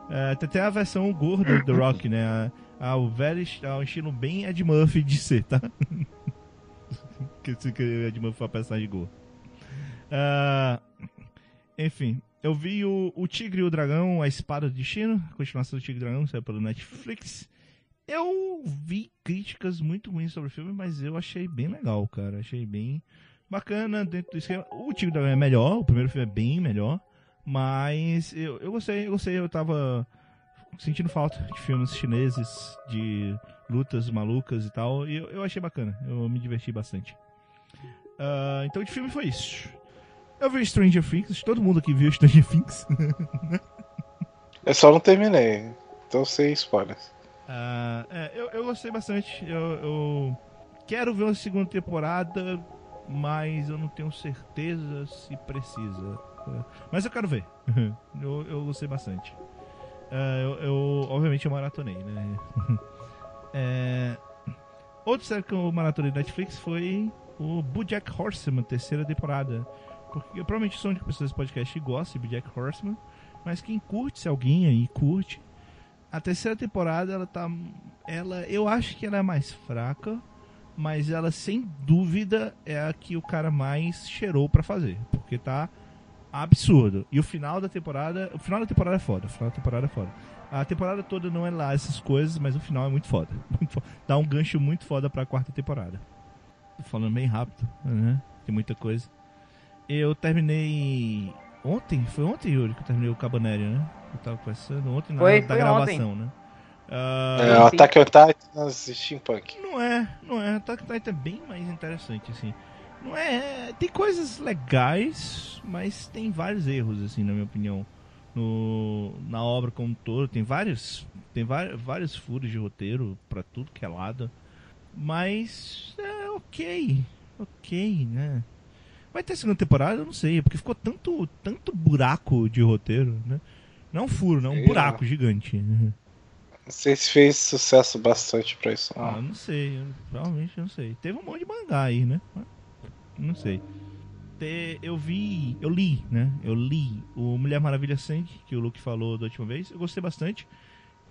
É, tem até a versão gorda do The Rock, né? A, a, o velho est- a, o estilo bem Ed Murphy de ser, tá? [LAUGHS] que se o Ed Murphy foi a personagem gorda. Ah, enfim, eu vi o, o Tigre e o Dragão, A Espada do Destino, a continuação do Tigre e o Dragão, saiu pelo Netflix. Eu vi críticas muito ruins sobre o filme, mas eu achei bem legal, cara. Achei bem bacana dentro do esquema. O e Dragão é melhor, o primeiro filme é bem melhor. Mas eu, eu gostei, eu gostei, eu tava sentindo falta de filmes chineses, de lutas malucas e tal. E eu, eu achei bacana, eu me diverti bastante. Ah, então de filme foi isso. Eu vi Stranger Things, todo mundo aqui viu Stranger Things. [LAUGHS] Eu só não terminei. Então sem spoilers. Ah, é, eu, eu gostei bastante. Eu, eu quero ver uma segunda temporada, mas eu não tenho certeza se precisa. É, Mas eu quero ver. [LAUGHS] eu, eu gostei bastante. Ah, eu, eu, obviamente, eu maratonei, né? [LAUGHS] É, Outra série que eu maratonei da Netflix foi o BoJack Horseman, terceira temporada. Porque eu provavelmente sou a única pessoa desse podcast que gosta de BoJack Horseman. Mas quem curte, se alguém aí curte, a terceira temporada, ela tá. Ela, eu acho que ela é mais fraca, mas ela sem dúvida é a que o cara mais cheirou pra fazer. Porque tá absurdo. E o final da temporada. O final da temporada é foda. O final da temporada é foda. A temporada toda não é lá essas coisas, mas o final é muito foda. [LAUGHS] Muito foda. Dá um gancho muito foda pra quarta temporada. Tô falando bem rápido, né? Tem muita coisa. Eu terminei. Ontem? Foi ontem, Yuri, que eu terminei o Cabanéria, né? Eu tava conversando ontem na Foi- da foi gravação, né? Ah, É, o Attack on Titan Steampunk. não é, não é. Attack on Titan é bem mais interessante, assim. Não é. Tem coisas legais, mas tem vários erros, assim, na minha opinião. No, na obra como um todo. Tem vários. Tem vários, vários furos de roteiro pra tudo que é lado. Mas é ok. Ok, né? Vai ter segunda temporada? Eu não sei, porque ficou tanto, tanto buraco de roteiro, né? Não é um furo, não é um Sei buraco gigante. Não sei se fez sucesso bastante pra isso. Ah, Não. não sei, eu, provavelmente não sei. Teve um monte de mangá aí, né? Não sei. Te- eu vi, eu li, né? Eu li o Mulher Maravilha Sangue, que o Luke falou da última vez. Eu gostei bastante.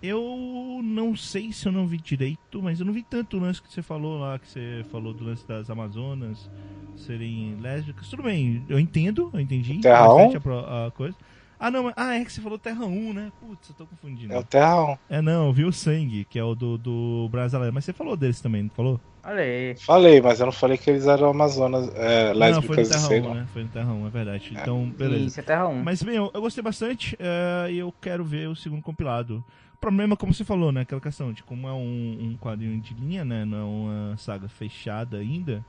Eu não sei se eu não vi direito, mas eu não vi tanto o lance que você falou lá, que você falou do lance das Amazonas serem lésbicas. Tudo bem, eu entendo, eu entendi. Terra um? a, a coisa. Ah, não, mas- ah, é que você falou Terra 1, né? Putz, eu tô confundindo. É o Terra 1. É, não, eu vi o Sangue, que é o do, do Brasileiro. Mas você falou deles também, não falou? Aí. Falei, mas eu não falei que eles eram Amazonas é, não, foi no lésbicas Terra sei 1, lá. né? Foi no Terra 1, é verdade. Então, beleza. Isso é Terra 1. Mas bem, eu, eu gostei bastante eh, e eu quero ver o segundo compilado. Problema, como você falou, né? Aquela questão de como é um, um quadrinho de linha, né? Não é uma saga fechada ainda.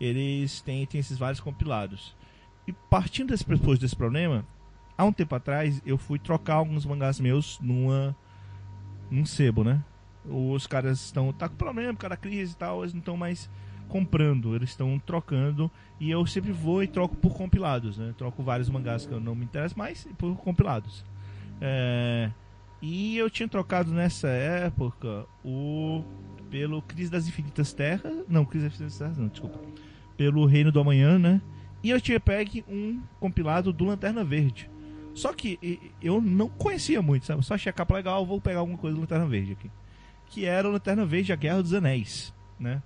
Eles têm, têm esses vários compilados. E partindo desse pressuposto desse problema, há um tempo atrás eu fui trocar alguns mangás meus numa num sebo, né? Os caras estão tá com problema da crise e tal, eles não estão mais comprando, eles estão trocando e eu sempre vou e troco por compilados, né? Troco vários mangás que eu não me interesso mais por compilados. É, e eu tinha trocado nessa época o pelo Crise das Infinitas Terras, não, Crise das Infinitas Terras, não, desculpa. Pelo Reino do Amanhã, né? E eu tinha pegue um compilado do Lanterna Verde. Só que eu não conhecia muito, sabe? Só achei a capa legal, vou pegar alguma coisa do Lanterna Verde aqui. Que era o Lanterna Verde A Guerra dos Anéis, né?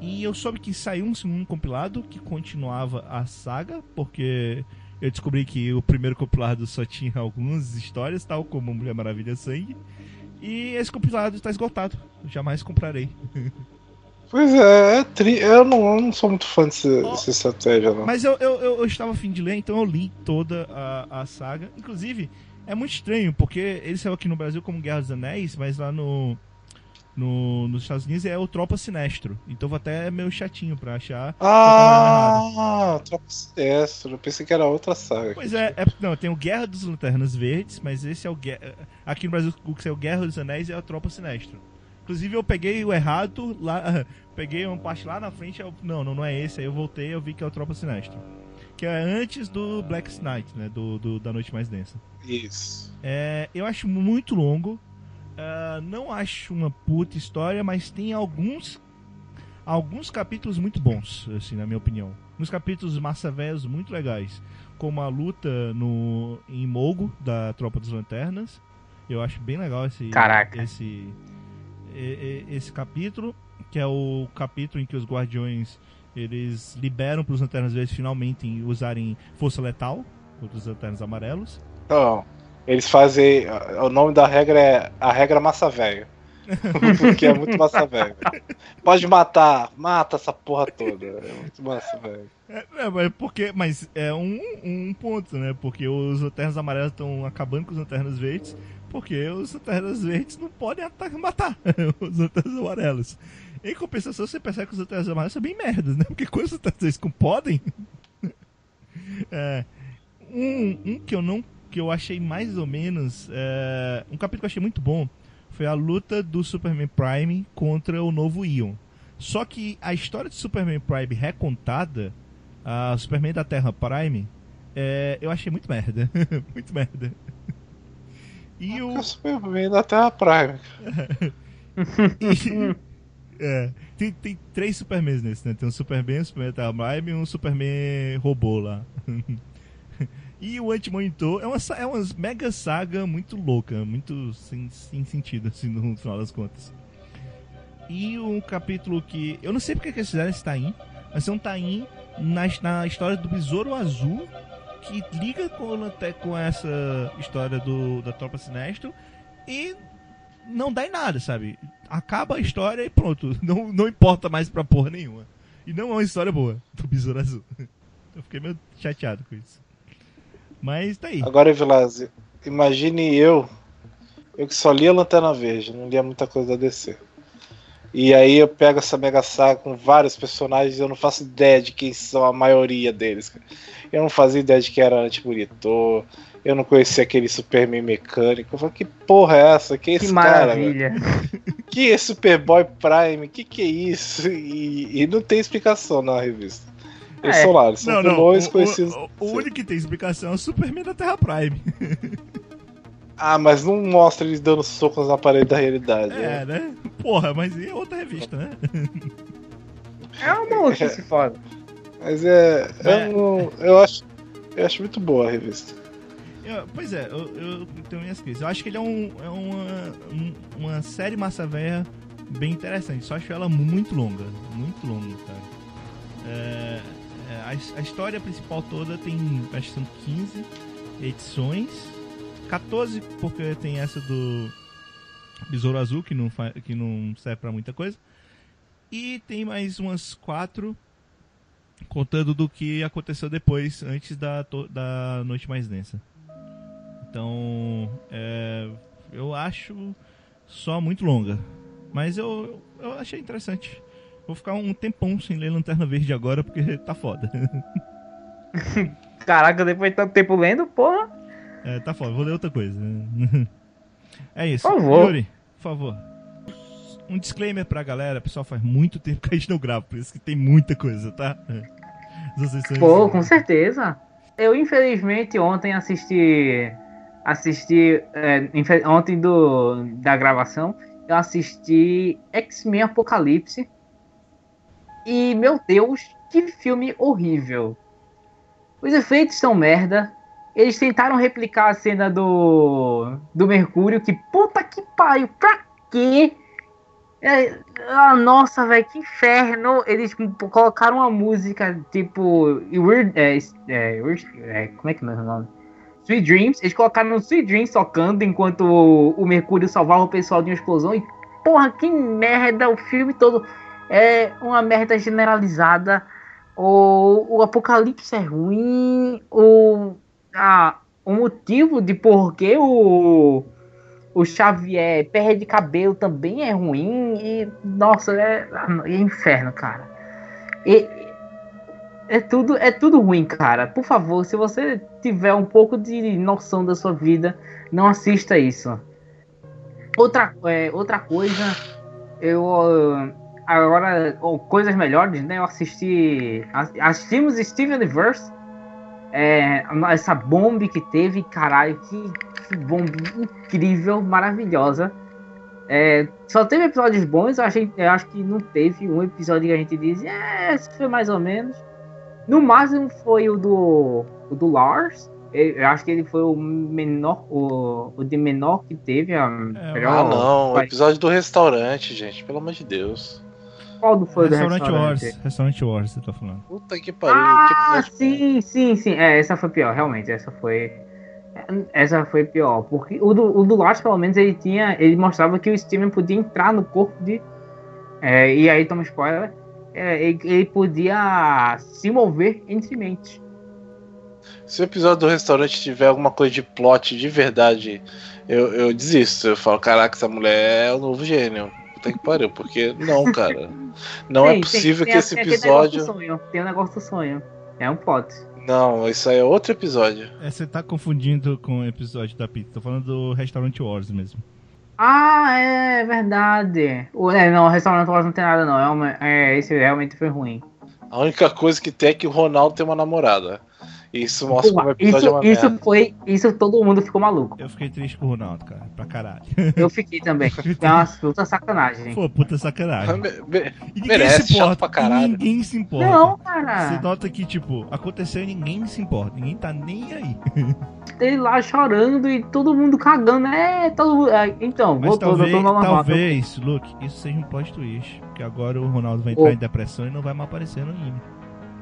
E eu soube que saiu um segundo compilado que continuava a saga, porque eu descobri que o primeiro compilado só tinha algumas histórias, tal como Mulher Maravilha Sangue. E esse compilado está esgotado. Eu jamais comprarei. [LAUGHS] Pois é, é tri... eu, não, eu não sou muito fã desse, Ó. dessa estratégia, não. Mas eu, eu, eu, eu estava afim de ler, então eu li toda a, a saga. Inclusive, é muito estranho, porque ele saiu aqui no Brasil como Guerra dos Anéis, mas lá no, no, nos Estados Unidos é o Tropa Sinestro. Então vou até meio chatinho pra achar. Ah, Tropa Sinestro. Eu pensei que era outra saga. Pois é, é, não, tem o Guerra dos Lanternas Verdes, mas esse é o Guerra. Aqui no Brasil, o que saiu Guerra dos Anéis é a Tropa Sinestro. Inclusive, eu peguei o errado lá. [LAUGHS] Peguei uma parte lá na frente. Eu, não, não, não é esse. Aí eu voltei e eu vi que é o Tropa Sinestro. Que é antes do Black Knight, né? Do, do- da Noite Mais Densa. Isso. É, eu acho muito longo. Ah, não acho uma puta história, mas tem alguns alguns capítulos muito bons, assim, na minha opinião. Uns capítulos massa velhos muito legais, como a luta no em Mogo da Tropa das Lanternas. Eu acho bem legal esse Caraca. esse esse capítulo, que é o capítulo em que os Guardiões eles liberam para os Lanternas Verdes finalmente usarem força letal contra os Lanternas Amarelos. Então, eles fazem. O nome da regra é a regra massa velho. [LAUGHS] Porque é muito massa velho. Pode matar, mata essa porra toda. É muito massa velho. É, é, mas porque, mas é um, um ponto, né? Porque os lanternas amarelas estão acabando com os lanternas verdes, porque os lanternas verdes não podem atacar, matar [LAUGHS] os lanternas amarelas. Em compensação, você percebe que os lanternas amarelas são bem merdas, né? Porque quando os lanternas verdes com podem. [LAUGHS] é, um, um que eu não. Que eu achei mais ou menos. é, um capítulo que eu achei muito bom foi a luta do Superman Prime contra o novo Ion. Só que a história de Superman Prime recontada, a Superman da Terra Prime, é, eu achei muito merda. [LAUGHS] muito merda. E o. O Superman da Terra Prime. [LAUGHS] e- é, tem, tem três Supermans nesse, né? Tem um Superman, um Superman da Terra Prime e um Superman robô lá. [LAUGHS] E o Anti-Monitor é uma, é uma mega saga muito louca, muito sem, sem sentido, [LAUGHS] assim, no final das contas. E um capítulo que. Eu não sei porque que eles fizeram esse Tain, mas é um Tain na, na história do Besouro Azul, que liga com, até com essa história do, da Tropa Sinestro e não dá em nada, sabe? Acaba a história e pronto. [LAUGHS] Não, não importa mais pra porra nenhuma. E não é uma história boa do Besouro Azul. [LAUGHS] Eu fiquei meio chateado com isso. Mas tá aí. Agora, Vilazzi, imagine eu. Eu que só lia Lanterna Verde, não lia muita coisa da DC. E aí eu pego essa mega saga com vários personagens e eu não faço ideia de quem são a maioria deles. cara. Eu não fazia ideia de quem era Antimonitor. Eu não conhecia aquele Superman mecânico. Eu falei, que porra é essa? Que é Que esse cara? maravilha. Que é Superboy Prime? Que que é isso? E, e não tem explicação na revista. Eles É. são lá, eles são Não, não. vilões O, conhecidos. o, o único que tem explicação é o Superman da Terra Prime. [LAUGHS] Ah, mas não mostra eles dando socos na parede da realidade. né? É, né? Porra, mas é outra revista, né? É uma maluquice [LAUGHS] foda. Mas é. É. Eu, não- eu, acho, eu acho muito boa a revista. Eu- pois é, eu, eu tenho minhas críticas. Eu acho que ele é, um, é uma, um- uma série massa velha bem interessante. Só acho ela muito longa. Muito longa, cara. É, a, his- a história principal toda tem, acho que são 15 edições. 14 porque tem essa do Besouro Azul, que não, que não serve pra muita coisa. E tem mais umas 4 contando do que aconteceu depois, antes da, da Noite Mais Densa. Então, é, eu acho só muito longa. Mas eu, eu achei interessante. Vou ficar um tempão sem ler Lanterna Verde agora, porque [LAUGHS] tá foda. [LAUGHS] Caraca, depois de tanto tempo lendo, porra. É, tá foda, vou ler outra coisa. [LAUGHS] É isso. Por favor. Yuri, por favor. um disclaimer pra galera, pessoal, faz muito tempo que a gente não grava, por isso que tem muita coisa, tá? Pô, com certeza. Eu, infelizmente, ontem assisti. Assisti. é, ontem do, da gravação, eu assisti X-Men Apocalipse. E, meu Deus, que filme horrível. Os efeitos são merda. Eles tentaram replicar a cena do. do Mercúrio, que puta que pariu, pra quê? É, ah, nossa, velho, que inferno! Eles colocaram uma música tipo. Weird, é, é, é, como é que é o nome? Sweet Dreams. Eles colocaram Sweet Dreams tocando enquanto o, o Mercúrio salvava o pessoal de uma explosão. E porra, que merda! O filme todo é uma merda generalizada. O, o Apocalipse é ruim. O, ah, o motivo de por que o o Xavier perde cabelo também é ruim e nossa é, é inferno cara E- é tudo é tudo ruim cara por favor se você tiver um pouco de noção da sua vida não assista isso outra é, outra coisa eu agora ou coisas melhores né eu assisti ass- assistimos Steven Universe é, essa bomba que teve, caralho, que, que bomba incrível, maravilhosa. É, só teve episódios bons, eu, achei, eu acho que não teve um episódio que a gente diz, é, esse foi mais ou menos. No máximo foi o do, o do Lars. Eu, acho que ele foi o menor, o, o de menor que teve. A melhor- Ah, não. O episódio do restaurante, gente. Pelo amor de Deus. Qual do foi do Restaurant restaurante? Wars. Restaurant Wars, você tá falando. Puta que pariu. Ah, que episódio- sim, sim, sim. É, essa foi pior, realmente. Essa foi. Essa foi pior. Porque o do, o do Lars, pelo menos, ele tinha. Ele mostrava que o Steven podia entrar no corpo de. é, e aí, toma spoiler. é, ele, ele podia se mover entre mentes. Se o episódio do restaurante tiver alguma coisa de plot de verdade, eu, eu desisto. Eu falo, caraca, essa mulher é o novo gênio. Puta que pariu, porque não, cara. [LAUGHS] Não é Tem- possível tem- que tem- esse negócio do episódio. sonho, Tem o negócio do sonho. É um plot. Não, isso aí é outro episódio. É, você tá confundindo com o episódio da pizza. Tô falando do Restaurant Wars mesmo. Ah, é verdade. O, é, não, o restaurante Wars não tem nada, não. É, uma, é, esse realmente foi ruim. A única coisa que tem é que o Ronaldo tem uma namorada. Isso mostra como o episódio é isso, uma isso merda. foi. Isso todo mundo ficou maluco. Eu fiquei triste com o Ronaldo, cara. Pra caralho. Eu fiquei também. [LAUGHS] É uma puta sacanagem. Pô, puta sacanagem. Me- me- E ninguém merece, se importa. chato pra caralho. Ninguém se importa. Não, Você cara. nota que, tipo, aconteceu e ninguém se importa. Ninguém tá nem aí. [LAUGHS] Ele lá chorando e todo mundo cagando. É, todo mundo. é, então, Mas voltou, talvez, voltou normal. talvez, Luke, isso seja um plot twist. Porque agora o Ronaldo vai entrar Ô. em depressão e não vai mais aparecer no anime.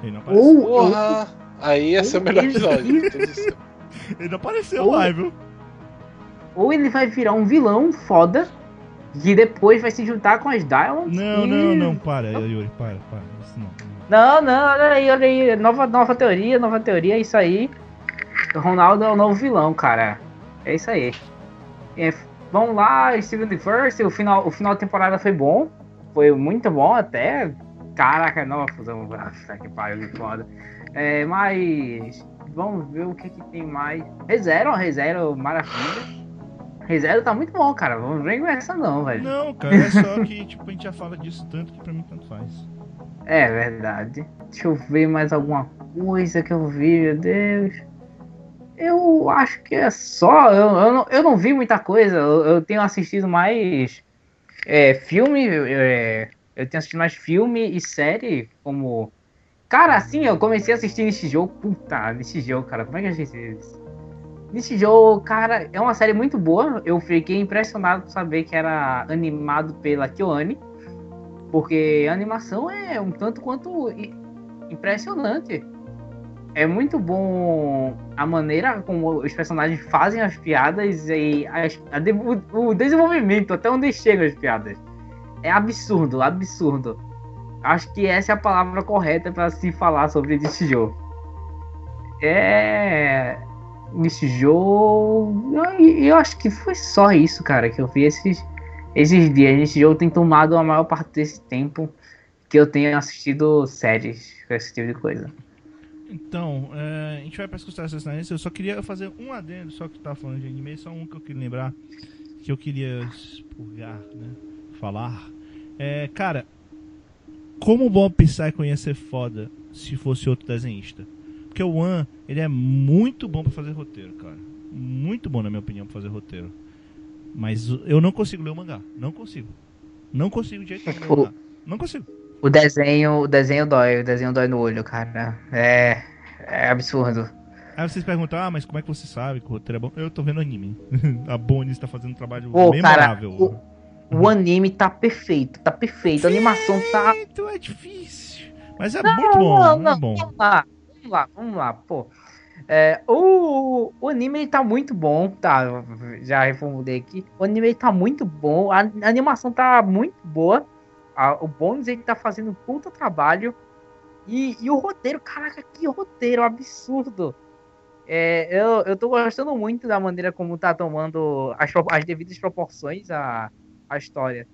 Ele não apareceu. Ou, Porra! Aí ia ser o melhor episódio. [LAUGHS] Ele não apareceu Ou- lá, viu? ou ele vai virar um vilão foda. Que depois vai se juntar com as Diamonds. Não, e- não, não, para, Yuri, para, para. Isso não. Não, não, olha aí, olha aí. Nova, nova teoria, nova teoria, é isso aí. O Ronaldo é o novo vilão, cara. É isso aí. É, vamos lá, Steven Universe. O final, o final da temporada foi bom. Foi muito bom até. Caraca, nova fusão. Nossa, que pariu, que foda. É, mas. Vamos ver o que, que tem mais. Rezero, Rezero, maravilha. Rezero tá muito bom, cara. Vamos ver com essa não, velho. Não, cara, é só que, tipo, a gente já fala disso tanto que pra mim tanto faz. É verdade. Deixa eu ver mais alguma coisa que eu vi, meu Deus. Eu acho que é só. Eu, eu, não, eu não vi muita coisa. Eu, eu tenho assistido mais é, filme. é, eu tenho assistido mais filme e série. Como. Cara, assim, eu comecei a assistir nesse jogo. Puta, nesse jogo, cara. Como é que a gente isso? Nesse jogo, cara, é uma série muito boa. Eu fiquei impressionado por saber que era animado pela Kyoane. Porque a animação é um tanto quanto impressionante. É muito bom a maneira como os personagens fazem as piadas e as- a o, o desenvolvimento, até onde chegam as piadas. É absurdo, absurdo. Acho que essa é a palavra correta para se falar sobre esse jogo. É. Jogo. Eu, eu acho que foi só isso, cara, que eu vi esses, esses dias. Jogo tem tomado a maior parte desse tempo que eu tenho assistido séries, esse tipo de coisa. Então, é, a gente vai para as considerações. Eu só queria fazer um adendo, só que tava falando de anime, só um que eu queria lembrar, que eu queria expurgar, né? Falar. É, cara, como o Bob Psycho ia ser foda se fosse outro desenhista? Porque o One, ele é muito bom pra fazer roteiro, cara. Muito bom, na minha opinião, pra fazer roteiro. Mas eu não consigo ler o mangá. Não consigo. Não consigo de jeito nenhum o. Não consigo. O desenho, o desenho dói, o desenho dói no olho, cara. É. É absurdo. Aí vocês perguntam, ah, mas como é que você sabe que o roteiro é bom? Eu tô vendo anime. [LAUGHS] A Bonis tá fazendo um trabalho Ô, cara, memorável. o, o anime tá perfeito, tá perfeito. A animação tá. É difícil. Mas é muito bom, não, não, bom. Vamos lá, vamos lá, vamos lá, pô. É, o, o anime tá muito bom, tá? Já reformulei aqui. O anime tá muito bom, a, a animação tá muito boa. A- o Bones ele tá fazendo um puta trabalho. E, e o roteiro, caraca, que roteiro absurdo. É, eu, eu tô gostando muito da maneira como tá tomando as, as devidas proporções a, a história.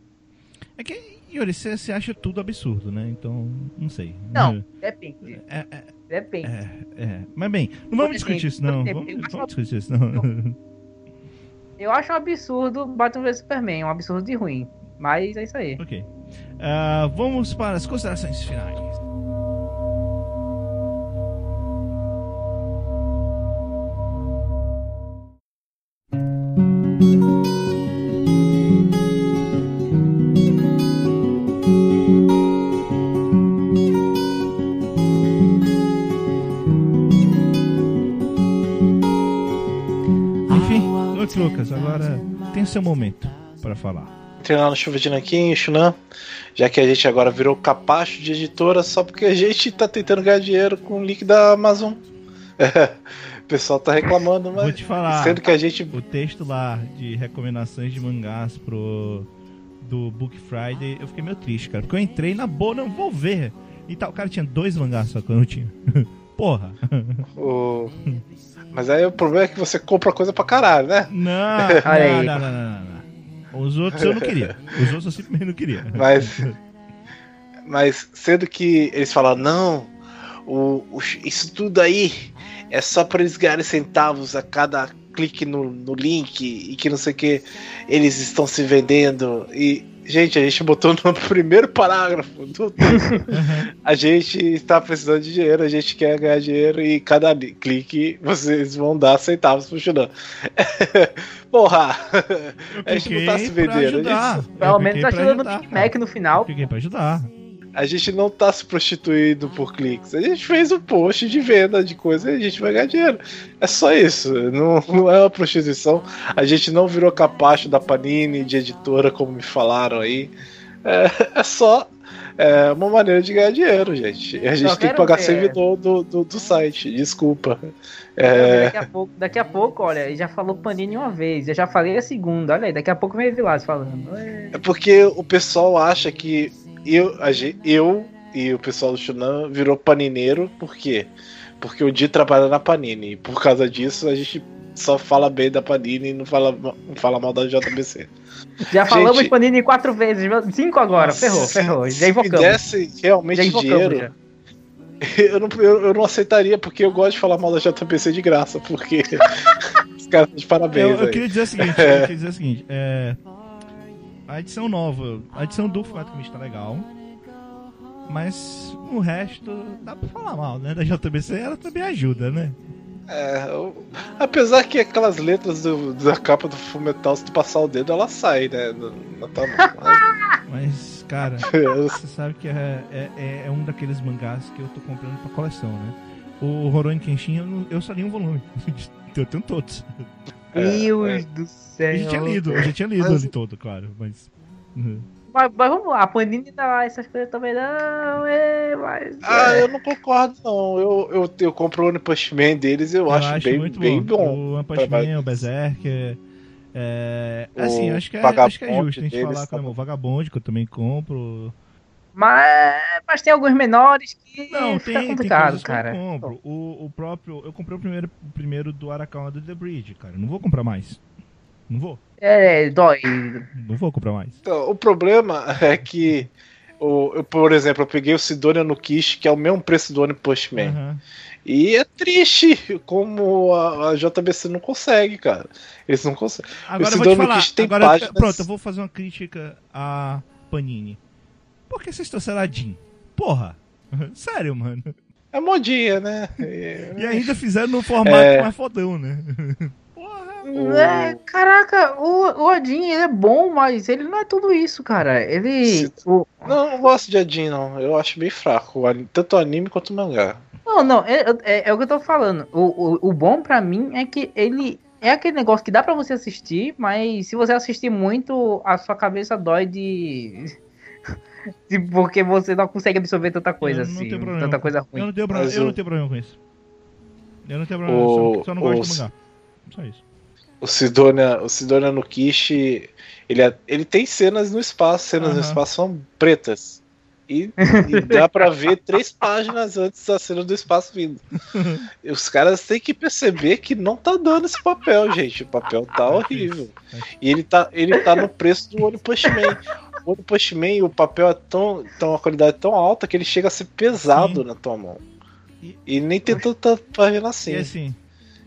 É que, Yuri, você você acha tudo absurdo, né? Então, não sei. Não, depende. É, é, Depende. é, é. Mas bem, não vamos discutir isso, não. Vamos, vamos discutir isso, não. Eu acho um absurdo Batman vs Superman, um absurdo de ruim. Mas é isso aí. ok. Ah, vamos para as considerações finais. Agora tem seu momento para falar. Treinar no Chuva de Nanquim, Xunan, já que a gente agora virou capacho de editora só porque a gente tá tentando ganhar dinheiro com o link da Amazon. [LAUGHS] o pessoal tá reclamando, Vou mas te falar. sendo que a gente O texto lá de recomendações de mangás pro do Book Friday, eu fiquei meio triste, cara. Porque eu entrei na boa, não vou ver. E tal, o cara tinha dois mangás só que eu não tinha. [LAUGHS] Porra. o... Mas aí o problema é que você compra coisa pra caralho, né? Não, [LAUGHS] Olha não, aí. não, não, não, não. Os outros eu não queria. Os outros eu simplesmente não queria. Mas, mas sendo que eles falam, não, o, o- isso tudo aí é só para eles ganharem centavos a cada clique no, no link e que não sei o que eles estão se vendendo. E, gente, a gente botou no [LAUGHS] primeiro parágrafo do a gente está precisando de dinheiro, a gente quer ganhar dinheiro e cada li- clique vocês vão dar centavos pro Xunan. [LAUGHS] Porra! A gente não tá se vendendo, Eu Pelo menos tá ajudando o Big. Mac no final. Cliquei pra ajudar. A gente não tá se prostituindo por cliques. A gente fez um post de venda de coisa e a gente vai ganhar dinheiro. É só isso. Não, não é uma prostituição. A gente não virou capacho da Panini, de editora, como me falaram aí. É, é só é, uma maneira de ganhar dinheiro, gente. A gente Só tem que pagar ver. servidor do, do, do site. Desculpa. É, Daqui, a pouco, daqui a pouco, olha, já falou Panini uma vez, eu já falei a segunda, olha aí, daqui a pouco vem Vilas falando. É porque o pessoal acha que eu, a eu e o pessoal do Shunan virou panineiro. Por quê? Porque o Di trabalha na Panini. E por causa disso, a gente só fala bem da Panini e não fala, não fala mal da JBC. Já falamos Gente- Panini quatro vezes, cinco agora, ferrou, Se- ferrou, já Se invocamos. me desse realmente Já invocamos, dinheiro, já. [LAUGHS] eu não, eu, eu não aceitaria, porque eu gosto de falar mal da JBC de graça, porque [LAUGHS] os caras estão de parabéns Eu, eu queria dizer o seguinte, eu queria dizer o seguinte, é, a edição nova, a edição do Fumeto tá legal, mas o resto dá pra falar mal, né? Da JBC ela também ajuda, né? É, eu- apesar que aquelas letras do- da capa do Fullmetal, se tu passar o dedo, ela sai, né? Não tá, mas- [LAUGHS] Mas, cara, [LAUGHS] você sabe que é, é, é- é um daqueles mangás que eu tô comprando pra coleção, né? O Rurouni Kenshin, eu, não- eu só li um volume. [LAUGHS] Eu tenho todos. Deus é. do Eu céu. já tinha lido, eu já tinha lido Mas- ele todo, claro, mas... uhum. Mas, mas vamos lá, a Panini dá lá essas coisas também não, é, mas... Ah, é. eu não concordo, não. Eu, eu, eu compro o One Punch Man deles eu, acho, bem, muito bem bom. O One Punch. Man, o Berserker. É, assim, acho que, é, acho que é justo a gente falar com o Vagabond, que eu também compro. Mas, mas tem alguns menores que Não, fica tem, tem complicado, coisas cara. que eu compro. O, o próprio. Eu comprei o primeiro, o primeiro do Arakawa do The Bridge, cara. Não vou comprar mais. Não vou. É, dói. Não vou comprar mais. Então, o problema [LAUGHS] é que, o, eu, por exemplo, eu peguei o Sidonia no Kish, que é o mesmo preço do One Punch Man. Aham. E é triste como a, a JBC não consegue, cara. Eles não conseguem. Agora Esse eu vou te falar. Kish tem Agora, páginas- pronto, eu vou fazer uma crítica a Panini. Por que vocês trouxeram a Jean? Porra. Sério, mano. É modinha, né? E- ainda fizeram no formato É. mais fodão, né? Porra. O- É, caraca, o, o Odin ele é bom, mas ele não é tudo isso, cara. Ele. Se- o- Não, eu não gosto de Adin, não. Eu acho bem fraco, o tanto o anime quanto o mangá. não, não, é, é, é o que eu tô falando. O, o, o bom pra mim é que ele é aquele negócio que dá pra você assistir, mas se você assistir muito, a sua cabeça dói de. De [LAUGHS] porque você não consegue absorver tanta coisa Eu não assim. tenho problema. Tanta coisa Eu ruim. não tenho problema, eu o- não tenho problema com isso. Eu não tenho problema, O- só, só não gosto os- do mangá. Só isso. O Sidonia, o Sidonia no Kishi, ele, é- ele tem cenas no espaço, cenas no Aham. espaço são pretas. E, e dá pra ver três páginas antes da cena do espaço vindo. E [LAUGHS] os caras têm que perceber que não tá dando esse papel, gente. O papel tá horrível. E ele tá, ele tá no preço do One Punch Man. O One Punch Man, o papel é tão, tão uma qualidade tão alta que ele chega a ser pesado Sim. na tua mão. E- E nem tem tanta página assim. E assim,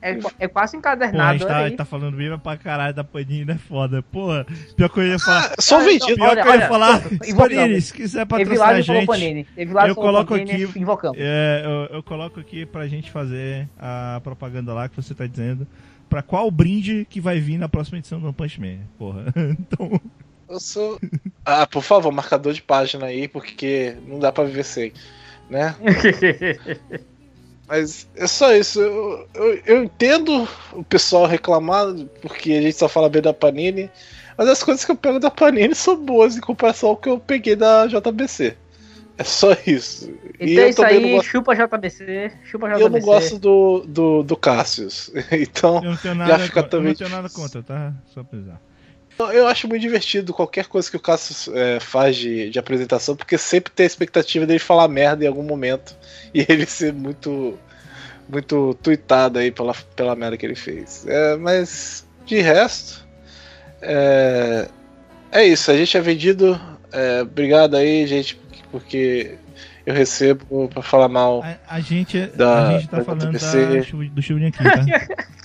É, é quase porra, a encadernado. gente tá, tá falando bem pra caralho da Panini, né? Foda. Porra, pior que eu ia falar. Ah, só Ah, vendido. então, Pior olha, que eu ia olha, falar. Panini, se quiser patrocinar a gente. Panini. Eu coloco Panini, aqui-. É, eu, eu coloco aqui pra gente fazer a propaganda lá que você tá dizendo. Pra qual brinde que vai vir na próxima edição do One Punch Man, porra. [LAUGHS] Então, Eu sou. Ah, por favor, marcador de página aí, porque não dá pra viver sem, né? [LAUGHS] Mas é só isso. Eu, eu, eu entendo o pessoal reclamar, porque a gente só fala bem da Panini, mas as coisas que eu pego da Panini são boas em comparação ao que eu peguei da JBC. É só isso. e Então é eu isso também aí, não gosto, chupa JBC, chupa e JBC. eu não gosto do, do, do Cassius. [LAUGHS] Então, eu não tenho nada, fica co- eu também não tenho nada contra, tá? Só pra avisar. Eu acho muito divertido qualquer coisa que o Cassius é, faz de, de apresentação, porque sempre tem a expectativa dele falar merda em algum momento [LAUGHS] e ele ser muito muito tuitado aí pela, pela merda que ele fez. É, mas de resto, é, é isso. A gente é vendido. é, obrigado aí, gente, porque eu recebo pra falar mal. A, a gente, Da- a gente tá da falando da, do Chubinho aqui, tá? [LAUGHS]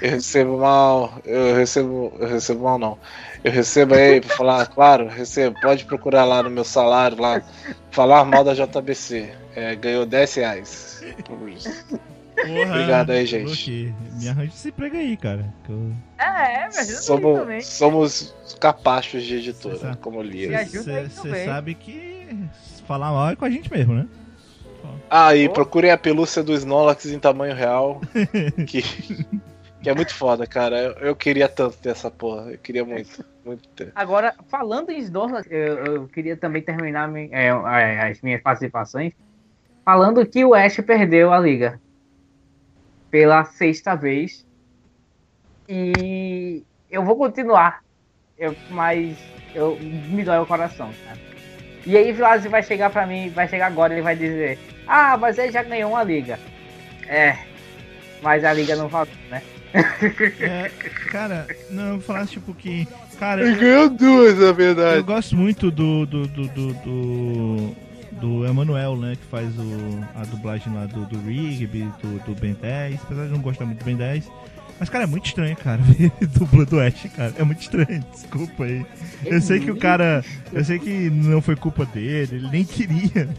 Eu recebo mal, eu recebo, eu recebo mal não. Eu recebo aí pra falar, [LAUGHS] claro, recebo, pode procurar lá no meu salário lá, falar mal da JBC. É, ganhou 10 reais. por isso. Porra, Obrigado aí, gente. Me arranja esse emprego aí, cara. que eu- É, me ajuda aí também. Somos, somos capachos de editora, como eu li. Me ajuda aí Você sabe que falar mal é com a gente mesmo, né? Ah, e Oh. procurem a pelúcia do Snorlax em tamanho real, [LAUGHS] que, que é muito foda, cara. Eu, eu queria tanto ter essa porra, eu queria muito, muito ter. Agora, falando em Snorlax, eu, eu queria também terminar mi- é, as minhas participações falando que o Ash perdeu a liga pela sexta vez. E eu vou continuar, eu, mas eu, me dói o coração, cara. E aí Vlazi vai chegar pra mim, vai chegar agora e vai dizer: Ah, mas ele já ganhou uma liga. É, mas a liga não valeu, né? É, cara, não, eu falar tipo que. Cara, eu, ganhou duas, na eu verdade. gosto muito do. do. do. do, do, do Emanuel, né? Que faz o, a dublagem lá do, do Rigby, do, do Ben 10. Apesar de não gostar muito do Ben 10. Mas, cara, é muito estranho, cara, [LAUGHS] ver dubla do Ash, cara. É muito estranho, desculpa aí. Eu sei que o cara. Eu sei que não foi culpa dele, ele nem queria. [LAUGHS]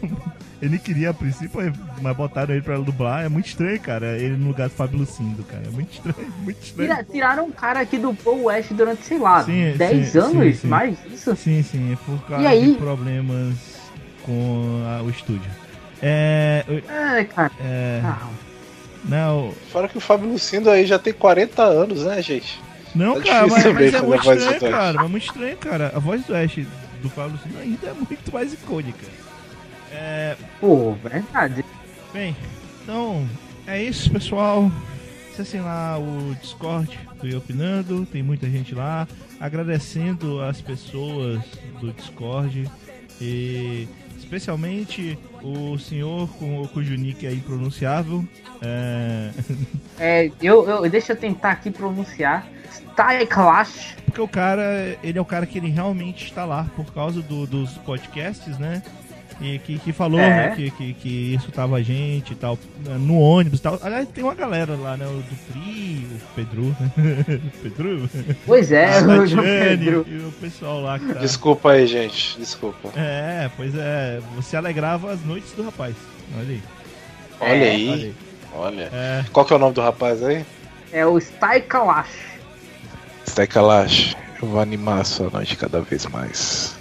Ele nem queria a princípio, mas botaram ele pra dublar. É muito estranho, cara. Ele no lugar do Fábio Lucindo, cara. É muito estranho, [LAUGHS] muito estranho. Tira- tiraram um cara que dublou o Ash durante, sei lá, Sim, 10 sim, anos? sim. Mais isso? Sim, sim, é por causa E aí? de problemas com a- o estúdio. É. É, cara. é Ah, não, Fora que o Fábio Lucindo aí já tem 40 anos, né, gente? não, Tá cara, mas, mas é muito do estranho, Ash. cara. É muito estranho, cara. A voz do Ash do Fábio Lucindo ainda é muito mais icônica. É, pô, verdade. Bem, então é isso, pessoal. Acessem lá o Discord do Eu Opinando, tem muita gente lá. Agradecendo as pessoas do Discord e especialmente o senhor com, cujo nick é impronunciável. É, É, eu, eu, deixa eu tentar aqui pronunciar. Style Clash. porque o cara, ele é o cara que ele realmente está lá por causa do- dos podcasts, né? E que, que falou É. né, que, que, que insultava a gente e tal, no ônibus e tal. Aliás, tem uma galera lá, né? O do Pri, o Pedro. [LAUGHS] Pedro? Pois é, a o Tatiane Pedro. e o pessoal lá que tá. Desculpa aí, gente. Desculpa. É, pois é, você alegrava as noites do rapaz. Olha aí. Olha É, Olha aí. aí. Olha. É, Qual que é o nome do rapaz aí? É o Stai Kalash. Stai Kalash. Eu vou animar a sua noite cada vez mais.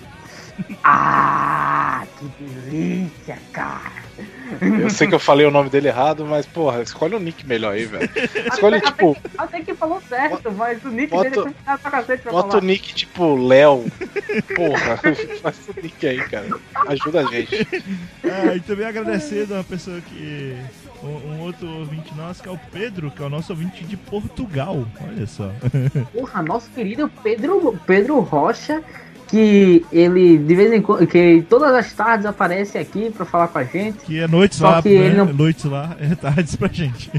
Ah, que delícia, cara. Eu sei que eu falei o nome dele errado, mas, porra, escolhe um nick melhor aí, velho. Escolhe, Até- tipo, Até que falou certo, mas o nick Bota- dele é pra cacete pra bota o falar. nick tipo Léo. Porra, [LAUGHS] faz o nick aí, cara. Ajuda a gente. Ah, e também agradecendo a uma pessoa que. Um, um outro ouvinte nosso, que é o Pedro, que é o nosso ouvinte de Portugal. Olha só. [LAUGHS] Porra, nosso querido Pedro, Pedro Rocha, que ele de vez em quando, que todas as tardes aparece aqui pra falar com a gente. Que é noites Só lá, que né? ele não- Noites lá, é tardes pra gente.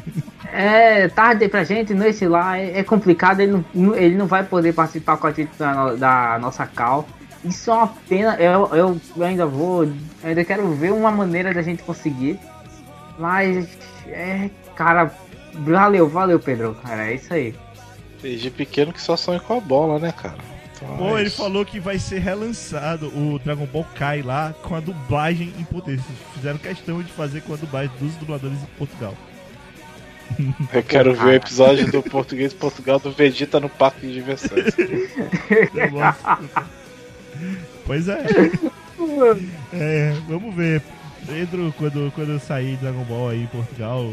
É, tarde pra gente, nesse lá é, é complicado, ele não, ele não vai poder participar com a gente da, da nossa cal. Isso é uma pena, eu, eu, eu ainda vou, eu ainda quero ver uma maneira da gente conseguir. Mas, é, cara, valeu, valeu Pedro, cara, é isso aí. Desde pequeno que só sonha com a bola, né, cara? Pô, é ele falou que vai ser relançado o Dragon Ball Kai lá com a dublagem em português. Fizeram questão de fazer com a dublagem dos dubladores em Portugal. Eu quero ver o episódio do Português de Portugal do Vegeta no Parque de Diversões. [LAUGHS] Eu pois é. É, vamos ver. Pedro, quando, quando sair Dragon Ball aí em Portugal,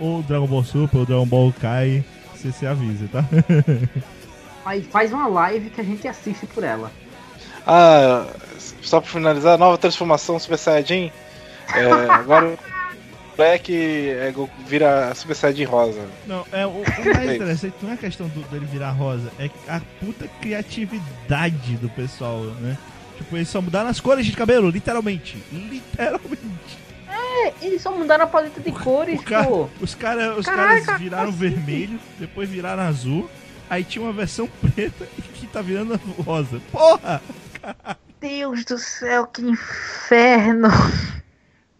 ou Dragon Ball Super ou Dragon Ball Kai, você se avisa, tá? [LAUGHS] É. É, Mas faz uma live que a gente assiste por ela. Ah, só pra finalizar, nova transformação Super Saiyajin. É, agora o Black é, vira Super Saiyajin rosa. Não, é, o, o mais [LAUGHS] interessante não é a questão do, dele virar rosa, é a puta criatividade do pessoal, né? Tipo, eles só mudaram as cores de cabelo, literalmente. Literalmente. Eles só mudaram a paleta de cores, O cara- pô. os cara, os Caraca, caras viraram assim? vermelho, depois viraram azul, aí tinha uma versão [LAUGHS] preta que tá virando rosa. Porra! Deus do céu, que inferno.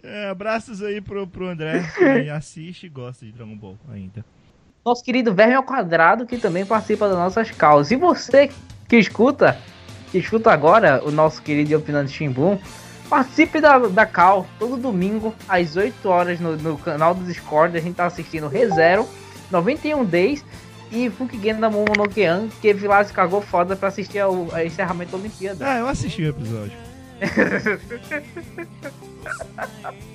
É, abraços aí pro, pro André, que [LAUGHS] assiste e gosta de Dragon Ball ainda. Nosso querido Verme ao Quadrado, que também participa das nossas causas. E você que escuta, que escuta agora o nosso querido Opinando Shimbun, participe da, da Cal todo domingo, às 8 horas, no, no canal do Discord. A gente tá assistindo ReZero, 91 Days e Fukigendo da Momonokean, que Vilas cagou foda pra assistir ao, ao encerramento da Olimpíada. Ah, eu assisti o episódio. [LAUGHS]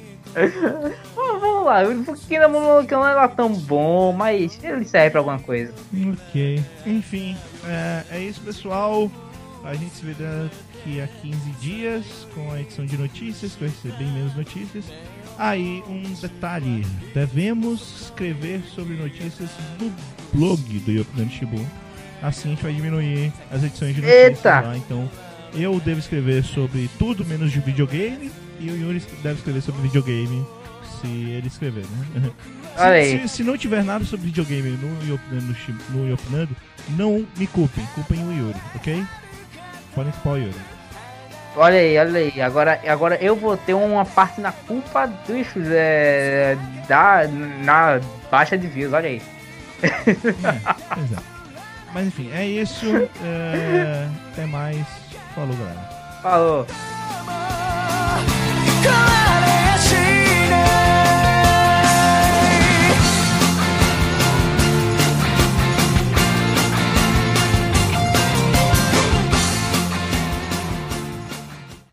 Vamos, vamos lá, o Fukigendo da Momonokean não era tão bom, mas ele serve pra alguma coisa. Ok. Enfim, é, é isso, pessoal. A gente se vê daqui a 15 dias com a edição de notícias, que vai ser bem menos notícias. Aí, um detalhe: devemos escrever sobre notícias no blog do Yopinando Shibu. Assim a gente vai diminuir as edições de notícias lá. Então, eu devo escrever sobre tudo menos de videogame. E o Yuri deve escrever sobre videogame, se ele escrever, né? [LAUGHS] Se-. Se, se não tiver nada sobre videogame no Yopinando, no Yopinando, não me culpem, culpem o Yuri, ok? Podem culpar o Yuri. Olha aí, olha aí. Agora, agora eu vou ter uma parte na culpa dos é, da na baixa de views, olha aí. É, é. Mas enfim, é isso. é, até mais. Falou, galera. Falou.